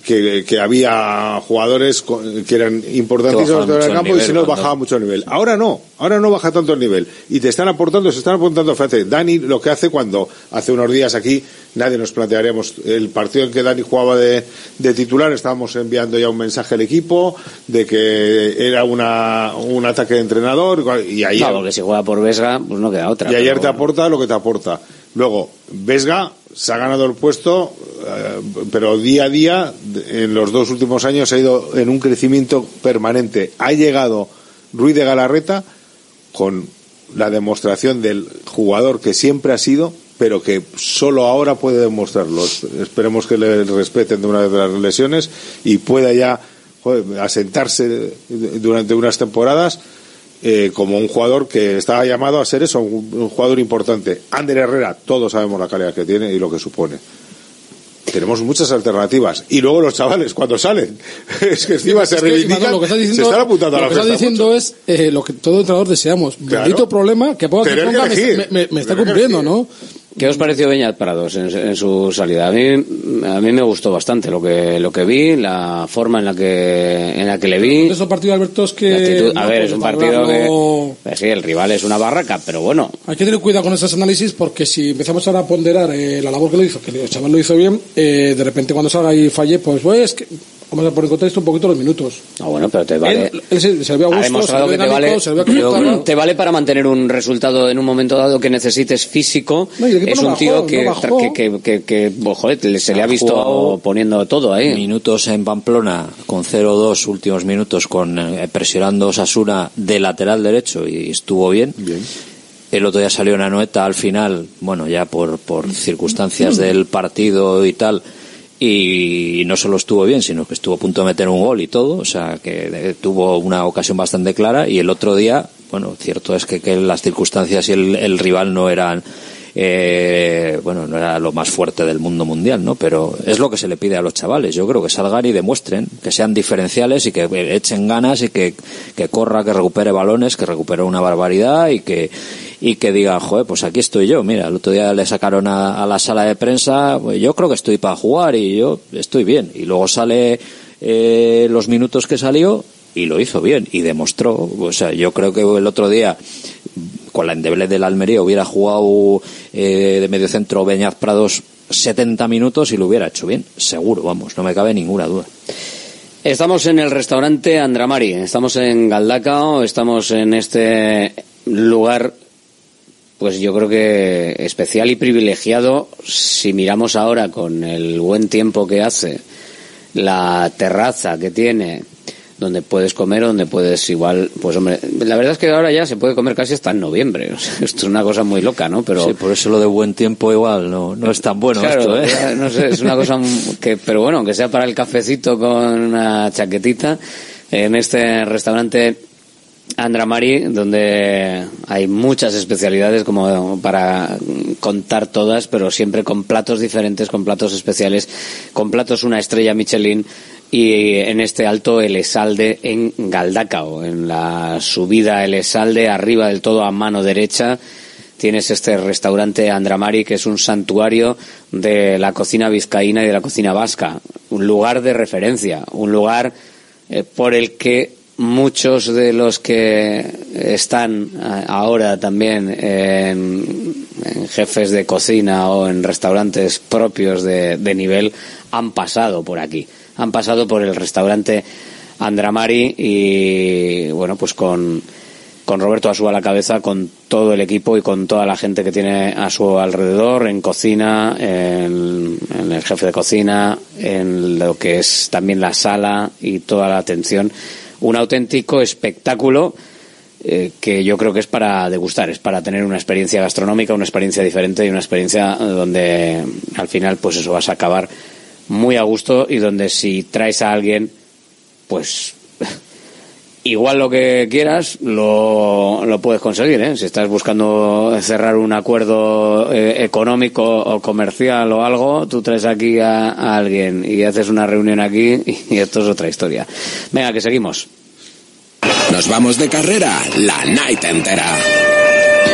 que, que había jugadores que eran importantísimos en el campo y si no cuando- bajaba mucho el nivel. Ahora no, ahora no baja tanto el nivel. Y te están aportando, se están apuntando, fíjate, Dani lo que hace cuando hace unos días aquí nadie nos plantearíamos el partido en que Dani jugaba de, de titular, estábamos enviando ya un mensaje al equipo de que era una, un ataque de entrenador y ayer, No, porque si juega por Vesga, pues no queda otra. y ayer pero- te aporta lo que te aporta. Luego, Vesga se ha ganado el puesto, eh, pero día a día, de- en los dos últimos años, ha ido en un crecimiento permanente. Ha llegado Ruiz de Galarreta con la demostración del jugador que siempre ha sido, pero que solo ahora puede demostrarlo. Esperemos que le respeten de una vez las lesiones y pueda ya asentarse durante unas temporadas eh, como un jugador que estaba llamado a ser eso, un, un jugador importante. Ander Herrera, todos sabemos la calidad que tiene y lo que supone. Tenemos muchas alternativas. Y luego los chavales, cuando salen, es que encima se que, reivindican, lo que estás se diciendo, están apuntando a lo la que estás fiesta. diciendo es eh, lo que todo entrenador deseamos. Claro. Bendito problema que ponga que que ponga me, elegir. me- me está que cumpliendo. ¿no? ¿Qué os pareció Beñat Prados en, en su salida? A mí, a mí me gustó bastante lo que, lo que vi, la forma en la que, en la que le vi. Esos partidos, Alberto, es que... actitud. A no ver, es un partido que. valorarlo- pues sí, el rival es una barraca, pero bueno. Hay que tener cuidado con esos análisis porque si empezamos ahora a ponderar eh, la labor que lo hizo, que el chaval lo hizo bien, eh, de repente cuando salga y falle, pues, pues que vamos a poner en contexto un poquito los minutos. Ah, bueno, pero te vale. Él, él se, se le ve a ha gusto, se demostrado le que te vale, se te vale para mantener un resultado en un momento dado que necesites físico. No, es no un bajó, tío no que, bajó. que, que, que, que, oh, joder, se le ha visto poniendo todo ahí. Minutos en Pamplona con 0-2 últimos minutos con eh, presionando Osasuna de lateral derecho y estuvo bien. El otro día salió una noeta al final, bueno, ya por, por circunstancias del partido y tal, y no solo estuvo bien, sino que estuvo a punto de meter un gol y todo, o sea, que eh, tuvo una ocasión bastante clara y el otro día, bueno, cierto es que, que las circunstancias y el, el rival no eran eh, bueno, no era lo más fuerte del mundo mundial, ¿no? Pero es lo que se le pide a los chavales. Yo creo que salgan y demuestren, que sean diferenciales y que echen ganas y que, que corra, que recupere balones, que recupere una barbaridad y que, y que digan, joder, pues aquí estoy yo. Mira, el otro día le sacaron a, a la sala de prensa, pues yo creo que estoy para jugar y yo estoy bien. Y luego sale eh, los minutos que salió y lo hizo bien y demostró. O sea, yo creo que el otro día con la endeble del Almería hubiera jugado eh, de medio centro Beñaz Prados 70 minutos y lo hubiera hecho bien, seguro, vamos, no me cabe ninguna duda. Estamos en el restaurante Andramari, estamos en Galdacao, estamos en este lugar, pues yo creo que especial y privilegiado si miramos ahora con el buen tiempo que hace, la terraza que tiene, donde puedes comer, donde puedes igual, pues hombre, la verdad es que ahora ya se puede comer casi hasta en noviembre, o sea, esto es una cosa muy loca, ¿no? Pero Sí, por eso lo de buen tiempo igual no, no es tan bueno Claro, esto, ¿eh? no sé, es una cosa que, pero bueno, aunque sea para el cafecito con una chaquetita, en este restaurante Andramari, donde hay muchas especialidades como para contar todas, pero siempre con platos diferentes, con platos especiales, con platos una estrella Michelin y en este alto Elesalde en Galdacao, en la subida Elesalde, arriba del todo a mano derecha, tienes este restaurante Andramari, que es un santuario de la cocina vizcaína y de la cocina vasca, un lugar de referencia, un lugar eh, por el que muchos de los que están eh, ahora también en, jefes de cocina o en restaurantes propios de nivel han pasado por aquí, han pasado por el restaurante Andramari y bueno, pues con con Roberto Asú a la cabeza, con todo el equipo y con toda la gente que tiene a su alrededor, en cocina, en, en el jefe de cocina, en lo que es también la sala y toda la atención. Un auténtico espectáculo eh, que yo creo que es para degustar, es para tener una experiencia gastronómica, una experiencia diferente y una experiencia donde al final pues eso vas a acabar muy a gusto y donde si traes a alguien pues igual lo que quieras lo, lo puedes conseguir. ¿eh? Si estás buscando cerrar un acuerdo eh, económico o comercial o algo, tú traes aquí a, a, alguien y haces una reunión aquí y esto es otra historia. Venga, que seguimos. Nos vamos de carrera la night entera.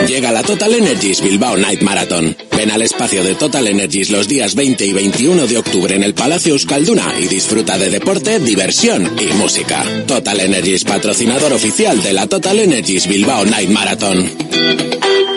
Llega la Total Energies Bilbao Night Marathon. Ven al espacio de Total Energies los días 20 y 21 de octubre en el Palacio Euskalduna y disfruta de deporte, diversión y música. Total Energies, patrocinador oficial de la Total Energies Bilbao Night Marathon.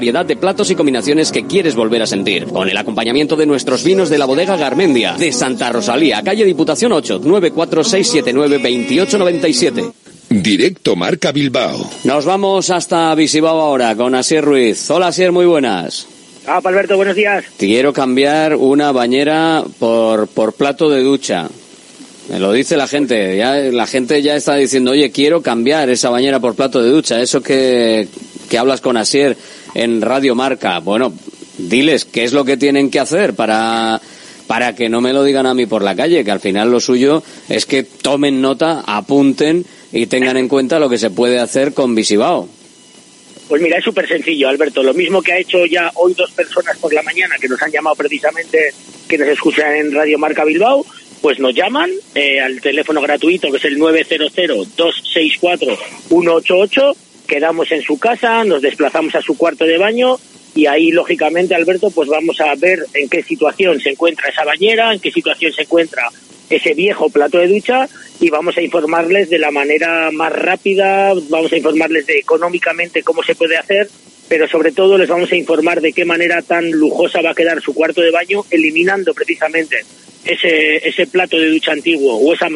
variedad de platos y combinaciones que quieres volver a sentir. Con el acompañamiento de nuestros vinos de la bodega Garmendia, de Santa Rosalía, calle Diputación 8, 946792897. Directo Marca Bilbao. Nos vamos hasta Visibao ahora con Asier Ruiz. Hola Asier, muy buenas. Ah, Alberto, buenos días. Quiero cambiar una bañera por, por plato de ducha. Me lo dice la gente. Ya, la gente ya está diciendo, oye, quiero cambiar esa bañera por plato de ducha. Eso que, que hablas con Asier en Radio Marca. Bueno, diles qué es lo que tienen que hacer para para que no me lo digan a mí por la calle, que al final lo suyo es que tomen nota, apunten y tengan en cuenta lo que se puede hacer con Visibao. Pues mira, es súper sencillo, Alberto. Lo mismo que ha hecho ya hoy dos personas por la mañana que nos han llamado precisamente, que nos escuchan en Radio Marca Bilbao, pues nos llaman eh, al teléfono gratuito que es el 900-264-188, quedamos en su casa, nos desplazamos a su cuarto de baño y ahí, lógicamente, Alberto, pues vamos a ver en qué situación se encuentra esa bañera, en qué situación se encuentra ese viejo plato de ducha y vamos a informarles de la manera más rápida, vamos a informarles de económicamente cómo se puede hacer, pero sobre todo les vamos a informar de qué manera tan lujosa va a quedar su cuarto de baño, eliminando precisamente ese, ese plato de ducha antiguo o esa,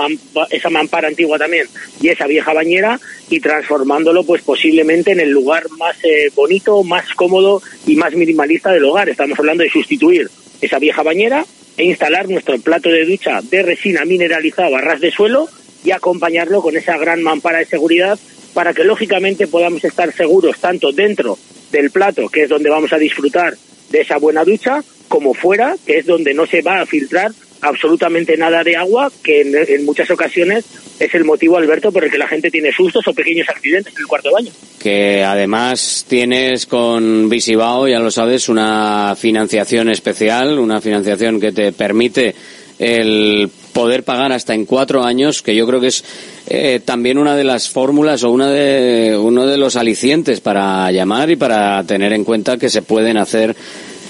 esa mampara antigua también y esa vieja bañera y transformándolo pues posiblemente en el lugar más eh, bonito, más cómodo y más minimalista del hogar. Estamos hablando de sustituir esa vieja bañera e instalar nuestro plato de ducha de resina mineralizado a ras de suelo y acompañarlo con esa gran mampara de seguridad para que lógicamente podamos estar seguros tanto dentro del plato, que es donde vamos a disfrutar de esa buena ducha, como fuera, que es donde no se va a filtrar absolutamente nada de agua, que en, muchas ocasiones es el motivo, Alberto, por el que la gente tiene sustos o pequeños accidentes en el cuarto baño. Que además tienes con Visibao, ya lo sabes, una financiación especial, una financiación que te permite el poder pagar hasta en cuatro años, que yo creo que es eh, también una de las fórmulas o una de, uno de los alicientes para llamar y para tener en cuenta que se pueden hacer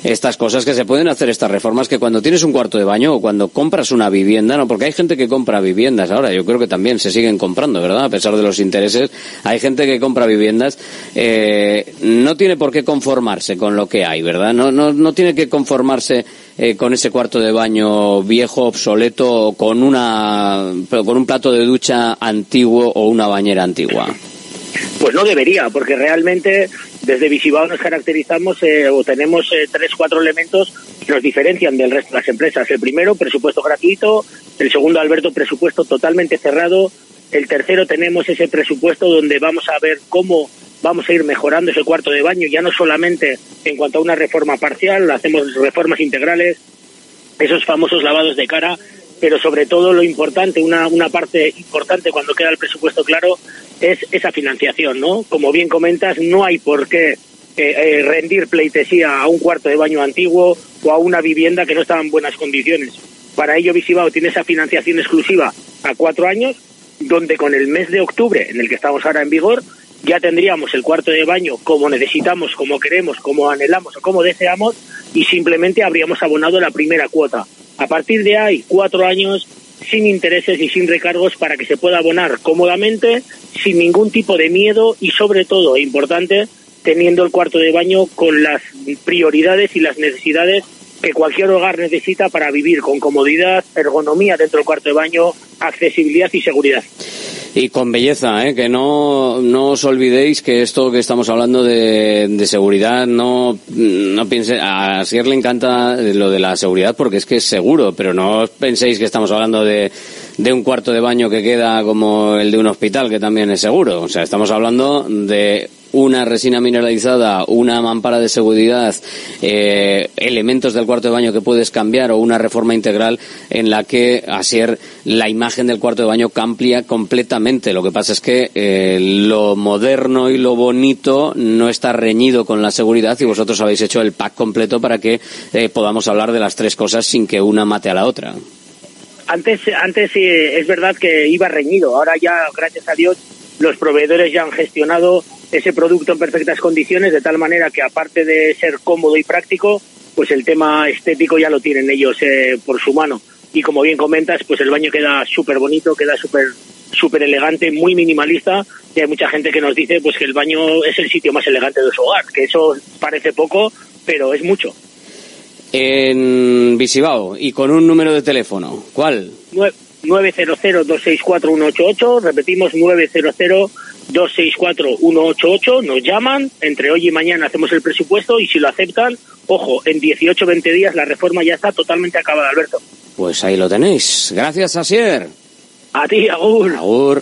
estas cosas que se pueden hacer, estas reformas, que cuando tienes un cuarto de baño o cuando compras una vivienda, no, porque hay gente que compra viviendas ahora, yo creo que también se siguen comprando, ¿verdad? A pesar de los intereses, hay gente que compra viviendas, eh, no tiene por qué conformarse con lo que hay, ¿verdad? No, no, no tiene que conformarse eh, con ese cuarto de baño viejo, obsoleto, con una, con un plato de ducha antiguo o una bañera antigua. Pues no debería, porque realmente desde Visibao nos caracterizamos eh, o tenemos eh, tres, cuatro elementos que nos diferencian del resto de las empresas. El primero, presupuesto gratuito. El segundo, Alberto, presupuesto totalmente cerrado. El tercero, tenemos ese presupuesto donde vamos a ver cómo vamos a ir mejorando ese cuarto de baño, ya no solamente en cuanto a una reforma parcial, hacemos reformas integrales, esos famosos lavados de cara, pero sobre todo lo importante, una, una parte importante cuando queda el presupuesto claro, es esa financiación, ¿no? Como bien comentas, no hay por qué eh, eh, rendir pleitesía a un cuarto de baño antiguo o a una vivienda que no estaba en buenas condiciones. Para ello, Visibao tiene esa financiación exclusiva a cuatro años, donde con el mes de octubre, en el que estamos ahora en vigor, ya tendríamos el cuarto de baño como necesitamos, como queremos, como anhelamos o como deseamos, y simplemente habríamos abonado la primera cuota. A partir de ahí, cuatro años sin intereses y sin recargos para que se pueda abonar cómodamente, sin ningún tipo de miedo y sobre todo, e importante, teniendo el cuarto de baño con las prioridades y las necesidades que cualquier hogar necesita para vivir con comodidad, ergonomía dentro del cuarto de baño, accesibilidad y seguridad. Y con belleza, ¿eh? que no, no os olvidéis que esto que estamos hablando de, de seguridad, no, no piense, a Sier le encanta lo de la seguridad porque es que es seguro, pero no penséis que estamos hablando de, de un cuarto de baño que queda como el de un hospital, que también es seguro. O sea, estamos hablando de una resina mineralizada, una mampara de seguridad, eh, elementos del cuarto de baño que puedes cambiar o una reforma integral en la que Asier la imagen del cuarto de baño cambia completamente. Lo que pasa es que eh, lo moderno y lo bonito no está reñido con la seguridad y vosotros habéis hecho el pack completo para que eh, podamos hablar de las tres cosas sin que una mate a la otra. Antes, antes es verdad que iba reñido. Ahora ya, gracias a Dios, los proveedores ya han gestionado ese producto en perfectas condiciones, de tal manera que aparte de ser cómodo y práctico, pues el tema estético ya lo tienen ellos eh, por su mano. Y como bien comentas, pues el baño queda súper bonito, queda súper súper elegante, muy minimalista, y hay mucha gente que nos dice pues que el baño es el sitio más elegante de su hogar, que eso parece poco, pero es mucho. En Visibao, y con un número de teléfono, ¿cuál? 900-264-188, repetimos 900-264-188, nos llaman, entre hoy y mañana hacemos el presupuesto y si lo aceptan, ojo, en 18-20 días la reforma ya está totalmente acabada, Alberto. Pues ahí lo tenéis. Gracias, Asier. A ti, Agur. Agur.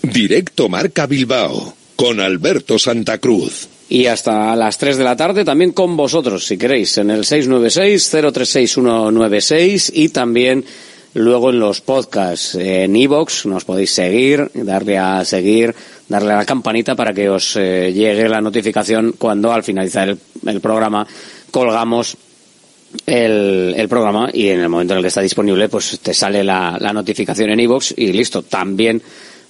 Directo Marca Bilbao, con Alberto Santa Cruz. Y hasta las 3 de la tarde también con vosotros, si queréis, en el 696-036196 y también luego en los podcasts en iVoox nos podéis seguir, darle a seguir, darle a la campanita para que os eh, llegue la notificación cuando al finalizar el, el programa colgamos el, programa y en el momento en el que está disponible pues te sale la, la notificación en iVoox y listo. También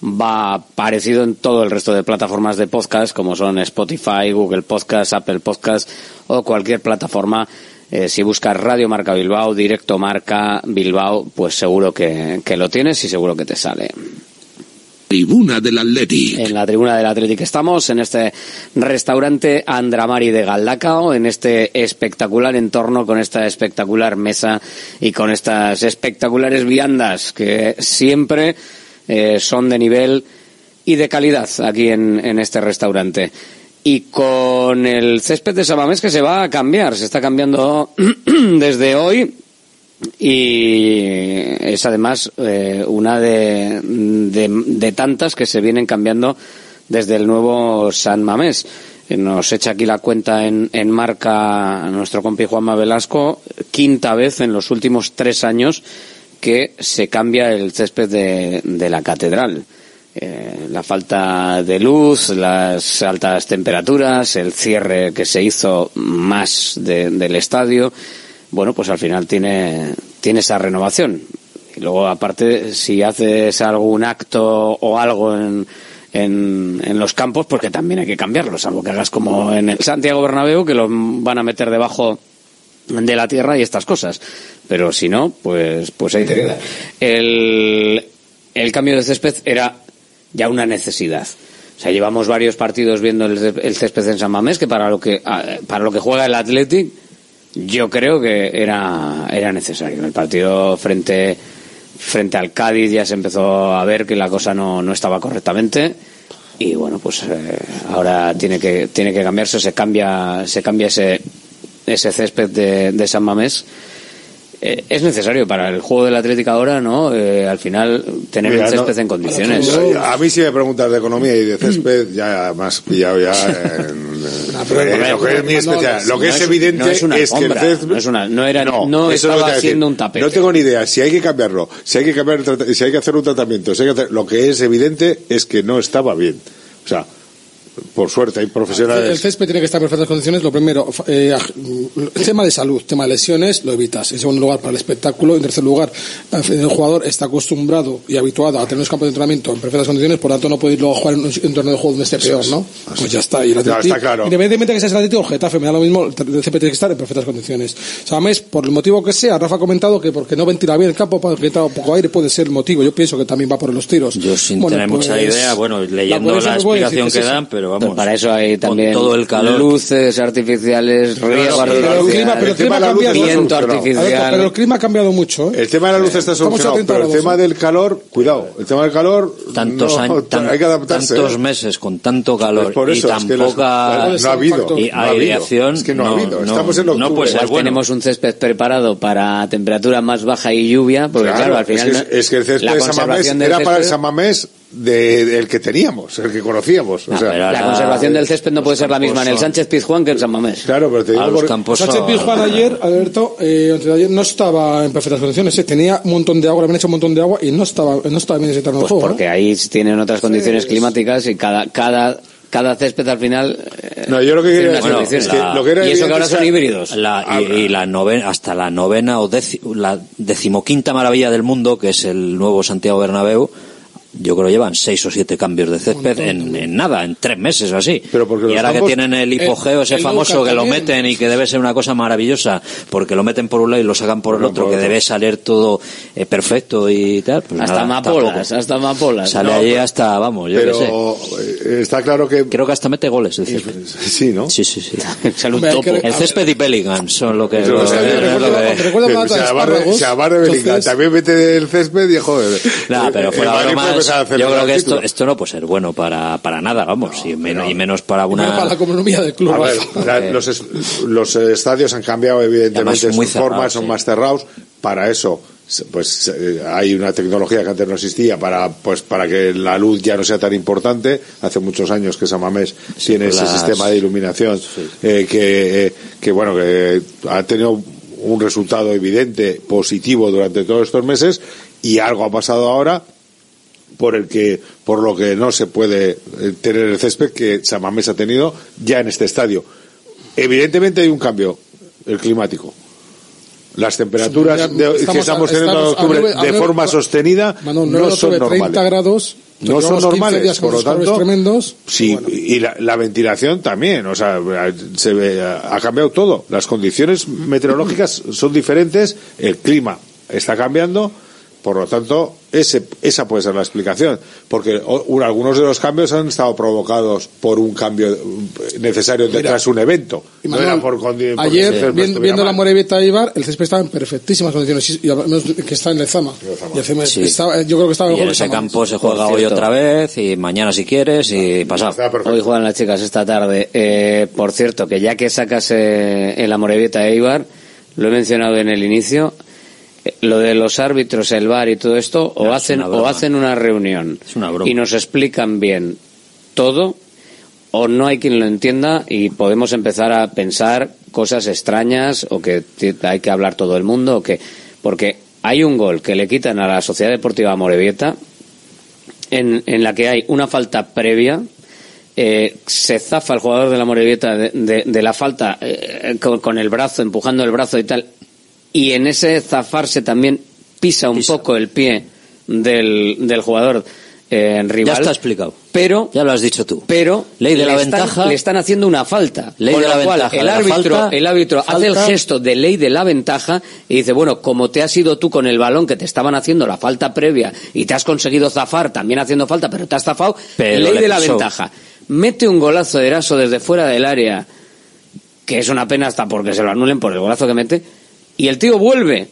va parecido en todo el resto de plataformas de podcast como son Spotify, Google Podcast, Apple Podcast o cualquier plataforma eh, si buscas Radio Marca Bilbao, Directo Marca Bilbao, pues seguro que, que lo tienes y seguro que te sale. Tribuna del Athletic. En la tribuna del Athletic estamos, en este restaurante Andramari de Galdacao, en este espectacular entorno, con esta espectacular mesa y con estas espectaculares viandas que siempre eh, son de nivel y de calidad aquí en, en este restaurante y con el césped de Samamés que se va a cambiar, se está cambiando desde hoy y es además eh, una de, de, de, tantas que se vienen cambiando desde el nuevo San Mamés. Nos echa aquí la cuenta en, en marca nuestro compi Juanma Velasco, quinta vez en los últimos tres años que se cambia el césped de, la catedral. Eh, la falta de luz, las altas temperaturas, el cierre que se hizo más de, del estadio, bueno, pues al final tiene, tiene esa renovación. Y luego, aparte, si haces algún acto o algo en, en, los campos, porque también hay que cambiarlo, salvo que hagas como en el Santiago Bernabéu, que lo van a meter debajo de la tierra y estas cosas. Pero si no, pues, pues ahí te queda. El, el cambio de césped era ya una necesidad. O sea, llevamos varios partidos viendo el, el césped en San Mamés, que para lo que, para lo que juega el Athletic, yo creo que era, era necesario. El partido frente, frente al Cádiz ya se empezó a ver que la cosa no, no estaba correctamente. Y bueno, pues eh, ahora tiene que, tiene que cambiarse, se cambia, se cambia ese, ese césped de San Mamés eh, es necesario para el juego del Atlético ahora, ¿no? Eh, al final, tener Mira, el césped no, en condiciones. A mí si me preguntas de economía y de césped, ya más pillado ya. En, en, lo que es mi especial. lo que es, evidente es, es, que el césped. No, es una, no era, no, no estaba haciendo un tapete. No tengo ni idea si hay que cambiarlo, si hay que cambiar, si hay que hacer un tratamiento, si hay que hacer, lo que es evidente es que no estaba bien. O sea, por suerte hay El profesionales. césped tiene que estar en perfectas condiciones. Lo primero, eh, el tema de salud, tema de lesiones, lo evitas. En segundo lugar, para el espectáculo. En tercer lugar, el jugador está acostumbrado y habituado a tener los campos de entrenamiento en perfectas condiciones, por lo tanto no puede ir luego a jugar en un entorno de juego donde esté peor, ¿no? Pues ya está. Y el Ya, Atleti- está claro. Independientemente de que seas el Atlético o Getafe, me da lo mismo, el césped tiene que estar en perfectas condiciones. Samamés, por el motivo que sea, Rafa ha comentado que porque no ventila bien el campo, porque entra poco aire, puede ser el motivo. Yo pienso que también va por los tiros. Yo sin Bueno, tener mucha pues, idea, bueno, leyendo la me voy a explicación decir que es dan, pero vamos. Pero para eso hay también todo el calor. luces artificiales, riego pero el clima, pero el clima ha cambiado. viento artificial. pero el clima ha cambiado mucho. ¿eh? El tema de la luz está Estamos a solucionado, 30 pero el tema ¿eh? del calor, cuidado, el tema del calor, tantos no, años, tan- hay que adaptarse. tantos ¿eh? meses con tanto calor Pues por eso, y es tan que las- poca no ha habido, y no aireación, Es que no ha habido, estamos en no octubre. ser Igual bueno. tenemos un césped preparado para temperatura más baja y lluvia, porque claro, al final es, que, es que el césped la de Samamés era para el césped- De, del que teníamos, el que conocíamos. o sea, la conservación del césped no puede ser la misma en el Sánchez Pizjuán que en San Mamés. Claro, pero te digo por- Sánchez Pizjuán ayer, Alberto, eh, antes de ayer no estaba en perfectas condiciones. eh, Tenía un montón de agua, le habían hecho un montón de agua y no estaba, no estaba bien ese terreno de Pues porque ahí tienen otras condiciones climáticas y cada, cada, cada césped al final. eh, No, yo lo que quería bueno, es que lo que era y eso que ahora son híbridos. La- y, y la novena, hasta la novena o déci- la decimoquinta maravilla del mundo, que es el nuevo Santiago Bernabéu, yo creo llevan seis o siete cambios de césped en, en nada, en tres meses o así. y los ahora que tienen el hipogeo Eh, ese el famoso que lo meten y que debe ser una cosa maravillosa, porque lo meten por un lado y lo sacan por el otro, que debe salir todo eh, perfecto y tal. pues hasta nada, amapolas, hasta amapolas. Sale No, allí pero- hasta, vamos, yo qué sé. pero eh, está claro que Creo que hasta mete goles el césped. Sí, ¿no? Sí, sí, sí. Sale un Hombre, hay topo. que- El césped y Bellingham son lo que... Lo- sabía, es lo recuerdo- que- recuerdo Pero se abarre- Bellingham, también mete el césped y joder. Nah, pero fuera bromas, a yo creo que esto, esto no puede ser bueno para, para nada, vamos, y, men- y menos para Bueno, para la una... economía del club. A ver, la- los, es- los estadios han cambiado evidentemente sus formas, son sí. más cerrados. Para eso, pues eh, hay una tecnología que antes no existía para pues para que la luz ya no sea tan importante. Hace muchos años que Samamés tiene pues ese las- sistema de iluminación eh, que, eh, que bueno que ha tenido un resultado evidente positivo durante todos estos meses y algo ha pasado ahora por el que por lo que no se puede eh, tener el césped que Samamés ha tenido ya en este estadio. Evidentemente hay un cambio el climático. Las temperaturas de- que estamos teniendo en octubre nueve- de nueve- forma sostenida no son octubre, 30 normales. grados. No son llevamos 15 normales, por lo tanto, tremendos. Sí, y la, la ventilación también, o sea, se ve, ha cambiado todo. Las condiciones meteorológicas son diferentes, el clima está cambiando, por lo tanto, ese, esa puede ser la explicación, porque algunos de los cambios han estado provocados por un cambio eh, necesario Mira, tras un evento. No era por ayer, viendo, la mal. Morevieta Ibar, el césped estaba en perfectísimas condiciones. y- y que está en Lezama. Y el Sí. estaba- yo creo que estaba Y mejor en ese campo se juega hoy otra vez, y mañana si quieres, y pasado. Hoy juegan las chicas esta tarde. Eh, por cierto, que ya que sacas eh, el Amorebieta de Eibar, lo he mencionado en el inicio, eh, lo de los árbitros, el bar y todo esto, o, No, hacen, una o hacen una reunión una y nos explican bien todo, o no hay quien lo entienda y podemos empezar a pensar cosas extrañas o que hay que hablar todo el mundo, o que, porque hay un gol que le quitan a la Sociedad Deportiva Morevieta en, en la que hay una falta previa, eh, se zafa el jugador de la Morevieta de, de- de la falta eh, con, con el brazo, empujando el brazo y tal, y en ese zafarse también pisa un poco el pie del, del jugador eh, rival. Ya está explicado. Pero, Ya lo has dicho tú. pero Ley de la están- ventaja. le están haciendo una falta. Ley con de la cual ventaja, el árbitro, falta, el árbitro hace el gesto de ley de la ventaja y dice, bueno, como te has ido tú con el balón que te estaban haciendo la falta previa y te has conseguido zafar también haciendo falta, pero te has zafado, Pero ley le de la ventaja. Mete un golazo de Eraso desde fuera del área, que es una pena hasta porque se lo anulen por el golazo que mete, y el tío vuelve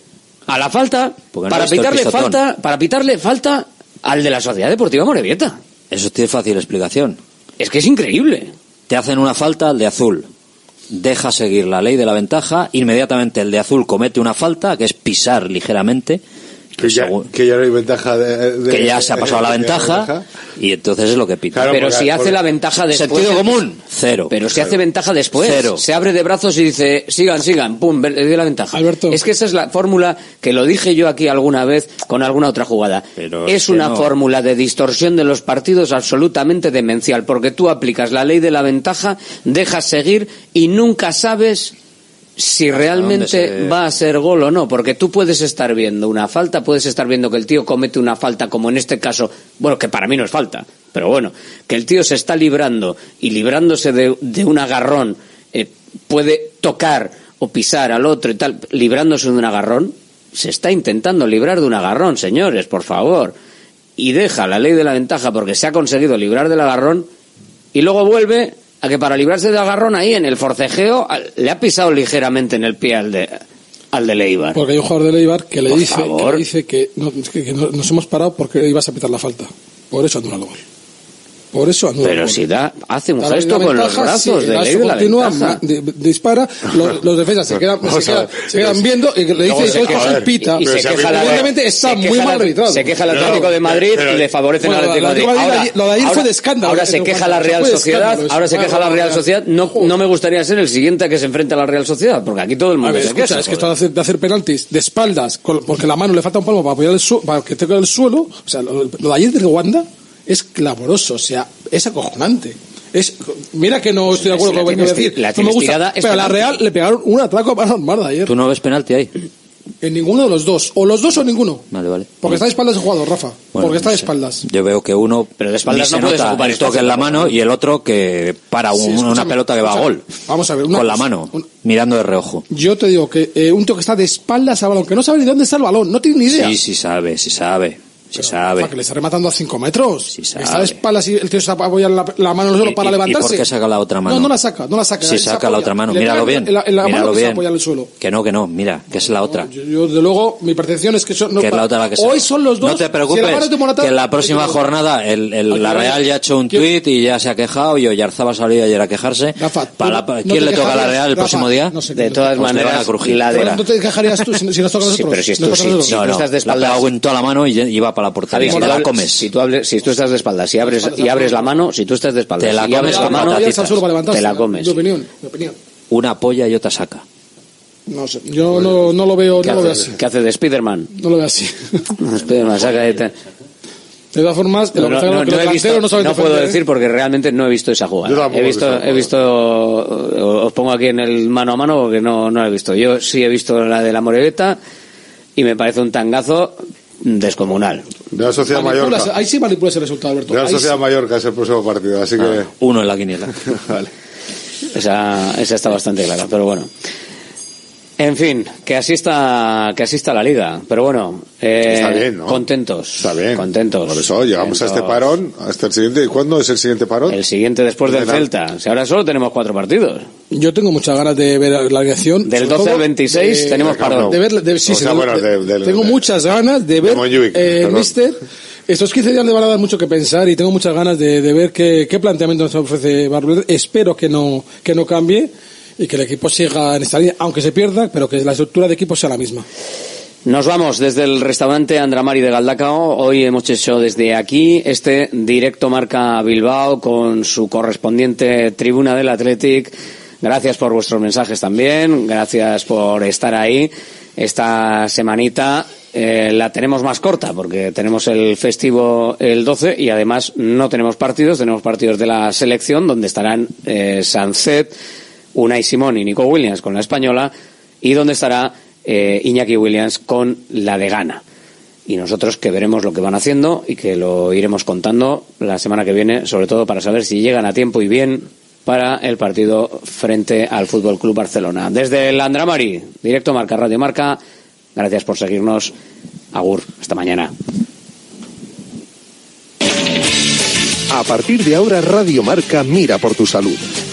a la falta no para pitarle falta, para pitarle falta al de la Sociedad Deportiva Morevieta. Eso tiene fácil explicación. Es que es increíble. Te hacen una falta al de azul. Deja seguir la ley de la ventaja. Inmediatamente el de azul comete una falta, que es pisar ligeramente. Que ya, que ya no hay ventaja de, de- que ya se ha pasado la ventaja y entonces es lo que pita. pero si hace la ventaja después. Sentido común, cero. Pero si hace ventaja después. Cero. Se abre de brazos y dice, sigan, sigan, pum, le dio la ventaja. Es que esa es la fórmula que lo dije yo aquí alguna vez con alguna otra jugada. Pero es es que una no. fórmula de distorsión de los partidos absolutamente demencial, porque tú aplicas la ley de la ventaja, dejas seguir y nunca sabes si realmente va a ser gol o no, porque tú puedes estar viendo una falta, puedes estar viendo que el tío comete una falta, como en este caso, bueno, que para mí no es falta, pero bueno, que el tío se está librando y librándose de, de un agarrón, eh, puede tocar o pisar al otro y tal, librándose de un agarrón, se está intentando librar de un agarrón, señores, por favor, y deja la ley de la ventaja porque se ha conseguido librar del agarrón y luego vuelve a que para librarse del agarrón ahí en el forcejeo al- le ha pisado ligeramente en el pie al de al de Leibar. Porque hay un jugador de Leibar que le Por dice, que, dice que, no- que- que no- nos hemos parado porque ibas a pitar la falta. Por eso anula el gol. Por eso anula Pero si da hace un gesto con los ventaja, brazos sí, de el ley de la continúa, ventaja. dispara, los, los defensas se quedan, se quedan, se quedan viendo y le Luego dice se dos queja- cosas pita. y se queja la- Evidentemente está se muy queja mal arbitrado. se queja el Atlético de Madrid y le favorecen Bueno, al Atlético de Madrid. lo de ayer fue de escándalo. Ahora en se queja la Real Sociedad, ahora se queja la Real. Sociedad. No, no me gustaría ser el siguiente que se enfrente a la Real Sociedad, porque aquí todo el mundo se escucha, queja. es que esto de hacer, penaltis de espaldas, porque la mano le falta un palmo para apoyar el para que toque el suelo, o sea, lo, lo de ayer de Wanda es clamoroso, o sea, es acojonante. Es, mira que no estoy de acuerdo con lo que voy a decir. la no me gusta, pero a la. Real le pegaron un atraco para normal de ayer. ¿Tú no ves penalti ahí? En ninguno de los dos. O los dos o ninguno. Vale, vale. Porque está de espaldas el jugador, Rafa. Bueno, porque está de espaldas. Yo veo que uno Pero de espaldas no puedes ocupar el toque en la mano y el otro que para un- Sí, una pelota que va a gol. Vamos a ver, una con la mano, mirando de reojo. Yo te digo que eh, un tío que está de espaldas al balón, que no sabe ni dónde está el balón, no tiene ni idea. Sí, sí sabe, sí sabe, sí sabe. Que le está rematando a 5 metros. sabe. Está de espaldas y el tío se apoya la, la mano en el suelo ¿Y- para y- levantarse. ¿Y por qué saca la otra mano? No, no la saca, no la saca. Sí, él se saca la otra mano, míralo bien. En la, en la mano míralo se bien. apoya en el suelo. Que no, que no, mira, que es la otra. Yo, yo, desde luego, mi percepción es que son. No, que es la otra la que hoy son los dos. No te Si preocupes, la es de Morata, que en la próxima que- jornada el, el- la. Real ya ha hecho un ¿Quién- tuit y ya se ha quejado y Oyarzaba ha salido ayer a quejarse. Rafa, Para la- no ¿Quién te le toca a la Real el próximo día? no sé, De no todas Pues maneras, crujir. la de la- no te quejarías tú si, si nos toca a Sí, nosotros. pero si tú, si, si No, no, estás de la espaldas, pegado en toda la mano y y va para la portería. Javi, si te la comes. Si tú, hables- si tú estás de espaldas, si abres, y abres la mano, si tú estás de espaldas, Te la y abres comes la mano, te la comes. Mi opinión, mi opinión. Una polla y otra saca. No sé, yo no, no lo veo, ¿Qué no lo veo hace, así. qué hace de Spiderman? No lo veo así. Spiderman saca de- De todas formas, No, no, no, no he visto, puedo decir porque realmente no he visto esa jugada. He visto he visto, os pongo aquí en el mano a mano porque no, no la he visto. Yo sí he visto la de la Moreveta y me parece un tangazo descomunal. De la Sociedad Manipulas- Mallorca. Ahí sí manipulas el resultado, Alberto. De la Ahí Sociedad sí. Mallorca es el próximo partido, así que. Ah. Uno en la quiniela. vale. Esa, esa está bastante clara, pero bueno. En fin, que así está, que así está la liga. Pero bueno, eh, Está bien, ¿no? contentos. Está bien. Contentos. Por eso llegamos a este parón, hasta el siguiente. ¿Y cuándo es el siguiente parón? El siguiente después del De Celta. Si ahora solo tenemos cuatro partidos. Yo tengo muchas ganas de ver la alineación. Del sobre 12 al todo 26 de- tenemos parón. De ver, de, sí, O sí, sea, de- bueno, de- de- de- tengo de- muchas ganas de ver Montjuic, eh. Mister. Estos 15 días le van a dar mucho que pensar y tengo muchas ganas de, de ver qué, qué planteamiento nos ofrece Barber. Espero que no, que no cambie y que el equipo siga en esta línea, aunque se pierda, pero que la estructura de equipo sea la misma. Nos vamos desde el restaurante Andramari de Galdacao. Hoy hemos hecho desde aquí este directo marca Bilbao con su correspondiente tribuna del Athletic. Gracias por vuestros mensajes también. Gracias por estar ahí. Esta semanita eh, la tenemos más corta porque tenemos el festivo el 12 y además no tenemos partidos. Tenemos partidos de la selección donde estarán eh, Sancet, Unai Simón y Nico Williams con la española y donde estará eh, Iñaki Williams con la de Ghana. Y nosotros que veremos lo que van haciendo y que lo iremos contando la semana que viene, sobre todo para saber si llegan a tiempo y bien para el partido frente al Fútbol Club Barcelona. Desde el Andramari, directo Marca Radio Marca, gracias por seguirnos. Agur, hasta mañana. A partir de ahora Radio Marca mira por tu salud.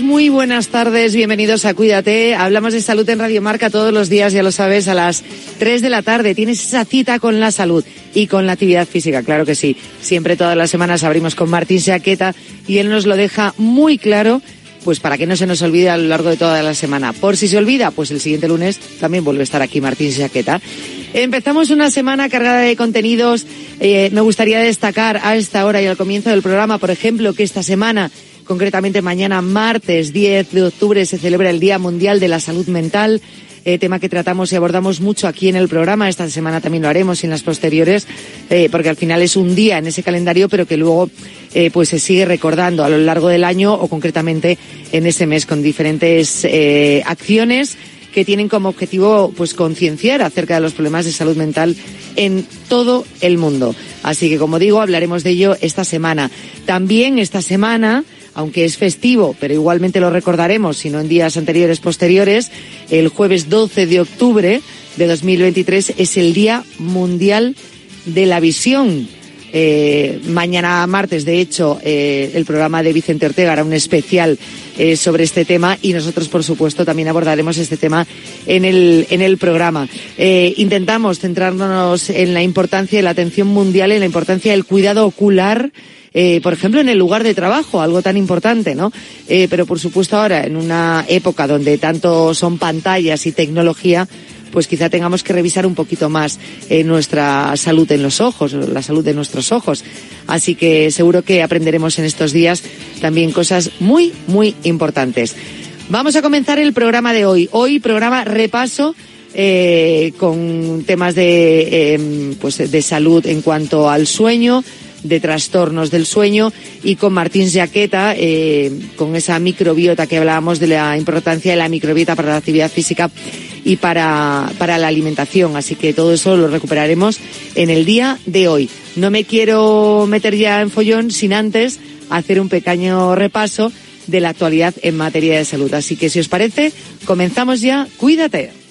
Muy buenas tardes, bienvenidos a Cuídate. Hablamos de salud en Radio Marca todos los días, ya lo sabes, a las 3 de la tarde. Tienes esa cita con la salud y con la actividad física, claro que sí. Siempre todas las semanas abrimos con Martín Saqueta y él nos lo deja muy claro pues para que no se nos olvide a lo largo de toda la semana. Por si se olvida, pues el siguiente lunes también vuelve a estar aquí Martín Saqueta. Empezamos una semana cargada de contenidos. Eh, me gustaría destacar a esta hora y al comienzo del programa, por ejemplo, que esta semana concretamente mañana martes 10 de octubre se celebra el Día Mundial de la Salud Mental. Eh, tema que tratamos y abordamos mucho aquí en el programa. Esta semana también lo haremos y en las posteriores, eh, porque al final es un día en ese calendario, pero que luego eh, pues se sigue recordando a lo largo del año o concretamente en ese mes con diferentes acciones que tienen como objetivo pues concienciar acerca de los problemas de salud mental en todo el mundo. Así que como digo, hablaremos de ello esta semana. También esta semana aunque es festivo, pero igualmente lo recordaremos, si no en días anteriores, posteriores, el jueves 12 de octubre de 2023 es el Día Mundial de la Visión. Eh, mañana martes, de hecho, eh, el programa de Vicente Ortega hará un especial eh, sobre este tema y nosotros, por supuesto, también abordaremos este tema en el, en el programa. intentamos centrarnos en la importancia de la atención mundial, en la importancia del cuidado ocular eh, por ejemplo, en el lugar de trabajo, algo tan importante, ¿no? Eh, pero por supuesto ahora, en una época donde tanto son pantallas y tecnología, pues quizá tengamos que revisar un poquito más eh, nuestra salud en los ojos, la salud de nuestros ojos. Así que seguro que aprenderemos en estos días también cosas muy, muy importantes. Vamos a comenzar el programa de hoy. Hoy programa repaso con temas de, eh, pues de salud en cuanto al sueño, de trastornos del sueño y con Martín Jaqueta, eh, con esa microbiota que hablábamos de la importancia de la microbiota para la actividad física y para, para la alimentación. Así que todo eso lo recuperaremos en el día de hoy. No me quiero meter ya en follón sin antes hacer un pequeño repaso de la actualidad en materia de salud. Así que si os parece, comenzamos ya. Cuídate.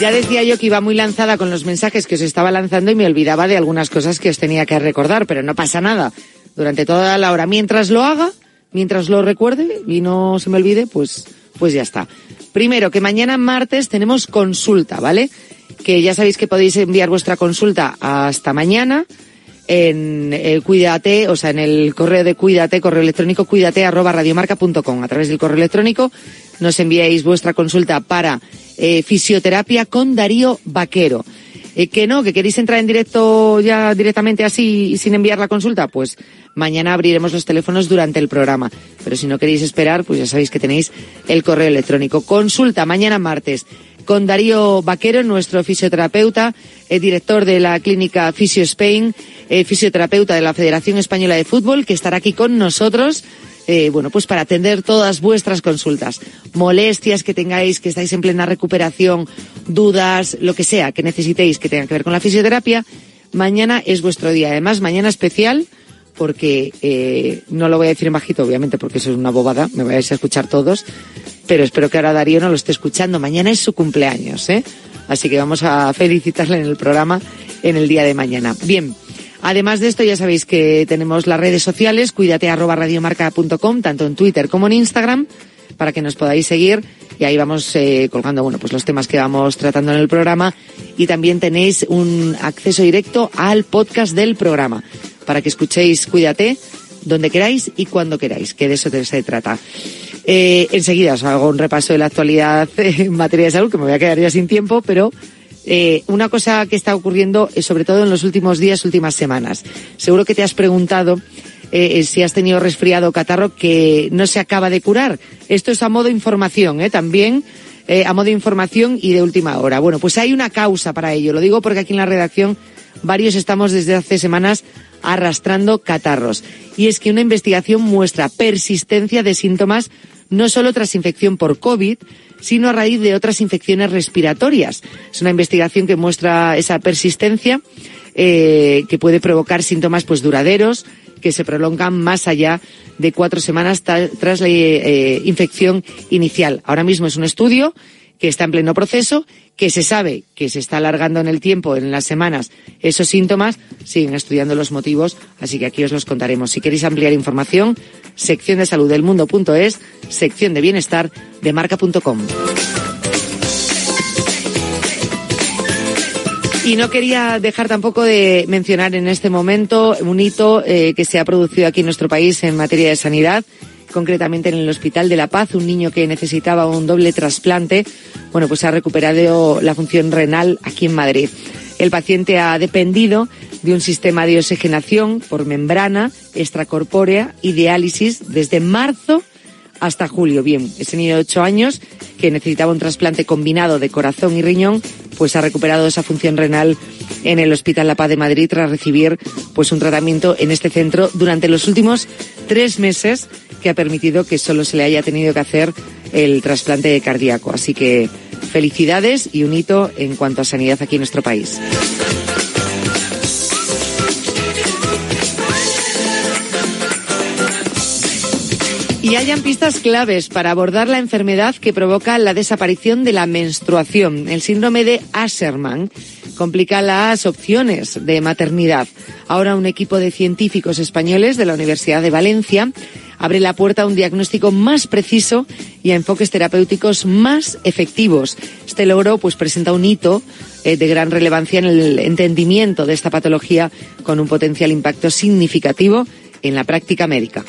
Ya decía yo que iba muy lanzada con los mensajes que os estaba lanzando y me olvidaba de algunas cosas que os tenía que recordar, pero no pasa nada. Durante toda la hora, mientras lo haga, mientras lo recuerde y no se me olvide, pues, pues ya está. Primero, que mañana martes tenemos consulta, ¿vale? Que ya sabéis que podéis enviar vuestra consulta hasta mañana en el cuídate, o sea, en el correo de cuídate, correo electrónico cuídate arroba radiomarca.com. A través del correo electrónico nos enviáis vuestra consulta para eh, fisioterapia con Darío Vaquero. Eh, que no, que queréis entrar en directo ya directamente así sin enviar la consulta, pues mañana abriremos los teléfonos durante el programa. Pero si no queréis esperar, pues ya sabéis que tenéis el correo electrónico. Consulta mañana martes con Darío Vaquero, nuestro fisioterapeuta, el director de la clínica Fisio Spain, eh, fisioterapeuta de la Federación Española de Fútbol, que estará aquí con nosotros. Eh, bueno, pues para atender todas vuestras consultas, molestias que tengáis, que estáis en plena recuperación, dudas, lo que sea que necesitéis que tenga que ver con la fisioterapia, mañana es vuestro día. Además, mañana especial, porque eh, no lo voy a decir en bajito, obviamente, porque eso es una bobada, me vais a escuchar todos, pero espero que ahora Darío no lo esté escuchando. Mañana es su cumpleaños. Así que vamos a felicitarle en el programa en el día de mañana. Bien. Además de esto, ya sabéis que tenemos las redes sociales, cuídate arroba radiomarca.com, tanto en Twitter como en Instagram, para que nos podáis seguir. Y ahí vamos eh, colgando, bueno, pues los temas que vamos tratando en el programa. Y también tenéis un acceso directo al podcast del programa, para que escuchéis Cuídate donde queráis y cuando queráis, que de eso se trata. Eh, enseguida os hago un repaso de la actualidad en materia de salud, que me voy a quedar ya sin tiempo, pero eh, una cosa que está ocurriendo, eh, sobre todo en los últimos días, últimas semanas. Seguro que te has preguntado eh, si has tenido resfriado o catarro que no se acaba de curar. Esto es a modo de información, ¿eh? También a modo de información y de última hora. Bueno, pues hay una causa para ello. Lo digo porque aquí en la redacción varios estamos desde hace semanas arrastrando catarros. Y es que una investigación muestra persistencia de síntomas no solo tras infección por COVID, sino a raíz de otras infecciones respiratorias. Es una investigación que muestra esa persistencia eh, que puede provocar síntomas pues duraderos que se prolongan más allá de cuatro semanas tras la eh, infección inicial. Ahora mismo es un estudio que está en pleno proceso, que se sabe que se está alargando en el tiempo, en las semanas, esos síntomas, siguen estudiando los motivos, así que aquí os los contaremos. Si queréis ampliar información, sección de salud del mundo.es, sección de bienestar de marca.com. Y no quería dejar tampoco de mencionar en este momento un hito eh, que se ha producido aquí en nuestro país en materia de sanidad concretamente en el Hospital de la Paz, un niño que necesitaba un doble trasplante, bueno, pues ha recuperado la función renal aquí en Madrid. El paciente ha dependido de un sistema de oxigenación por membrana extracorpórea y diálisis desde marzo hasta julio. Bien, ese niño de ocho años que necesitaba un trasplante combinado de corazón y riñón, pues ha recuperado esa función renal en el Hospital La Paz de Madrid tras recibir pues un tratamiento en este centro durante los últimos tres meses que ha permitido que solo se le haya tenido que hacer el trasplante cardíaco. Así que felicidades y un hito en cuanto a sanidad aquí en nuestro país. Y hayan pistas claves para abordar la enfermedad que provoca la desaparición de la menstruación. El síndrome de Asherman complica las opciones de maternidad. Ahora un equipo de científicos españoles de la Universidad de Valencia abre la puerta a un diagnóstico más preciso y a enfoques terapéuticos más efectivos. Este logro pues presenta un hito eh, de gran relevancia en el entendimiento de esta patología con un potencial impacto significativo en la práctica médica.